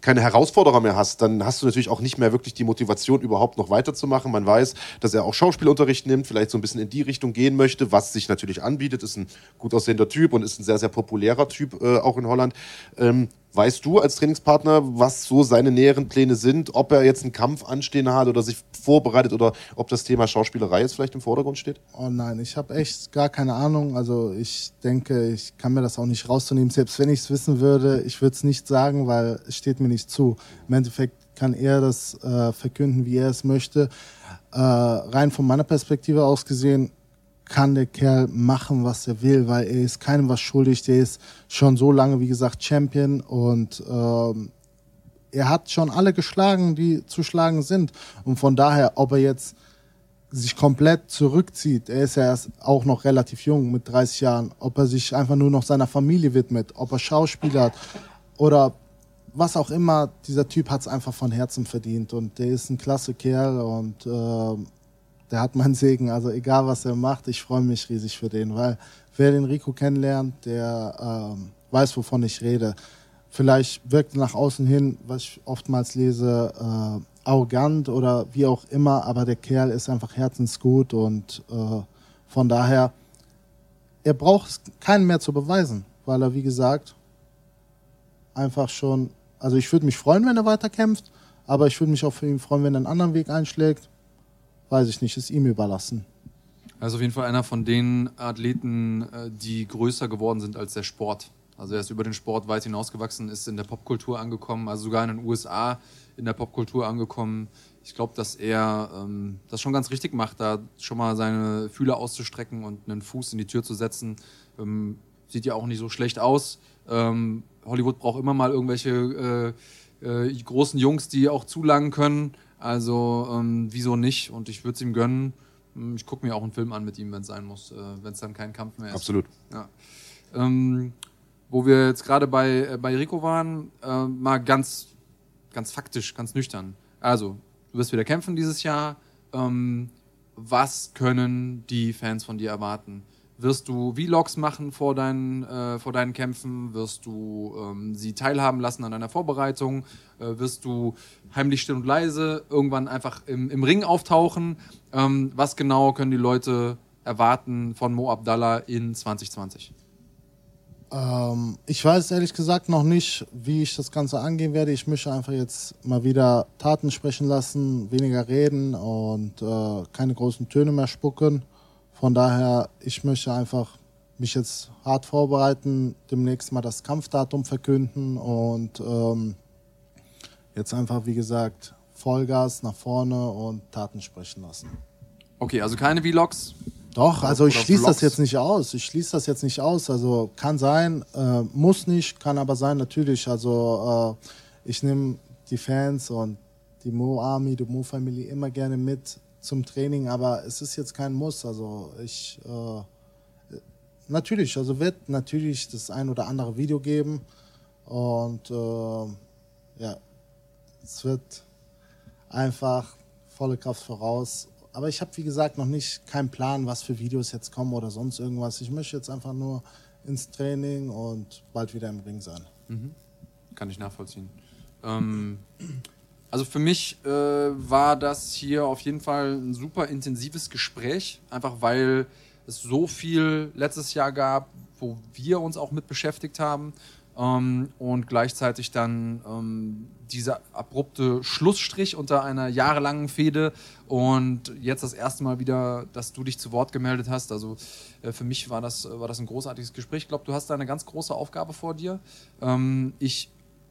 Speaker 1: keine Herausforderer mehr hast, dann hast du natürlich auch nicht mehr wirklich die Motivation, überhaupt noch weiterzumachen. Man weiß, dass er auch Schauspielunterricht nimmt, vielleicht so ein bisschen in die Richtung gehen möchte, was sich natürlich anbietet, ist ein gut aussehender Typ und ist ein sehr, sehr populärer Typ äh, auch in Holland. Ähm, Weißt du als Trainingspartner, was so seine näheren Pläne sind, ob er jetzt einen Kampf anstehen hat oder sich vorbereitet oder ob das Thema Schauspielerei jetzt vielleicht im Vordergrund steht?
Speaker 3: Oh nein, ich habe echt gar keine Ahnung. Also ich denke, ich kann mir das auch nicht rauszunehmen. Selbst wenn ich es wissen würde, ich würde es nicht sagen, weil es steht mir nicht zu. Im Endeffekt kann er das äh, verkünden, wie er es möchte. Äh, rein von meiner Perspektive aus gesehen, kann der Kerl machen, was er will, weil er ist keinem was schuldig. Der ist schon so lange, wie gesagt, Champion und ähm, er hat schon alle geschlagen, die zu schlagen sind. Und von daher, ob er jetzt sich komplett zurückzieht, er ist ja erst auch noch relativ jung mit 30 Jahren, ob er sich einfach nur noch seiner Familie widmet, ob er Schauspieler hat oder was auch immer, dieser Typ hat es einfach von Herzen verdient und der ist ein klasse Kerl und äh, der hat meinen Segen. Also egal, was er macht, ich freue mich riesig für den, weil wer den Rico kennenlernt, der äh, weiß, wovon ich rede. Vielleicht wirkt nach außen hin, was ich oftmals lese, äh, arrogant oder wie auch immer, aber der Kerl ist einfach herzensgut und äh, von daher, er braucht keinen mehr zu beweisen, weil er, wie gesagt, einfach schon, also ich würde mich freuen, wenn er weiterkämpft, aber ich würde mich auch für ihn freuen, wenn er einen anderen Weg einschlägt. Weiß ich nicht, ist ihm überlassen.
Speaker 2: Er ist auf jeden Fall einer von den Athleten, äh, die größer geworden sind als der Sport. Also er ist über den Sport weit hinausgewachsen, ist in der Popkultur angekommen, also sogar in den USA in der Popkultur angekommen. Ich glaube, dass er ähm, das schon ganz richtig macht, da schon mal seine Fühler auszustrecken und einen Fuß in die Tür zu setzen. Ähm, sieht ja auch nicht so schlecht aus. Ähm, Hollywood braucht immer mal irgendwelche äh, äh, großen Jungs, die auch zulangen können. Also ähm, wieso nicht? Und ich würde es ihm gönnen. Hm, ich gucke mir auch einen Film an mit ihm, wenn es sein muss, äh, wenn es dann kein Kampf mehr ist.
Speaker 1: Absolut.
Speaker 2: Ja. Ähm, wo wir jetzt gerade bei, äh, bei Rico waren, äh, mal ganz, ganz faktisch, ganz nüchtern. Also, du wirst wieder kämpfen dieses Jahr. Ähm, was können die Fans von dir erwarten? Wirst du Vlogs machen vor deinen, äh, vor deinen Kämpfen? Wirst du ähm, sie teilhaben lassen an deiner Vorbereitung? Äh, wirst du heimlich still und leise irgendwann einfach im, im Ring auftauchen? Ähm, was genau können die Leute erwarten von Mo Abdallah in 2020?
Speaker 3: Ähm, ich weiß ehrlich gesagt noch nicht, wie ich das Ganze angehen werde. Ich möchte einfach jetzt mal wieder Taten sprechen lassen, weniger reden und äh, keine großen Töne mehr spucken. Von daher, ich möchte einfach mich jetzt hart vorbereiten, demnächst mal das Kampfdatum verkünden und ähm, jetzt einfach, wie gesagt, Vollgas nach vorne und Taten sprechen lassen.
Speaker 2: Okay, also keine Vlogs.
Speaker 3: Doch, also ich schließe das jetzt nicht aus. Ich schließe das jetzt nicht aus. Also kann sein, äh, muss nicht, kann aber sein, natürlich. Also äh, ich nehme die Fans und die Mo Army, die Mo Family immer gerne mit zum Training, aber es ist jetzt kein Muss. Also ich äh, natürlich, also wird natürlich das ein oder andere Video geben und äh, ja, es wird einfach volle Kraft voraus. Aber ich habe, wie gesagt, noch nicht keinen Plan, was für Videos jetzt kommen oder sonst irgendwas. Ich möchte jetzt einfach nur ins Training und bald wieder im Ring sein.
Speaker 2: Kann ich nachvollziehen. Ähm, also für mich äh, war das hier auf jeden Fall ein super intensives Gespräch, einfach weil es so viel letztes Jahr gab, wo wir uns auch mit beschäftigt haben ähm, und gleichzeitig dann ähm, dieser abrupte Schlussstrich unter einer jahrelangen Fehde und jetzt das erste Mal wieder, dass du dich zu Wort gemeldet hast. Also äh, für mich war das, war das ein großartiges Gespräch. Ich glaube, du hast da eine ganz große Aufgabe vor dir. Ähm, ich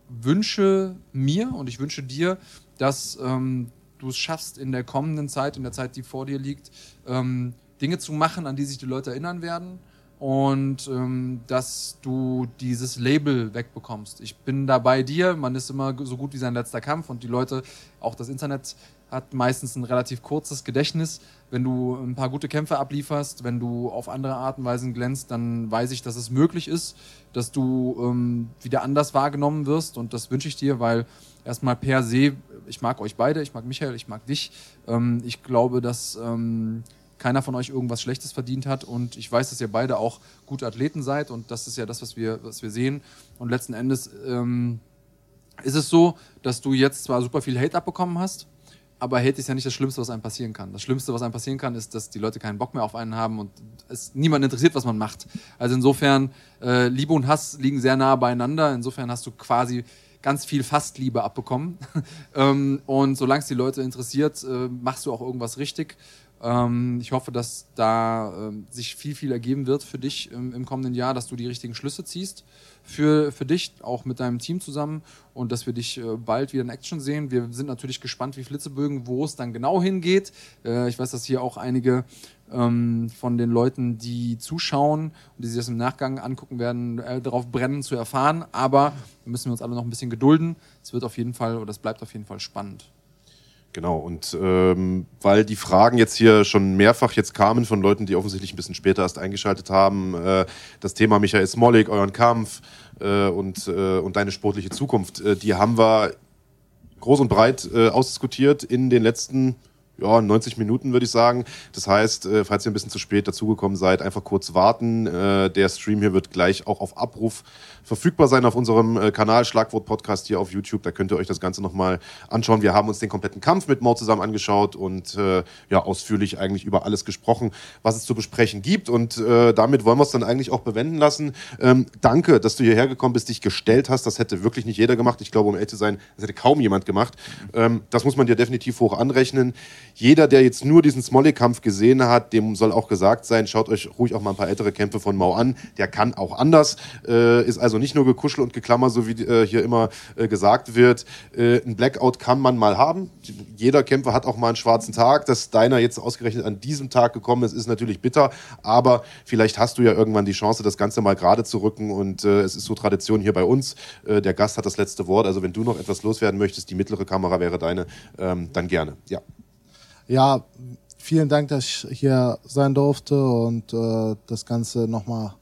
Speaker 2: wünsche mir und ich wünsche dir, dass ähm, du es schaffst, in der kommenden Zeit, in der Zeit, die vor dir liegt, ähm, Dinge zu machen, an die sich die Leute erinnern werden und ähm, dass du dieses Label wegbekommst. Ich bin da bei dir, man ist immer so gut wie sein letzter Kampf und die Leute, auch das Internet hat meistens ein relativ kurzes Gedächtnis. Wenn du ein paar gute Kämpfe ablieferst, wenn du auf andere Art und Weise glänzt, dann weiß ich, dass es möglich ist, dass du ähm, wieder anders wahrgenommen wirst und das wünsche ich dir, weil erstmal per se, ich mag euch beide, ich mag Michael, ich mag dich. Ähm, ich glaube, dass ähm, keiner von euch irgendwas Schlechtes verdient hat und ich weiß, dass ihr beide auch gute Athleten seid und das ist ja das, was wir, was wir sehen. Und letzten Endes ähm, ist es so, dass du jetzt zwar super viel Hate abbekommen hast, aber Hate ist ja nicht das Schlimmste, was einem passieren kann. Das Schlimmste, was einem passieren kann, ist, dass die Leute keinen Bock mehr auf einen haben und es niemand interessiert, was man macht. Also insofern, äh, Liebe und Hass liegen sehr nah beieinander. Insofern hast du quasi ganz viel Fastliebe abbekommen. ähm, und solange es die Leute interessiert, äh, machst du auch irgendwas richtig. Ähm, ich hoffe, dass da ähm, sich viel, viel ergeben wird für dich im, im kommenden Jahr, dass du die richtigen Schlüsse ziehst für, für dich, auch mit deinem Team zusammen und dass wir dich äh, bald wieder in Action sehen. Wir sind natürlich gespannt wie Flitzebögen, wo es dann genau hingeht. Äh, ich weiß, dass hier auch einige ähm, von den Leuten, die zuschauen und die sich das im Nachgang angucken werden, äh, darauf brennen zu erfahren. Aber wir müssen wir uns alle noch ein bisschen gedulden. Es wird auf jeden Fall oder es bleibt auf jeden Fall spannend.
Speaker 1: Genau, und ähm, weil die Fragen jetzt hier schon mehrfach jetzt kamen von Leuten, die offensichtlich ein bisschen später erst eingeschaltet haben, äh, das Thema Michael Smolik, euren Kampf äh, und, äh, und deine sportliche Zukunft, äh, die haben wir groß und breit äh, ausdiskutiert in den letzten ja, 90 Minuten würde ich sagen. Das heißt, äh, falls ihr ein bisschen zu spät dazugekommen seid, einfach kurz warten. Äh, der Stream hier wird gleich auch auf Abruf verfügbar sein auf unserem äh, Kanal Schlagwort Podcast hier auf YouTube. Da könnt ihr euch das Ganze nochmal anschauen. Wir haben uns den kompletten Kampf mit Mo zusammen angeschaut und äh, ja, ausführlich eigentlich über alles gesprochen, was es zu besprechen gibt. Und äh, damit wollen wir es dann eigentlich auch bewenden lassen. Ähm, danke, dass du hierher gekommen bist, dich gestellt hast. Das hätte wirklich nicht jeder gemacht. Ich glaube, um ehrlich zu sein, das hätte kaum jemand gemacht. Ähm, das muss man dir definitiv hoch anrechnen. Jeder, der jetzt nur diesen Smolly-Kampf gesehen hat, dem soll auch gesagt sein, schaut euch ruhig auch mal ein paar ältere Kämpfe von Mau an. Der kann auch anders, äh, ist also nicht nur gekuschel und geklammer, so wie äh, hier immer äh, gesagt wird. Äh, ein Blackout kann man mal haben. Jeder Kämpfer hat auch mal einen schwarzen Tag. Dass deiner jetzt ausgerechnet an diesem Tag gekommen ist, ist natürlich bitter. Aber vielleicht hast du ja irgendwann die Chance, das Ganze mal gerade zu rücken. Und äh, es ist so Tradition hier bei uns. Äh, der Gast hat das letzte Wort. Also wenn du noch etwas loswerden möchtest, die mittlere Kamera wäre deine, ähm, dann gerne. Ja
Speaker 3: ja, vielen Dank, dass ich hier sein durfte und äh, das Ganze nochmal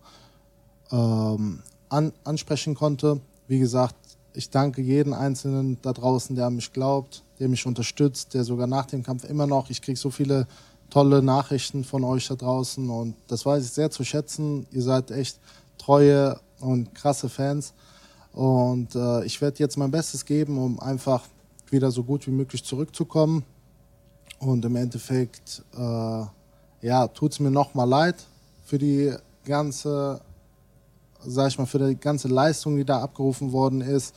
Speaker 3: ähm, an, ansprechen konnte. Wie gesagt, ich danke jeden Einzelnen da draußen, der an mich glaubt, der mich unterstützt, der sogar nach dem Kampf immer noch, ich kriege so viele tolle Nachrichten von euch da draußen und das weiß ich sehr zu schätzen. Ihr seid echt treue und krasse Fans und äh, ich werde jetzt mein Bestes geben, um einfach wieder so gut wie möglich zurückzukommen. Und im Endeffekt, äh, ja, tut es mir nochmal leid für die ganze, sag ich mal, für die ganze Leistung, die da abgerufen worden ist.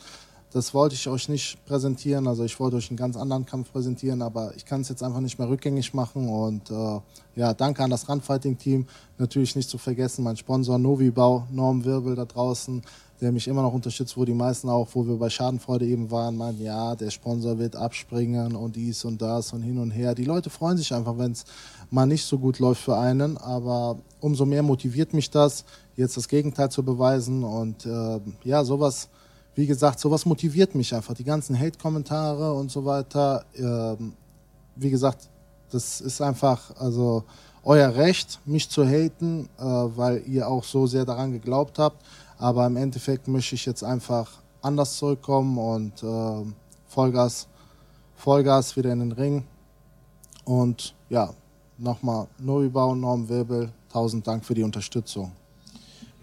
Speaker 3: Das wollte ich euch nicht präsentieren. Also ich wollte euch einen ganz anderen Kampf präsentieren, aber ich kann es jetzt einfach nicht mehr rückgängig machen. Und äh, ja, danke an das Runfighting-Team. Natürlich nicht zu vergessen, mein Sponsor Novibau, Norm Wirbel da draußen, der mich immer noch unterstützt, wo die meisten auch, wo wir bei Schadenfreude eben waren, meinten, ja, der Sponsor wird abspringen und dies und das und hin und her. Die Leute freuen sich einfach, wenn es mal nicht so gut läuft für einen, aber umso mehr motiviert mich das, jetzt das Gegenteil zu beweisen und äh, ja, sowas, wie gesagt, sowas motiviert mich einfach. Die ganzen Hate-Kommentare und so weiter, äh, wie gesagt, das ist einfach, also euer Recht, mich zu haten, äh, weil ihr auch so sehr daran geglaubt habt. Aber im Endeffekt möchte ich jetzt einfach anders zurückkommen und äh, Vollgas, Vollgas wieder in den Ring. Und ja, nochmal Neubau, Norm Wirbel, tausend Dank für die Unterstützung.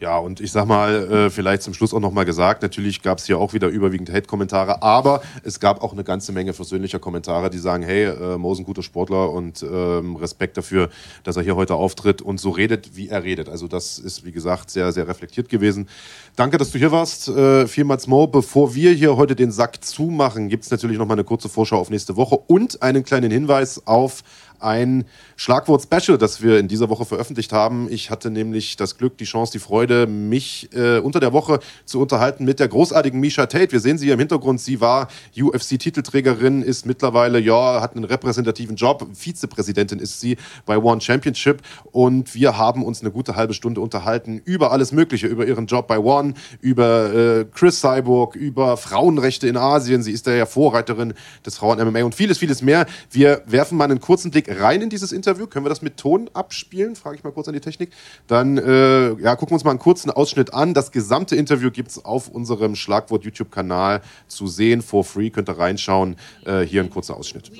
Speaker 1: Ja, und ich sag mal, äh, vielleicht zum Schluss auch nochmal gesagt, natürlich gab es hier auch wieder überwiegend Hate-Kommentare, aber es gab auch eine ganze Menge versöhnlicher Kommentare, die sagen, hey, äh, Mo ist ein guter Sportler und ähm, Respekt dafür, dass er hier heute auftritt und so redet, wie er redet. Also das ist, wie gesagt, sehr, sehr reflektiert gewesen. Danke, dass du hier warst. Äh, vielmals Mo. Bevor wir hier heute den Sack zumachen, gibt es natürlich nochmal eine kurze Vorschau auf nächste Woche und einen kleinen Hinweis auf ein Schlagwort-Special, das wir in dieser Woche veröffentlicht haben. Ich hatte nämlich das Glück, die Chance, die Freude, mich äh, unter der Woche zu unterhalten mit der großartigen Misha Tate. Wir sehen sie hier im Hintergrund. Sie war UFC-Titelträgerin, ist mittlerweile, ja, hat einen repräsentativen Job. Vizepräsidentin ist sie bei One Championship. Und wir haben uns eine gute halbe Stunde unterhalten über alles Mögliche, über ihren Job bei One, über äh, Chris Cyborg, über Frauenrechte in Asien. Sie ist der Vorreiterin des Frauen-MMA und vieles, vieles mehr. Wir werfen mal einen kurzen Blick rein in dieses Interview. Können wir das mit Ton abspielen? Frage ich mal kurz an die Technik. Dann äh, ja, gucken wir uns mal einen kurzen Ausschnitt an. Das gesamte Interview gibt es auf unserem Schlagwort YouTube-Kanal zu sehen. For free könnt ihr reinschauen. Äh, hier ein kurzer Ausschnitt.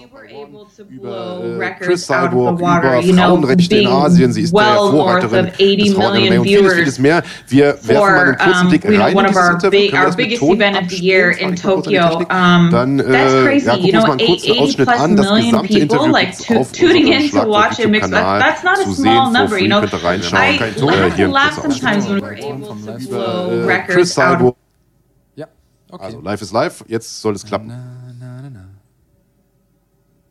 Speaker 1: Über äh, Chris Cyborg, über Frauenrechte in Asien. Sie ist well der Vorreiterin des Frauen-MMA und vieles, vieles mehr. Wir werfen mal einen kurzen Blick rein in dieses Interview. Können wir das mit Ton abspielen? in Tokyo. Dann äh, ja, gucken wir uns mal einen kurzen Ausschnitt an. Das gesamte Interview es auf tuning in to watch it mix. That, that's not a small number, you know. I have to laugh sometimes when we're able to blow records out. Ja, okay. Also live is live. Jetzt soll es klappen.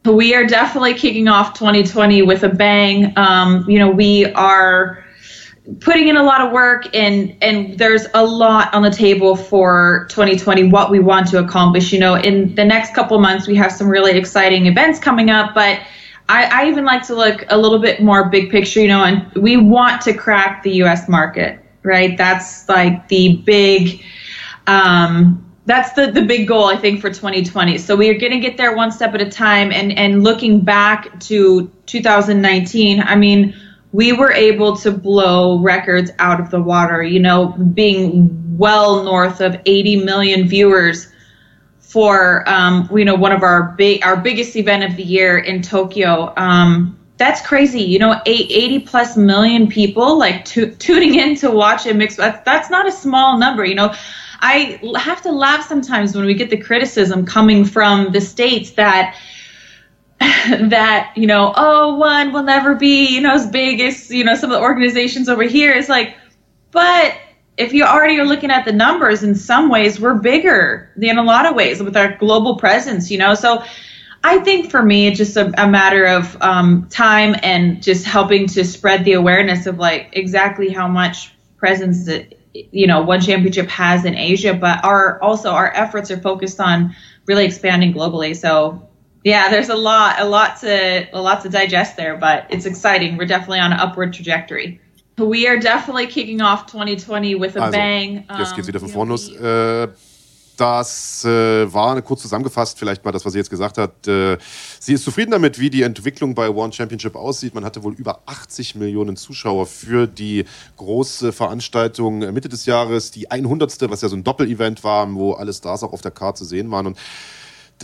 Speaker 4: We are definitely kicking off 2020 with a bang. Um, you know, we are putting in a lot of work and and there's a lot on the table for 2020 what we want to accomplish you know in the next couple months we have some really exciting events coming up but I, I even like to look a little bit more big picture, you know, and we want to crack the U.S. market, right? That's like the big, um, that's the, the big goal I think for 2020. So we are going to get there one step at a time. And and looking back to 2019, I mean, we were able to blow records out of the water. You know, being well north of 80 million viewers for um, you know one of our big our biggest event of the year in Tokyo. Um, that's crazy. You know, 80 plus million people like tuning in to watch a mix. That's, that's not a small number. You know, I have to laugh sometimes when we get the criticism coming from the states that that you know oh one will never be you know as big as you know some of the organizations over here it's like but if you already are looking at the numbers in some ways we're bigger in a lot of ways with our global presence you know so i think for me it's just a, a matter of um, time and just helping to spread the awareness of like exactly how much presence it, you know one championship has in Asia, but our also our efforts are focused on really expanding globally. So yeah, there's a lot a lot to a lot to digest there, but it's exciting. We're definitely on an upward trajectory. We are definitely kicking off 2020 with a
Speaker 1: also,
Speaker 4: bang.
Speaker 1: Jetzt geht's wieder von vorne los. Äh, Das äh, war kurz zusammengefasst, vielleicht mal das, was sie jetzt gesagt hat. Äh, sie ist zufrieden damit, wie die Entwicklung bei One Championship aussieht. Man hatte wohl über 80 Millionen Zuschauer für die große Veranstaltung Mitte des Jahres, die 100. was ja so ein Doppelevent war, wo alle Stars auch auf der Karte zu sehen waren. Und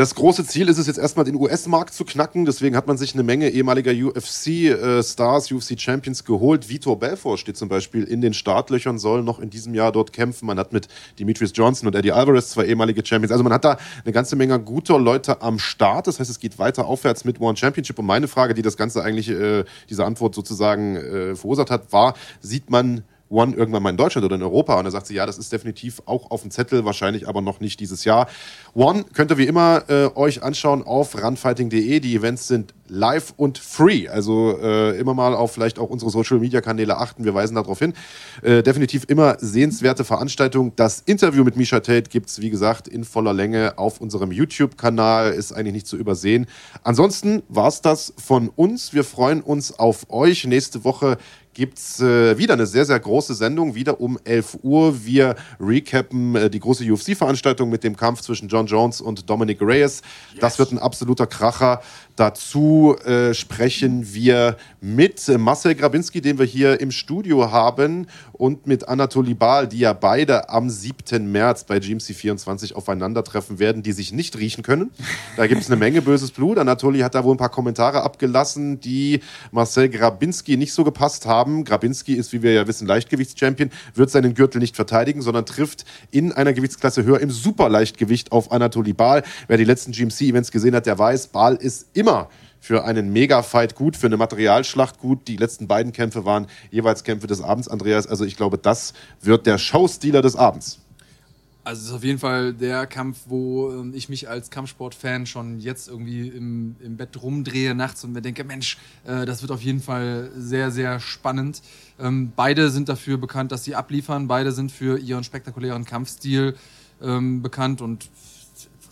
Speaker 1: das große Ziel ist es jetzt erstmal, den US-Markt zu knacken. Deswegen hat man sich eine Menge ehemaliger UFC-Stars, äh, UFC-Champions geholt. Vitor Belfort steht zum Beispiel in den Startlöchern, soll noch in diesem Jahr dort kämpfen. Man hat mit Demetrius Johnson und Eddie Alvarez zwei ehemalige Champions. Also man hat da eine ganze Menge guter Leute am Start. Das heißt, es geht weiter aufwärts mit One Championship. Und meine Frage, die das Ganze eigentlich, äh, diese Antwort sozusagen äh, verursacht hat, war, sieht man One irgendwann mal in Deutschland oder in Europa. Und da sagt sie, ja, das ist definitiv auch auf dem Zettel, wahrscheinlich aber noch nicht dieses Jahr. One könnt ihr wie immer äh, euch anschauen auf runfighting.de. Die Events sind live und free. Also äh, immer mal auf vielleicht auch unsere Social Media Kanäle achten. Wir weisen darauf hin. Äh, definitiv immer sehenswerte Veranstaltung. Das Interview mit Misha Tate gibt es, wie gesagt, in voller Länge auf unserem YouTube-Kanal. Ist eigentlich nicht zu übersehen. Ansonsten war es das von uns. Wir freuen uns auf euch. Nächste Woche gibt es äh, wieder eine sehr, sehr große Sendung, wieder um 11 Uhr. Wir recappen äh, die große UFC-Veranstaltung mit dem Kampf zwischen John Jones und Dominic Reyes. Yes. Das wird ein absoluter Kracher. Dazu äh, sprechen wir mit Marcel Grabinski, den wir hier im Studio haben, und mit Anatoly Baal, die ja beide am 7. März bei GMC 24 aufeinandertreffen werden, die sich nicht riechen können. Da gibt es eine Menge böses Blut. Anatoly hat da wohl ein paar Kommentare abgelassen, die Marcel Grabinski nicht so gepasst haben. Grabinski ist, wie wir ja wissen, Leichtgewichtschampion, wird seinen Gürtel nicht verteidigen, sondern trifft in einer Gewichtsklasse höher im Superleichtgewicht auf Anatoly Baal. Wer die letzten GMC-Events gesehen hat, der weiß, Baal ist immer immer für einen Mega-Fight gut, für eine Materialschlacht gut. Die letzten beiden Kämpfe waren jeweils Kämpfe des Abends, Andreas. Also ich glaube, das wird der Showstealer des Abends.
Speaker 2: Also es ist auf jeden Fall der Kampf, wo ähm, ich mich als Kampfsport-Fan schon jetzt irgendwie im, im Bett rumdrehe nachts und mir denke, Mensch, äh, das wird auf jeden Fall sehr, sehr spannend. Ähm, beide sind dafür bekannt, dass sie abliefern. Beide sind für ihren spektakulären Kampfstil ähm, bekannt und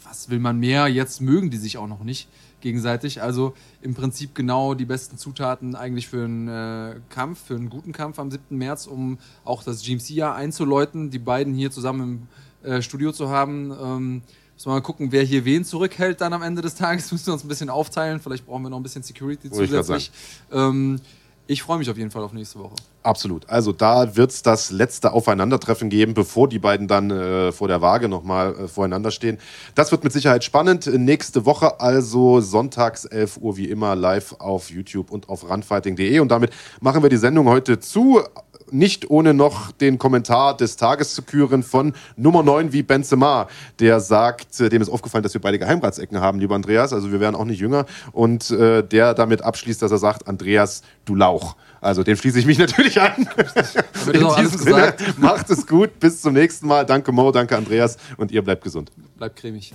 Speaker 2: was will man mehr? Jetzt mögen die sich auch noch nicht gegenseitig. Also im Prinzip genau die besten Zutaten eigentlich für einen äh, Kampf, für einen guten Kampf am 7. März, um auch das GMC-Jahr einzuläuten, die beiden hier zusammen im äh, Studio zu haben. Ähm, müssen wir mal gucken, wer hier wen zurückhält dann am Ende des Tages. Müssen wir uns ein bisschen aufteilen. Vielleicht brauchen wir noch ein bisschen Security zusätzlich. Ähm, ich freue mich auf jeden Fall auf nächste Woche.
Speaker 1: Absolut. Also da wird es das letzte Aufeinandertreffen geben, bevor die beiden dann äh, vor der Waage nochmal äh, voreinander stehen. Das wird mit Sicherheit spannend. Nächste Woche also sonntags 11 Uhr wie immer live auf YouTube und auf runfighting.de. Und damit machen wir die Sendung heute zu nicht ohne noch den Kommentar des Tages zu küren von Nummer 9 wie Benzema, der sagt, äh, dem ist aufgefallen, dass wir beide Geheimratsecken haben, lieber Andreas, also wir werden auch nicht jünger und äh, der damit abschließt, dass er sagt, Andreas, du Lauch. Also dem schließe ich mich natürlich an. In diesem Sinne, macht es gut, bis zum nächsten Mal. Danke Mo, danke Andreas und ihr bleibt gesund.
Speaker 2: Bleibt cremig.